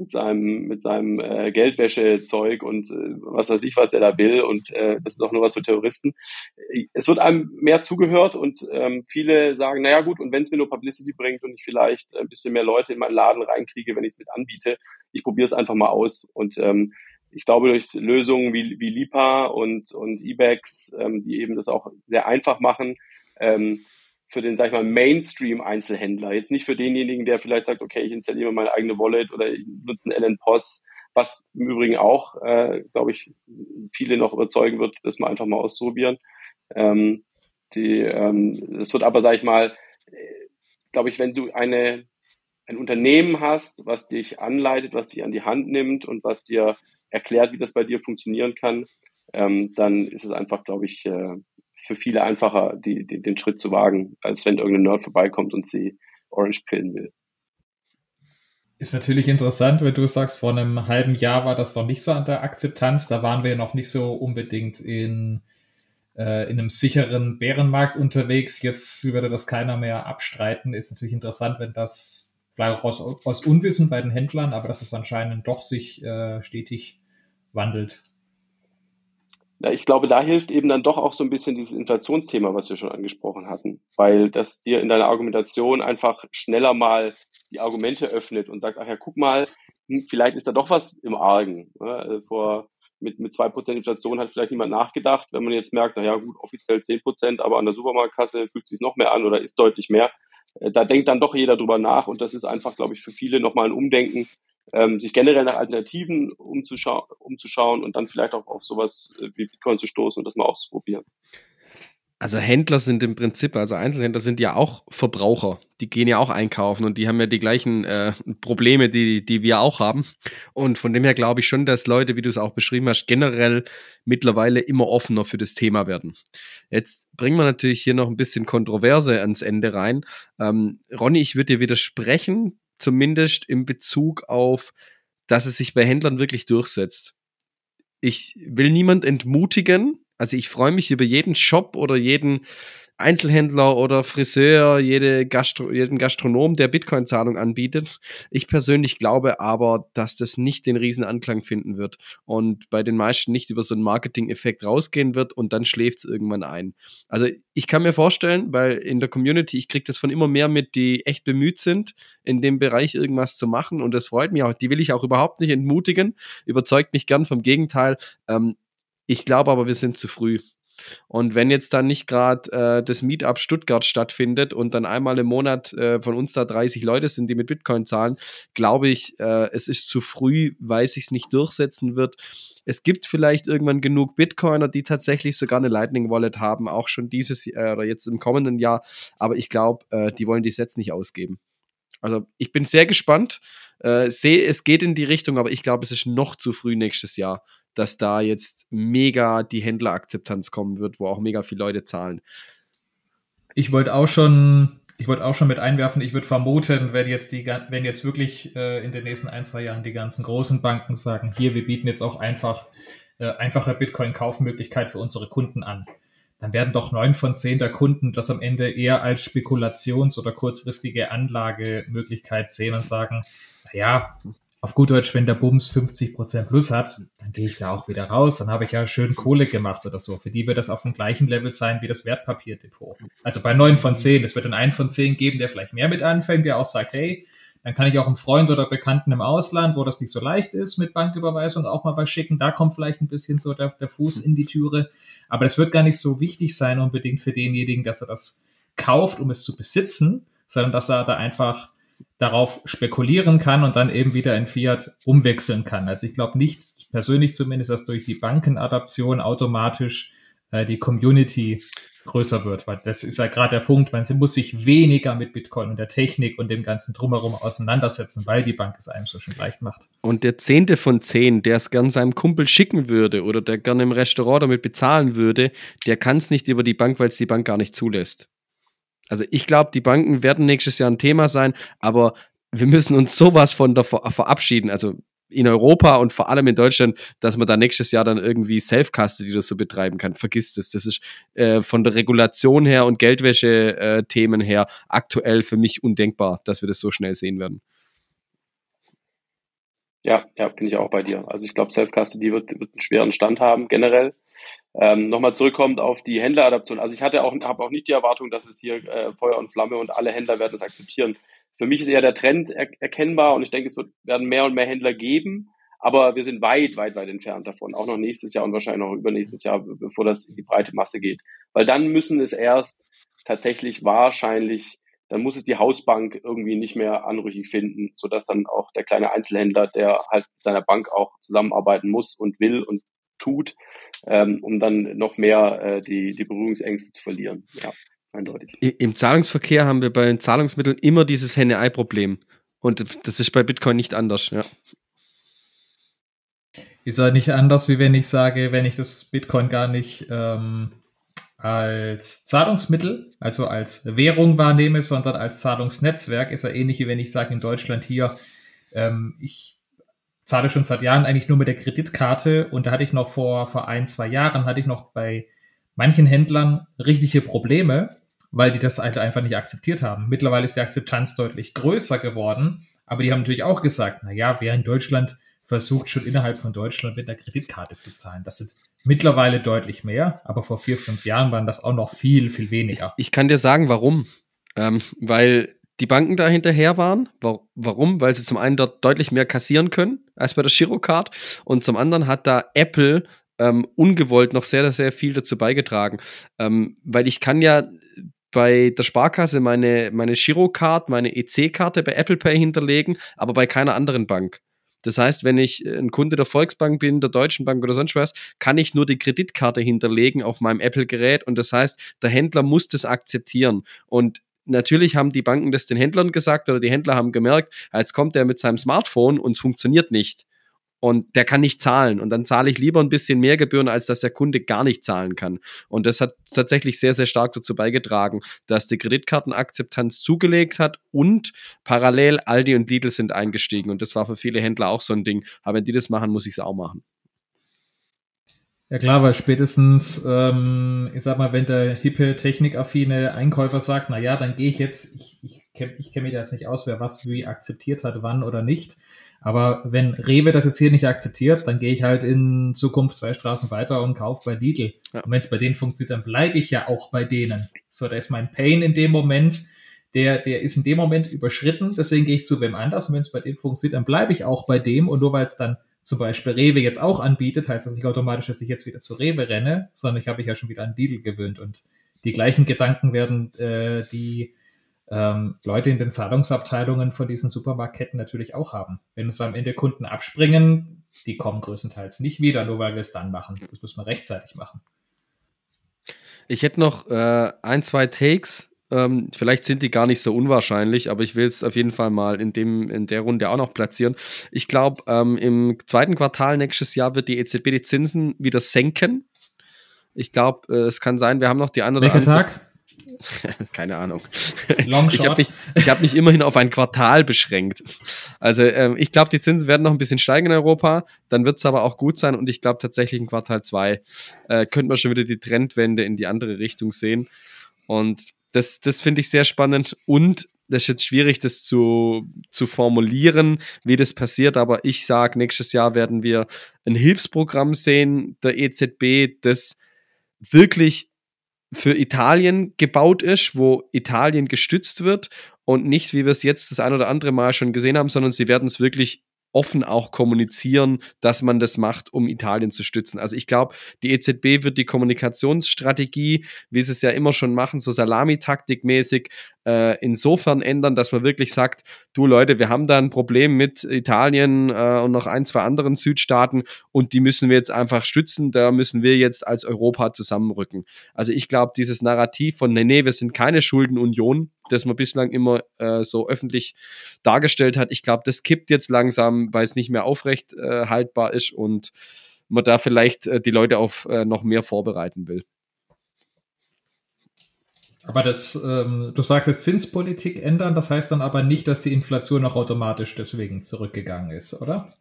mit seinem, mit seinem äh, Geldwäschezeug und äh, was weiß ich, was er da will. Und äh, das ist auch nur was für Terroristen. Es wird einem mehr zugehört und ähm, viele sagen, naja gut, und wenn es mir nur Publicity bringt und ich vielleicht ein bisschen mehr Leute in meinen Laden reinkriege, wenn ich es mit anbiete, ich probiere es einfach mal aus. Und ähm, ich glaube, durch Lösungen wie, wie Lipa und, und Ebax, ähm, die eben das auch sehr einfach machen, ähm, für den, sag ich mal, Mainstream-Einzelhändler. Jetzt nicht für denjenigen, der vielleicht sagt, okay, ich installiere meine eigene Wallet oder ich nutze einen LN POS, was im Übrigen auch, äh, glaube ich, viele noch überzeugen wird, das mal einfach mal auszuprobieren. Ähm, die, ähm, es wird aber, sag ich mal, äh, glaube ich, wenn du eine, ein Unternehmen hast, was dich anleitet, was dich an die Hand nimmt und was dir erklärt, wie das bei dir funktionieren kann, ähm, dann ist es einfach, glaube ich, äh, für viele einfacher, die, die, den Schritt zu wagen, als wenn irgendein Nerd vorbeikommt und sie Orange pillen will. Ist natürlich interessant, wenn du sagst, vor einem halben Jahr war das noch nicht so an der Akzeptanz. Da waren wir noch nicht so unbedingt in, äh, in einem sicheren Bärenmarkt unterwegs. Jetzt würde das keiner mehr abstreiten. Ist natürlich interessant, wenn das vielleicht auch aus, aus Unwissen bei den Händlern, aber dass es anscheinend doch sich äh, stetig wandelt. Ja, ich glaube, da hilft eben dann doch auch so ein bisschen dieses Inflationsthema, was wir schon angesprochen hatten, weil das dir in deiner Argumentation einfach schneller mal die Argumente öffnet und sagt, ach ja, guck mal, hm, vielleicht ist da doch was im Argen. Also vor, mit, mit zwei Prozent Inflation hat vielleicht niemand nachgedacht. Wenn man jetzt merkt, na ja, gut, offiziell zehn Prozent, aber an der Supermarktkasse fühlt sich noch mehr an oder ist deutlich mehr, äh, da denkt dann doch jeder drüber nach und das ist einfach, glaube ich, für viele nochmal ein Umdenken, ähm, sich generell nach Alternativen umzuschau umzuschauen und dann vielleicht auch auf sowas äh, wie Bitcoin zu stoßen und das mal auszuprobieren. Also Händler sind im Prinzip, also Einzelhändler sind ja auch Verbraucher. Die gehen ja auch einkaufen und die haben ja die gleichen äh, Probleme, die, die wir auch haben. Und von dem her glaube ich schon, dass Leute, wie du es auch beschrieben hast, generell mittlerweile immer offener für das Thema werden. Jetzt bringen wir natürlich hier noch ein bisschen Kontroverse ans Ende rein. Ähm, Ronny, ich würde dir widersprechen, zumindest in Bezug auf, dass es sich bei Händlern wirklich durchsetzt. Ich will niemand entmutigen, also ich freue mich über jeden Shop oder jeden Einzelhändler oder Friseur, jede Gastro jeden Gastronom, der Bitcoin-Zahlung anbietet. Ich persönlich glaube aber, dass das nicht den riesen Anklang finden wird und bei den meisten nicht über so einen Marketing-Effekt rausgehen wird und dann schläft es irgendwann ein. Also ich kann mir vorstellen, weil in der Community, ich kriege das von immer mehr mit, die echt bemüht sind, in dem Bereich irgendwas zu machen und das freut mich auch. Die will ich auch überhaupt nicht entmutigen, überzeugt mich gern vom Gegenteil. Ähm, ich glaube aber, wir sind zu früh. Und wenn jetzt dann nicht gerade äh, das Meetup Stuttgart stattfindet und dann einmal im Monat äh, von uns da 30 Leute sind, die mit Bitcoin zahlen, glaube ich, äh, es ist zu früh, weil sich es nicht durchsetzen wird. Es gibt vielleicht irgendwann genug Bitcoiner, die tatsächlich sogar eine Lightning Wallet haben, auch schon dieses Jahr oder jetzt im kommenden Jahr. Aber ich glaube, äh, die wollen die Sets nicht ausgeben. Also ich bin sehr gespannt. Äh, sehe, es geht in die Richtung, aber ich glaube, es ist noch zu früh nächstes Jahr dass da jetzt mega die Händlerakzeptanz kommen wird, wo auch mega viele Leute zahlen. Ich wollte auch schon, ich wollte auch schon mit einwerfen, ich würde vermuten, wenn jetzt die, wenn jetzt wirklich äh, in den nächsten ein, zwei Jahren die ganzen großen Banken sagen, hier, wir bieten jetzt auch einfach äh, einfache Bitcoin-Kaufmöglichkeit für unsere Kunden an, dann werden doch neun von zehn der Kunden das am Ende eher als Spekulations- oder kurzfristige Anlagemöglichkeit sehen und sagen, naja, auf gut Deutsch, wenn der Bums 50% plus hat, dann gehe ich da auch wieder raus. Dann habe ich ja schön Kohle gemacht oder so. Für die wird das auf dem gleichen Level sein wie das Wertpapierdepot. Also bei neun von zehn. Es wird dann einen von zehn geben, der vielleicht mehr mit anfängt, der auch sagt, hey, dann kann ich auch einem Freund oder Bekannten im Ausland, wo das nicht so leicht ist mit Banküberweisung, auch mal was schicken. Da kommt vielleicht ein bisschen so der, der Fuß in die Türe. Aber das wird gar nicht so wichtig sein unbedingt für denjenigen, dass er das kauft, um es zu besitzen, sondern dass er da einfach darauf spekulieren kann und dann eben wieder in Fiat umwechseln kann. Also ich glaube nicht persönlich zumindest, dass durch die Bankenadaption automatisch äh, die Community größer wird, weil das ist ja gerade der Punkt, man muss sich weniger mit Bitcoin und der Technik und dem ganzen Drumherum auseinandersetzen, weil die Bank es einem so schön leicht macht. Und der Zehnte von zehn, der es gern seinem Kumpel schicken würde oder der gerne im Restaurant damit bezahlen würde, der kann es nicht über die Bank, weil es die Bank gar nicht zulässt. Also ich glaube, die Banken werden nächstes Jahr ein Thema sein, aber wir müssen uns sowas von davor verabschieden. Also in Europa und vor allem in Deutschland, dass man da nächstes Jahr dann irgendwie Self-Custody das so betreiben kann. Vergisst es. Das ist äh, von der Regulation her und Geldwäsche-Themen her aktuell für mich undenkbar, dass wir das so schnell sehen werden. Ja, ja, bin ich auch bei dir. Also ich glaube, Self-Custody wird, wird einen schweren Stand haben, generell. Ähm, Nochmal zurückkommt auf die Händleradaption. Also ich hatte auch, habe auch nicht die Erwartung, dass es hier äh, Feuer und Flamme und alle Händler werden es akzeptieren. Für mich ist eher der Trend er erkennbar und ich denke, es wird, werden mehr und mehr Händler geben, aber wir sind weit, weit, weit entfernt davon. Auch noch nächstes Jahr und wahrscheinlich noch übernächstes Jahr, bevor das in die breite Masse geht. Weil dann müssen es erst tatsächlich wahrscheinlich, dann muss es die Hausbank irgendwie nicht mehr anrüchig finden, sodass dann auch der kleine Einzelhändler, der halt mit seiner Bank auch zusammenarbeiten muss und will und tut, ähm, um dann noch mehr äh, die, die Berührungsängste zu verlieren. Ja, eindeutig. Im Zahlungsverkehr haben wir bei den Zahlungsmitteln immer dieses Henne-Ei-Problem. Und das ist bei Bitcoin nicht anders, ja. Ist halt nicht anders, wie wenn ich sage, wenn ich das Bitcoin gar nicht ähm, als Zahlungsmittel, also als Währung wahrnehme, sondern als Zahlungsnetzwerk, ist ja ähnlich wie wenn ich sage in Deutschland hier, ähm, ich zahle schon seit Jahren eigentlich nur mit der Kreditkarte und da hatte ich noch vor, vor ein, zwei Jahren, hatte ich noch bei manchen Händlern richtige Probleme, weil die das halt einfach nicht akzeptiert haben. Mittlerweile ist die Akzeptanz deutlich größer geworden, aber die haben natürlich auch gesagt, na ja, wer in Deutschland versucht schon innerhalb von Deutschland mit einer Kreditkarte zu zahlen. Das sind mittlerweile deutlich mehr, aber vor vier, fünf Jahren waren das auch noch viel, viel weniger. Ich, ich kann dir sagen, warum. Ähm, weil die Banken da hinterher waren. Warum? Weil sie zum einen dort deutlich mehr kassieren können als bei der Girocard und zum anderen hat da Apple ähm, ungewollt noch sehr, sehr viel dazu beigetragen. Ähm, weil ich kann ja bei der Sparkasse meine, meine Girocard, meine EC-Karte bei Apple Pay hinterlegen, aber bei keiner anderen Bank. Das heißt, wenn ich ein Kunde der Volksbank bin, der Deutschen Bank oder sonst was, kann ich nur die Kreditkarte hinterlegen auf meinem Apple-Gerät und das heißt, der Händler muss das akzeptieren. Und natürlich haben die Banken das den Händlern gesagt oder die Händler haben gemerkt, jetzt kommt er mit seinem Smartphone und es funktioniert nicht und der kann nicht zahlen. Und dann zahle ich lieber ein bisschen mehr Gebühren, als dass der Kunde gar nicht zahlen kann. Und das hat tatsächlich sehr, sehr stark dazu beigetragen, dass die Kreditkartenakzeptanz zugelegt hat und parallel Aldi und Lidl sind eingestiegen. Und das war für viele Händler auch so ein Ding. Aber wenn die das machen, muss ich es auch machen. Ja klar, weil spätestens, ähm, ich sag mal, wenn der hippe, technikaffine Einkäufer sagt, na ja, dann gehe ich jetzt, ich, ich kenne ich kenn mich das nicht aus, wer was wie akzeptiert hat, wann oder nicht, aber wenn Rewe das jetzt hier nicht akzeptiert, dann gehe ich halt in Zukunft zwei Straßen weiter und kaufe bei Lidl. Ja. Und wenn es bei denen funktioniert, dann bleibe ich ja auch bei denen. So, da ist mein Pain in dem Moment, der, der ist in dem Moment überschritten, deswegen gehe ich zu wem anders. Und wenn es bei denen funktioniert, dann bleibe ich auch bei dem. Und nur weil es dann zum Beispiel Rewe jetzt auch anbietet, heißt das nicht automatisch, dass ich jetzt wieder zu Rewe renne, sondern ich habe mich ja schon wieder an Lidl gewöhnt. Und die gleichen Gedanken werden äh, die ähm, Leute in den Zahlungsabteilungen von diesen Supermarktketten natürlich auch haben. Wenn es am Ende Kunden abspringen, die kommen größtenteils nicht wieder, nur weil wir es dann machen. Das muss man rechtzeitig machen. Ich hätte noch äh, ein, zwei Takes. Ähm, vielleicht sind die gar nicht so unwahrscheinlich, aber ich will es auf jeden Fall mal in, dem, in der Runde auch noch platzieren. Ich glaube, ähm, im zweiten Quartal nächstes Jahr wird die EZB die Zinsen wieder senken. Ich glaube, äh, es kann sein, wir haben noch die andere. Welcher Tag? (laughs) Keine Ahnung. Ich habe mich, hab mich immerhin auf ein Quartal beschränkt. Also ähm, ich glaube, die Zinsen werden noch ein bisschen steigen in Europa. Dann wird es aber auch gut sein. Und ich glaube tatsächlich in Quartal 2 äh, könnte man schon wieder die Trendwende in die andere Richtung sehen. Und das, das finde ich sehr spannend. Und das ist jetzt schwierig, das zu, zu formulieren, wie das passiert, aber ich sage, nächstes Jahr werden wir ein Hilfsprogramm sehen der EZB, das wirklich für Italien gebaut ist, wo Italien gestützt wird und nicht, wie wir es jetzt das ein oder andere Mal schon gesehen haben, sondern sie werden es wirklich offen auch kommunizieren, dass man das macht, um Italien zu stützen. Also ich glaube, die EZB wird die Kommunikationsstrategie, wie sie es ja immer schon machen, so Salamitaktik-mäßig, äh, insofern ändern, dass man wirklich sagt, du Leute, wir haben da ein Problem mit Italien äh, und noch ein, zwei anderen Südstaaten und die müssen wir jetzt einfach stützen, da müssen wir jetzt als Europa zusammenrücken. Also ich glaube, dieses Narrativ von, nee, nee, wir sind keine Schuldenunion, das man bislang immer äh, so öffentlich dargestellt hat, ich glaube, das kippt jetzt langsam, weil es nicht mehr aufrecht äh, haltbar ist und man da vielleicht äh, die Leute auf äh, noch mehr vorbereiten will. Aber das, ähm, du sagst jetzt Zinspolitik ändern, das heißt dann aber nicht, dass die Inflation auch automatisch deswegen zurückgegangen ist, oder?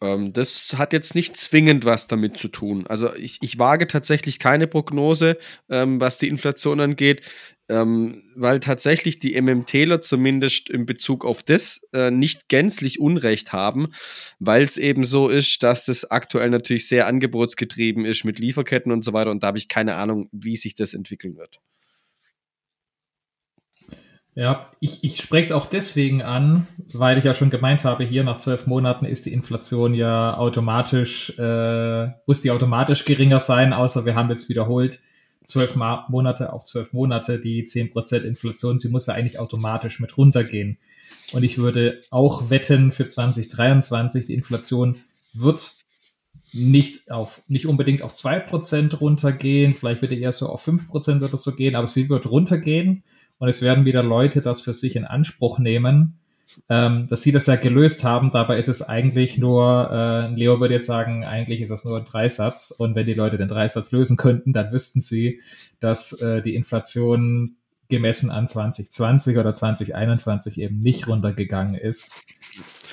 Ähm, das hat jetzt nicht zwingend was damit zu tun. Also ich, ich wage tatsächlich keine Prognose, ähm, was die Inflation angeht, ähm, weil tatsächlich die MMTler zumindest in Bezug auf das äh, nicht gänzlich Unrecht haben, weil es eben so ist, dass das aktuell natürlich sehr angebotsgetrieben ist mit Lieferketten und so weiter und da habe ich keine Ahnung, wie sich das entwickeln wird. Ja, ich, ich spreche es auch deswegen an, weil ich ja schon gemeint habe, hier nach zwölf Monaten ist die Inflation ja automatisch, äh, muss die automatisch geringer sein, außer wir haben jetzt wiederholt zwölf Monate auf zwölf Monate die zehn Prozent Inflation, sie muss ja eigentlich automatisch mit runtergehen. Und ich würde auch wetten, für 2023, die Inflation wird nicht auf, nicht unbedingt auf zwei Prozent runtergehen, vielleicht wird die eher so auf fünf Prozent oder so gehen, aber sie wird runtergehen und es werden wieder Leute das für sich in Anspruch nehmen, ähm, dass sie das ja gelöst haben. Dabei ist es eigentlich nur, äh, Leo würde jetzt sagen, eigentlich ist es nur ein Dreisatz. Und wenn die Leute den Dreisatz lösen könnten, dann wüssten sie, dass äh, die Inflation gemessen an 2020 oder 2021 eben nicht runtergegangen ist.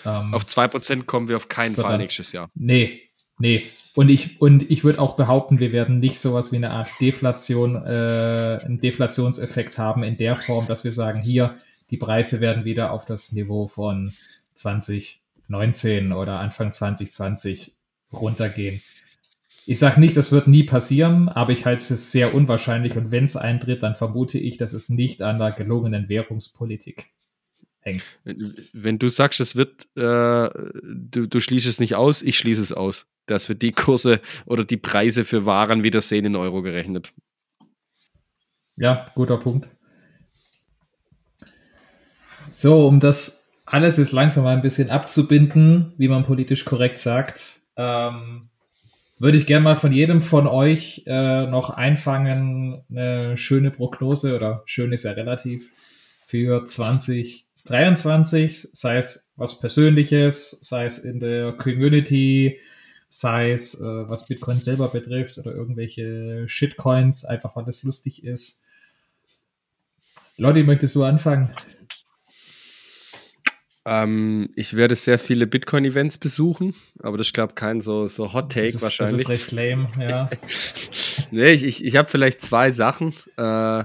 Ähm, auf 2% kommen wir auf keinen sondern, Fall nächstes Jahr. Nee, nee. Und ich, und ich würde auch behaupten, wir werden nicht sowas wie eine Art Deflation, äh, einen Deflationseffekt haben in der Form, dass wir sagen, hier, die Preise werden wieder auf das Niveau von 2019 oder Anfang 2020 runtergehen. Ich sage nicht, das wird nie passieren, aber ich halte es für sehr unwahrscheinlich und wenn es eintritt, dann vermute ich, dass es nicht an der gelungenen Währungspolitik hängt. Wenn du sagst, es wird, äh, du, du schließt es nicht aus, ich schließe es aus dass wir die Kurse oder die Preise für Waren wieder sehen in Euro gerechnet. Ja, guter Punkt. So, um das alles jetzt langsam mal ein bisschen abzubinden, wie man politisch korrekt sagt, ähm, würde ich gerne mal von jedem von euch äh, noch einfangen, eine schöne Prognose oder schön ist ja relativ für 2023, sei es was Persönliches, sei es in der Community, sei es äh, was Bitcoin selber betrifft oder irgendwelche Shitcoins, einfach weil es lustig ist. Lotti, möchtest du anfangen? Ähm, ich werde sehr viele Bitcoin-Events besuchen, aber das ist, glaube ich, kein so, so Hot Take das ist, wahrscheinlich. Das ist recht lame, ja. (laughs) nee, ich, ich, ich habe vielleicht zwei Sachen. Äh,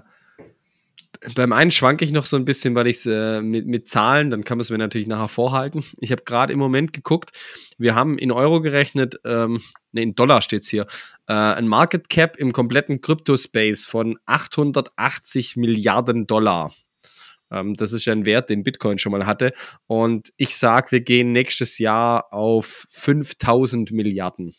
beim einen schwanke ich noch so ein bisschen, weil ich es äh, mit, mit Zahlen, dann kann man es mir natürlich nachher vorhalten. Ich habe gerade im Moment geguckt, wir haben in Euro gerechnet, ähm, ne, in Dollar steht es hier, äh, ein Market Cap im kompletten Crypto-Space von 880 Milliarden Dollar. Ähm, das ist ja ein Wert, den Bitcoin schon mal hatte. Und ich sage, wir gehen nächstes Jahr auf 5000 Milliarden.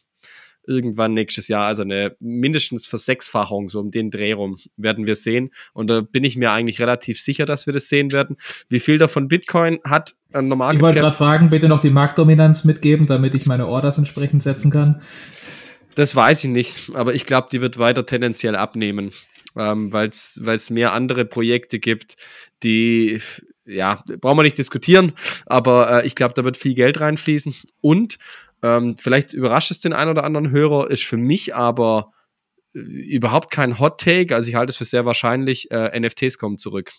Irgendwann nächstes Jahr, also eine mindestens Versechsfachung, so um den Dreh rum, werden wir sehen. Und da bin ich mir eigentlich relativ sicher, dass wir das sehen werden. Wie viel davon Bitcoin hat ein normal Ich wollte gerade fragen, bitte noch die Marktdominanz mitgeben, damit ich meine Orders entsprechend setzen kann. Das weiß ich nicht, aber ich glaube, die wird weiter tendenziell abnehmen, ähm, weil es mehr andere Projekte gibt, die, ja, brauchen wir nicht diskutieren, aber äh, ich glaube, da wird viel Geld reinfließen. Und ähm, vielleicht überrascht es den einen oder anderen Hörer, ist für mich aber äh, überhaupt kein Hot Take. Also ich halte es für sehr wahrscheinlich, äh, NFTs kommen zurück.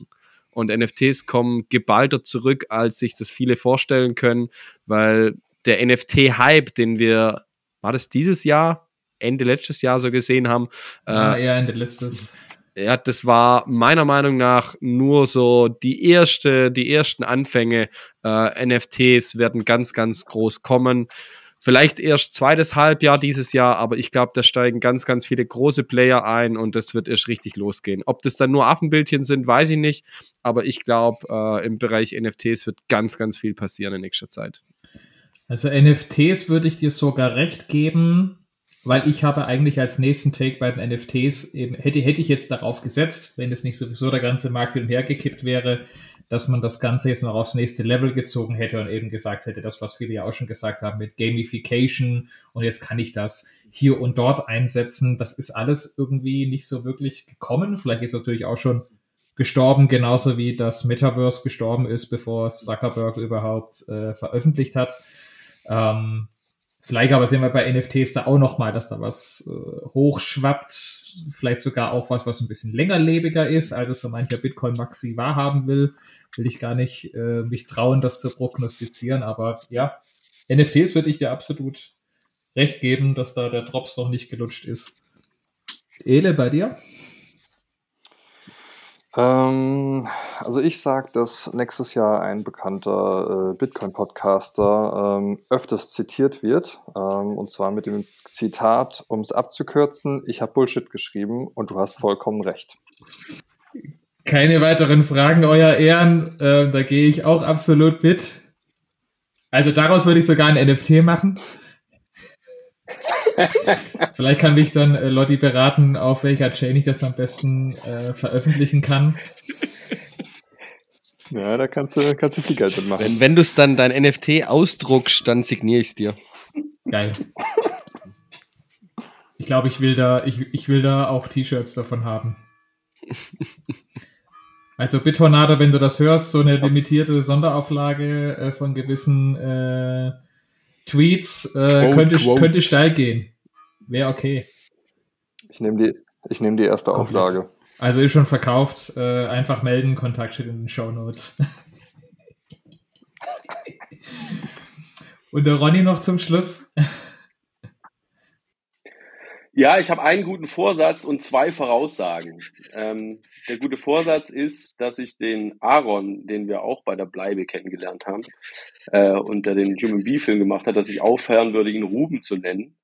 Und NFTs kommen geballter zurück, als sich das viele vorstellen können, weil der NFT-Hype, den wir, war das dieses Jahr, Ende letztes Jahr so gesehen haben? Ja, äh, eher Ende letztes ja, das war meiner Meinung nach nur so die erste, die ersten Anfänge. Äh, NFTs werden ganz, ganz groß kommen. Vielleicht erst zweites Halbjahr dieses Jahr, aber ich glaube, da steigen ganz, ganz viele große Player ein und das wird erst richtig losgehen. Ob das dann nur Affenbildchen sind, weiß ich nicht, aber ich glaube, äh, im Bereich NFTs wird ganz, ganz viel passieren in nächster Zeit. Also NFTs würde ich dir sogar recht geben, weil ich habe eigentlich als nächsten Take bei den NFTs eben, hätte, hätte ich jetzt darauf gesetzt, wenn es nicht sowieso der ganze Markt hin und her gekippt wäre, dass man das Ganze jetzt noch aufs nächste Level gezogen hätte und eben gesagt hätte, das, was viele ja auch schon gesagt haben, mit Gamification und jetzt kann ich das hier und dort einsetzen. Das ist alles irgendwie nicht so wirklich gekommen. Vielleicht ist natürlich auch schon gestorben, genauso wie das Metaverse gestorben ist, bevor Zuckerberg überhaupt äh, veröffentlicht hat. Ähm, Vielleicht aber sehen wir bei NFTs da auch nochmal, dass da was äh, hochschwappt. Vielleicht sogar auch was, was ein bisschen längerlebiger ist, als es so mancher Bitcoin-Maxi wahrhaben will. Will ich gar nicht äh, mich trauen, das zu prognostizieren. Aber ja, NFTs würde ich dir absolut recht geben, dass da der Drops noch nicht gelutscht ist. Ele, bei dir? Ähm, also ich sage, dass nächstes Jahr ein bekannter äh, Bitcoin-Podcaster ähm, öfters zitiert wird. Ähm, und zwar mit dem Zitat, um es abzukürzen, ich habe Bullshit geschrieben und du hast vollkommen recht. Keine weiteren Fragen, Euer Ehren. Äh, da gehe ich auch absolut mit. Also daraus würde ich sogar ein NFT machen. Vielleicht kann mich dann äh, Lotti beraten, auf welcher Chain ich das am besten äh, veröffentlichen kann. Ja, da kannst du, kannst du viel Geld mitmachen. Wenn, wenn du es dann dein NFT ausdruckst, dann signiere ich es dir. Geil. Ich glaube, ich will da, ich, ich will da auch T-Shirts davon haben. Also Bitornado, wenn du das hörst, so eine limitierte Sonderauflage äh, von gewissen äh, Tweets äh, könnte, könnte steil gehen. Wäre okay. Ich nehme die, ich nehm die erste Komplett. Auflage. Also ist schon verkauft. Äh, einfach melden, Kontakt steht in den Show Notes. (laughs) Und der Ronny noch zum Schluss. Ja, ich habe einen guten Vorsatz und zwei Voraussagen. Ähm, der gute Vorsatz ist, dass ich den Aaron, den wir auch bei der Bleibe kennengelernt haben, äh, und der den Human Bee-Film gemacht hat, dass ich aufhören würde, ihn Ruben zu nennen.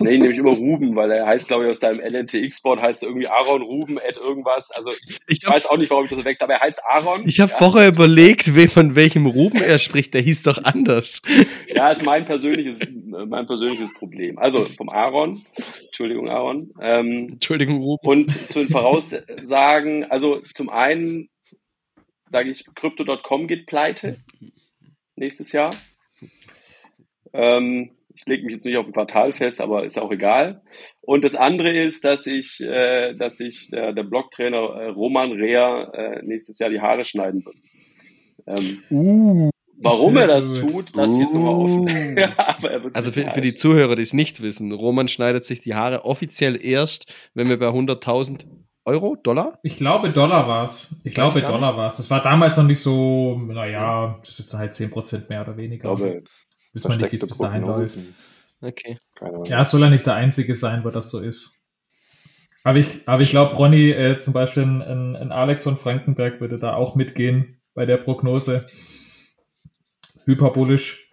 Ich ihn nämlich immer Ruben, weil er heißt, glaube ich, aus seinem LNTX-Board heißt er irgendwie Aaron Ruben at irgendwas. Also ich, ich weiß auch nicht, warum ich das wechsle, aber er heißt Aaron. Ich habe ja. vorher überlegt, von welchem Ruben er spricht. Der hieß doch anders. Ja, ist mein persönliches mein persönliches Problem. Also vom Aaron, Entschuldigung Aaron. Ähm, Entschuldigung, Ruben. und zu den Voraussagen, also zum einen sage ich, Crypto.com geht pleite nächstes Jahr. Ähm, ich lege mich jetzt nicht auf ein Quartal fest, aber ist auch egal. Und das andere ist, dass ich, äh, dass ich der, der Blocktrainer äh, Roman Rea äh, nächstes Jahr die Haare schneiden wird. Ähm, Uh. warum er das gut. tut, lasse ich jetzt nochmal offen. Uh. (laughs) ja, aber er wird Also für, für die Zuhörer, die es nicht wissen, Roman schneidet sich die Haare offiziell erst, wenn wir bei 100.000 Euro, Dollar? Ich glaube, Dollar war's. Ich glaube, gar Dollar war's. Das war damals noch nicht so, naja, das ist dann halt 10% mehr oder weniger. Ich glaube, Wissen wir nicht, wie es bis dahin läuft. Okay. Ja, es soll ja nicht der Einzige sein, wo das so ist. Aber ich, aber ich glaube, Ronny, äh, zum Beispiel ein, ein Alex von Frankenberg würde da auch mitgehen bei der Prognose. Hyperbolisch.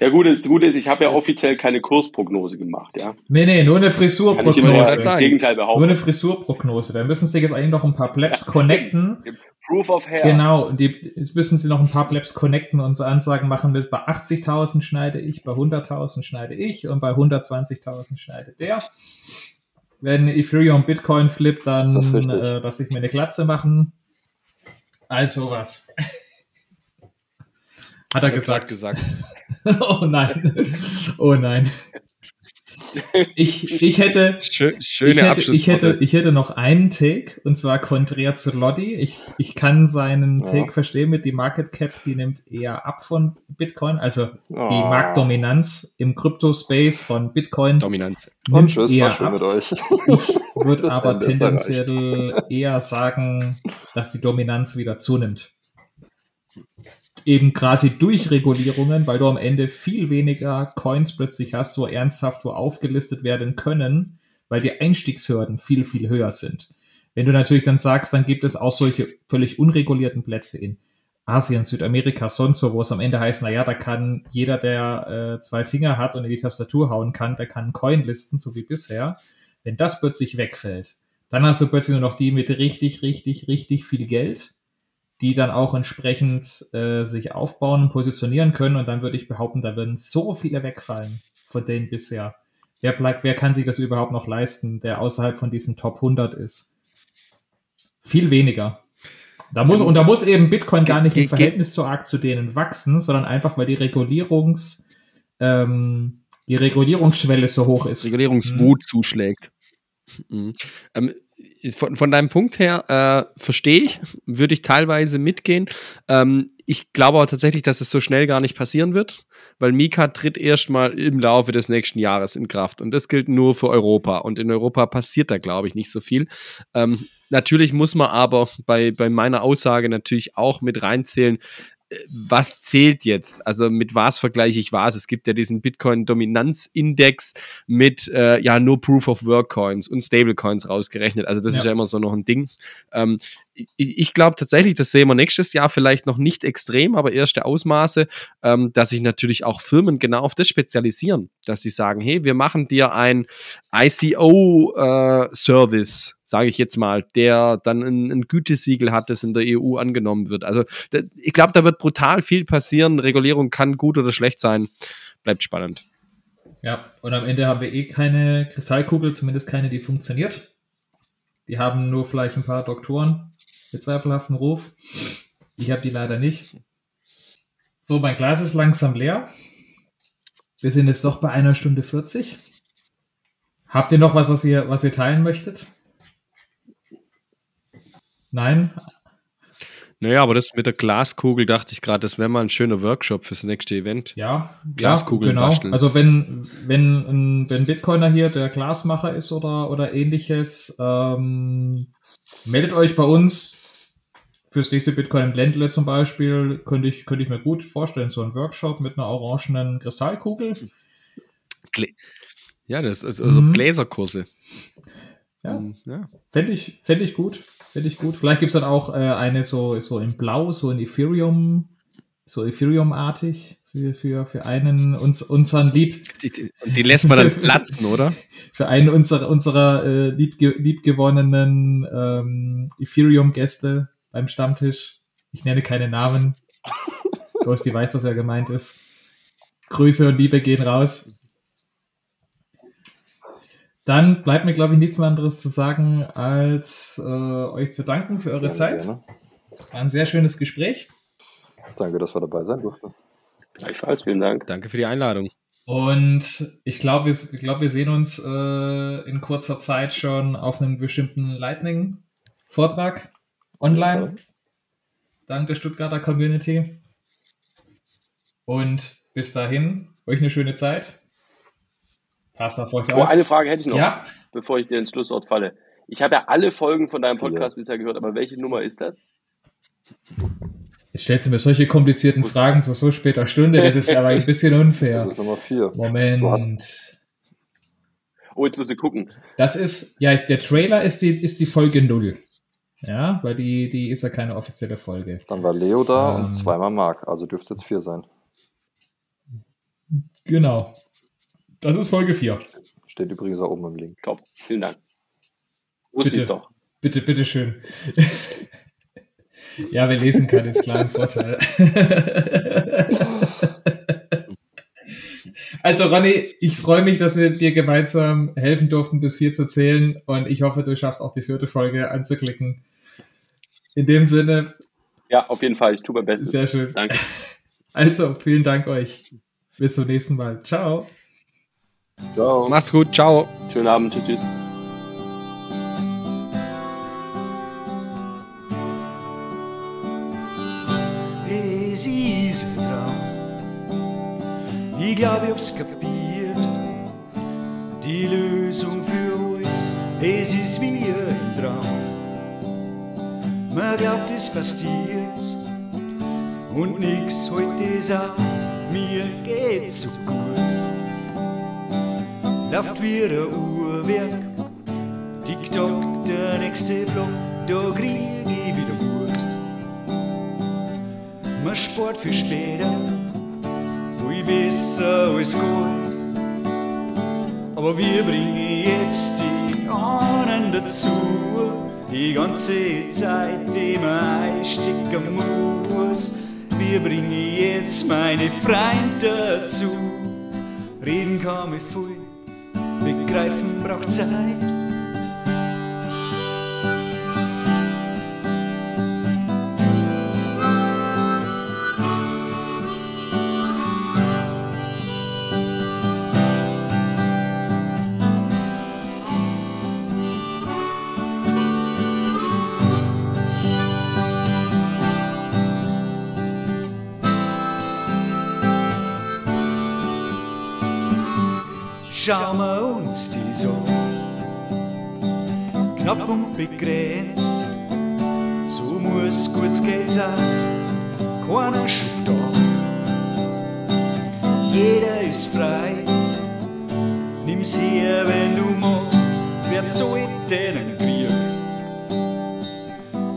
ja gut, das Gute ist, ich habe ja offiziell keine Kursprognose gemacht, ja. Nee, nee, nur eine Kann ich Frisurprognose. nur grad das. Gegenteil Nur behaupten. eine Frisurprognose. Da müssen sie jetzt eigentlich noch ein paar Plebs connecten. Proof of Hair. Genau, die, jetzt müssen sie noch ein paar Plebs connecten und so Ansagen machen, bis bei 80.000 schneide ich, bei 100.000 schneide ich und bei 120.000 schneidet der. Wenn Ethereum Bitcoin flippt, dann Das äh, lasse ich mir eine Glatze machen. Also was. (laughs) Hat er gesagt. gesagt. (laughs) oh nein. Oh nein. Ich, ich hätte, Schö schöne ich hätte, ich, hätte, ich hätte noch einen Take, und zwar konträr zu Lodi. Ich, ich kann seinen Ja. Take verstehen mit die Market Cap, die nimmt eher ab von Bitcoin. Also die Oh. Marktdominanz im Krypto-Space von Bitcoin Dominant. Und nimmt tschüss, eher war schön ab. mit euch. Ich würde aber tendenziell eher sagen, dass die Dominanz wieder zunimmt. Eben quasi durch Regulierungen, weil du am Ende viel weniger Coins plötzlich hast, wo ernsthaft wo aufgelistet werden können, weil die Einstiegshürden viel, viel höher sind. Wenn du natürlich dann sagst, dann gibt es auch solche völlig unregulierten Plätze in Asien, Südamerika, sonst wo, wo es am Ende heißt, naja, da kann jeder, der äh, zwei Finger hat und in die Tastatur hauen kann, der kann einen Coin listen, so wie bisher. Wenn das plötzlich wegfällt, dann hast du plötzlich nur noch die mit richtig, richtig, richtig viel Geld, die dann auch entsprechend äh, sich aufbauen und positionieren können. Und dann würde ich behaupten, da würden so viele wegfallen von denen bisher. Wer bleibt, wer kann sich das überhaupt noch leisten, der außerhalb von diesen Top 100 ist? Viel weniger. Da muss, und da muss eben Bitcoin gar nicht im Verhältnis so arg zu denen wachsen, sondern einfach, weil die Regulierungs, ähm, die Regulierungsschwelle so hoch ist. Regulierungswut zuschlägt. Mhm. Ähm, von, von deinem Punkt her äh, verstehe ich, würde ich teilweise mitgehen. Ähm, ich glaube aber tatsächlich, dass es so schnell gar nicht passieren wird, weil Mika tritt erstmal im Laufe des nächsten Jahres in Kraft und das gilt nur für Europa und in Europa passiert da, glaube ich, nicht so viel. Ähm, natürlich muss man aber bei, bei meiner Aussage natürlich auch mit reinzählen, äh, was zählt jetzt? Also mit was vergleiche ich was? Es gibt ja diesen Bitcoin-Dominanz-Index mit äh, ja nur Proof of Work Coins und Stablecoins rausgerechnet. Also das Ja. ist ja immer so noch ein Ding. Ähm, ich ich glaube tatsächlich, das sehen wir nächstes Jahr vielleicht noch nicht extrem, aber erste Ausmaße, ähm, dass sich natürlich auch Firmen genau auf das spezialisieren, dass sie sagen, hey, wir machen dir ein ICO-Service, sage ich jetzt mal, der dann ein, ein Gütesiegel hat, das in der EU angenommen wird. Also ich glaube, da wird brutal viel passieren. Regulierung kann gut oder schlecht sein. Bleibt spannend. Ja, und am Ende haben wir eh keine Kristallkugel, zumindest keine, die funktioniert. Die haben nur vielleicht ein paar Doktoren mit zweifelhaftem Ruf. Ich habe die leider nicht. So, mein Glas ist langsam leer. Wir sind jetzt doch bei einer Stunde 40. Habt ihr noch was, was ihr, was ihr teilen möchtet? Nein? Naja, aber das mit der Glaskugel dachte ich gerade, das wäre mal ein schöner Workshop fürs nächste Event. Ja, Glaskugeln ja, genau. basteln. Also wenn, wenn, ein- wenn Bitcoiner hier der Glasmacher ist oder, oder ähnliches, ähm, meldet euch bei uns. Fürs nächste Bitcoin Ländle zum Beispiel könnte ich, könnte ich mir gut vorstellen, so ein Workshop mit einer orangenen Kristallkugel. Ja, das ist also Mhm. Bläserkurse. Ja, Ähm, ja. fände ich, fänd ich gut. Fände ich gut. Vielleicht gibt es dann auch äh, eine so, so in Blau, so in Ethereum, so Ethereum-artig für, für, für einen uns, unseren Lieb, Die, die, die lässt man dann (laughs) platzen, oder? für einen unserer, unserer äh, liebge liebgewonnenen ähm, Ethereum-Gäste beim Stammtisch. Ich nenne keine Namen. (laughs) Dosti weiß, dass er gemeint ist. Grüße und Liebe gehen raus. Dann bleibt mir, glaube ich, nichts mehr anderes zu sagen, als äh, euch zu danken für eure Gerne, Zeit. gerne. War ein sehr schönes Gespräch. Danke, dass wir dabei sein durften. Gleichfalls, vielen Dank. Danke für die Einladung. Und ich glaube, wir, ich glaub, wir sehen uns äh, in kurzer Zeit schon auf einem bestimmten Lightning-Vortrag online. Dank der Stuttgarter Community. Und bis dahin, euch eine schöne Zeit. Passt auf euch Oh, aus. eine Frage hätte ich noch, Ja, bevor ich dir ins Schlusswort falle. Ich habe ja alle Folgen von deinem. Podcast bisher gehört, aber welche Nummer ist das? jetzt stellst du mir solche komplizierten Fragen zu so später Stunde. Das ist aber ein (laughs) bisschen unfair. Das ist Nummer vier. Moment. Du hast- Oh, jetzt musst du gucken. Das ist, ja, der Trailer ist die, ist die Folge 0. Ja, weil die, die ist ja keine offizielle Folge. Dann war Leo da Ähm. und zweimal Marc. Also dürfte es jetzt vier sein. Genau. Das ist Folge 4. Steht übrigens auch oben im Link. Top. Vielen Dank. Wusste Bitte. ich doch. Bitte, bitte schön. (laughs) ja, wer lesen kann, ist klar ein Vorteil. (laughs) also, Ronny, ich freue mich, dass wir dir gemeinsam helfen durften, bis vier zu zählen. Und ich hoffe, du schaffst auch die vierte Folge anzuklicken. In dem Sinne, Ja, auf jeden Fall. Ich tue mein Bestes. sehr schön. Danke. Also, vielen Dank euch. Bis zum nächsten Mal. Ciao. Ciao. Macht's gut, ciao. Schönen Abend. Tschüss. tschüss. Es ist ein Traum. Ich glaube, ich hab's kapiert. Die Lösung für alles, es ist wie ein Traum. Man glaubt, es passiert und nix heute ist auf. Mir geht's so gut. Läuft wie ein Uhrwerk. Tick-Tock, der nächste Block, da krieg ich wieder Mut. Man spart für später, viel besser als Gold. Aber wir bringen jetzt die anderen dazu, die ganze Zeit, die man einstecken muss. Wir bringen jetzt meine Freunde dazu. Reden kann ich viel, begreifen braucht Zeit. Schauen wir so knapp und begrenzt. So muss kurz Geld sein, keiner schufft da. Jeder ist frei, nimm's her, wenn du magst. Wer zahlt denn einen Krieg?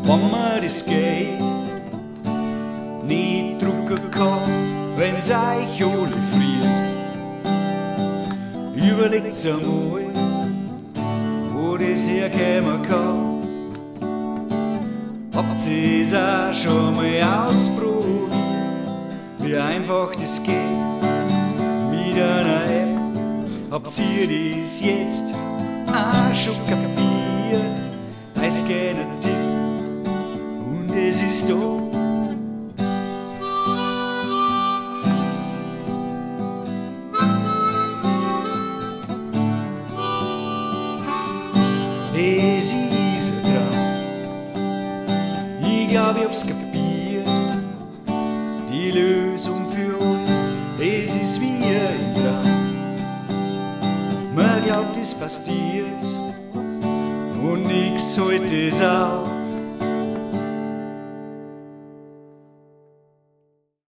Wenn man das Geld nicht drucken kann, wenn's euch alle friert. Überlegt's einmal, wo das herkommen kann. Habt ihr's auch schon mal ausprobiert, wie einfach das geht mit einer App? Habt ihr das jetzt auch schon kapiert? Als keiner Tipp und es ist da. Glaubt, es passiert und nix heute ist auf.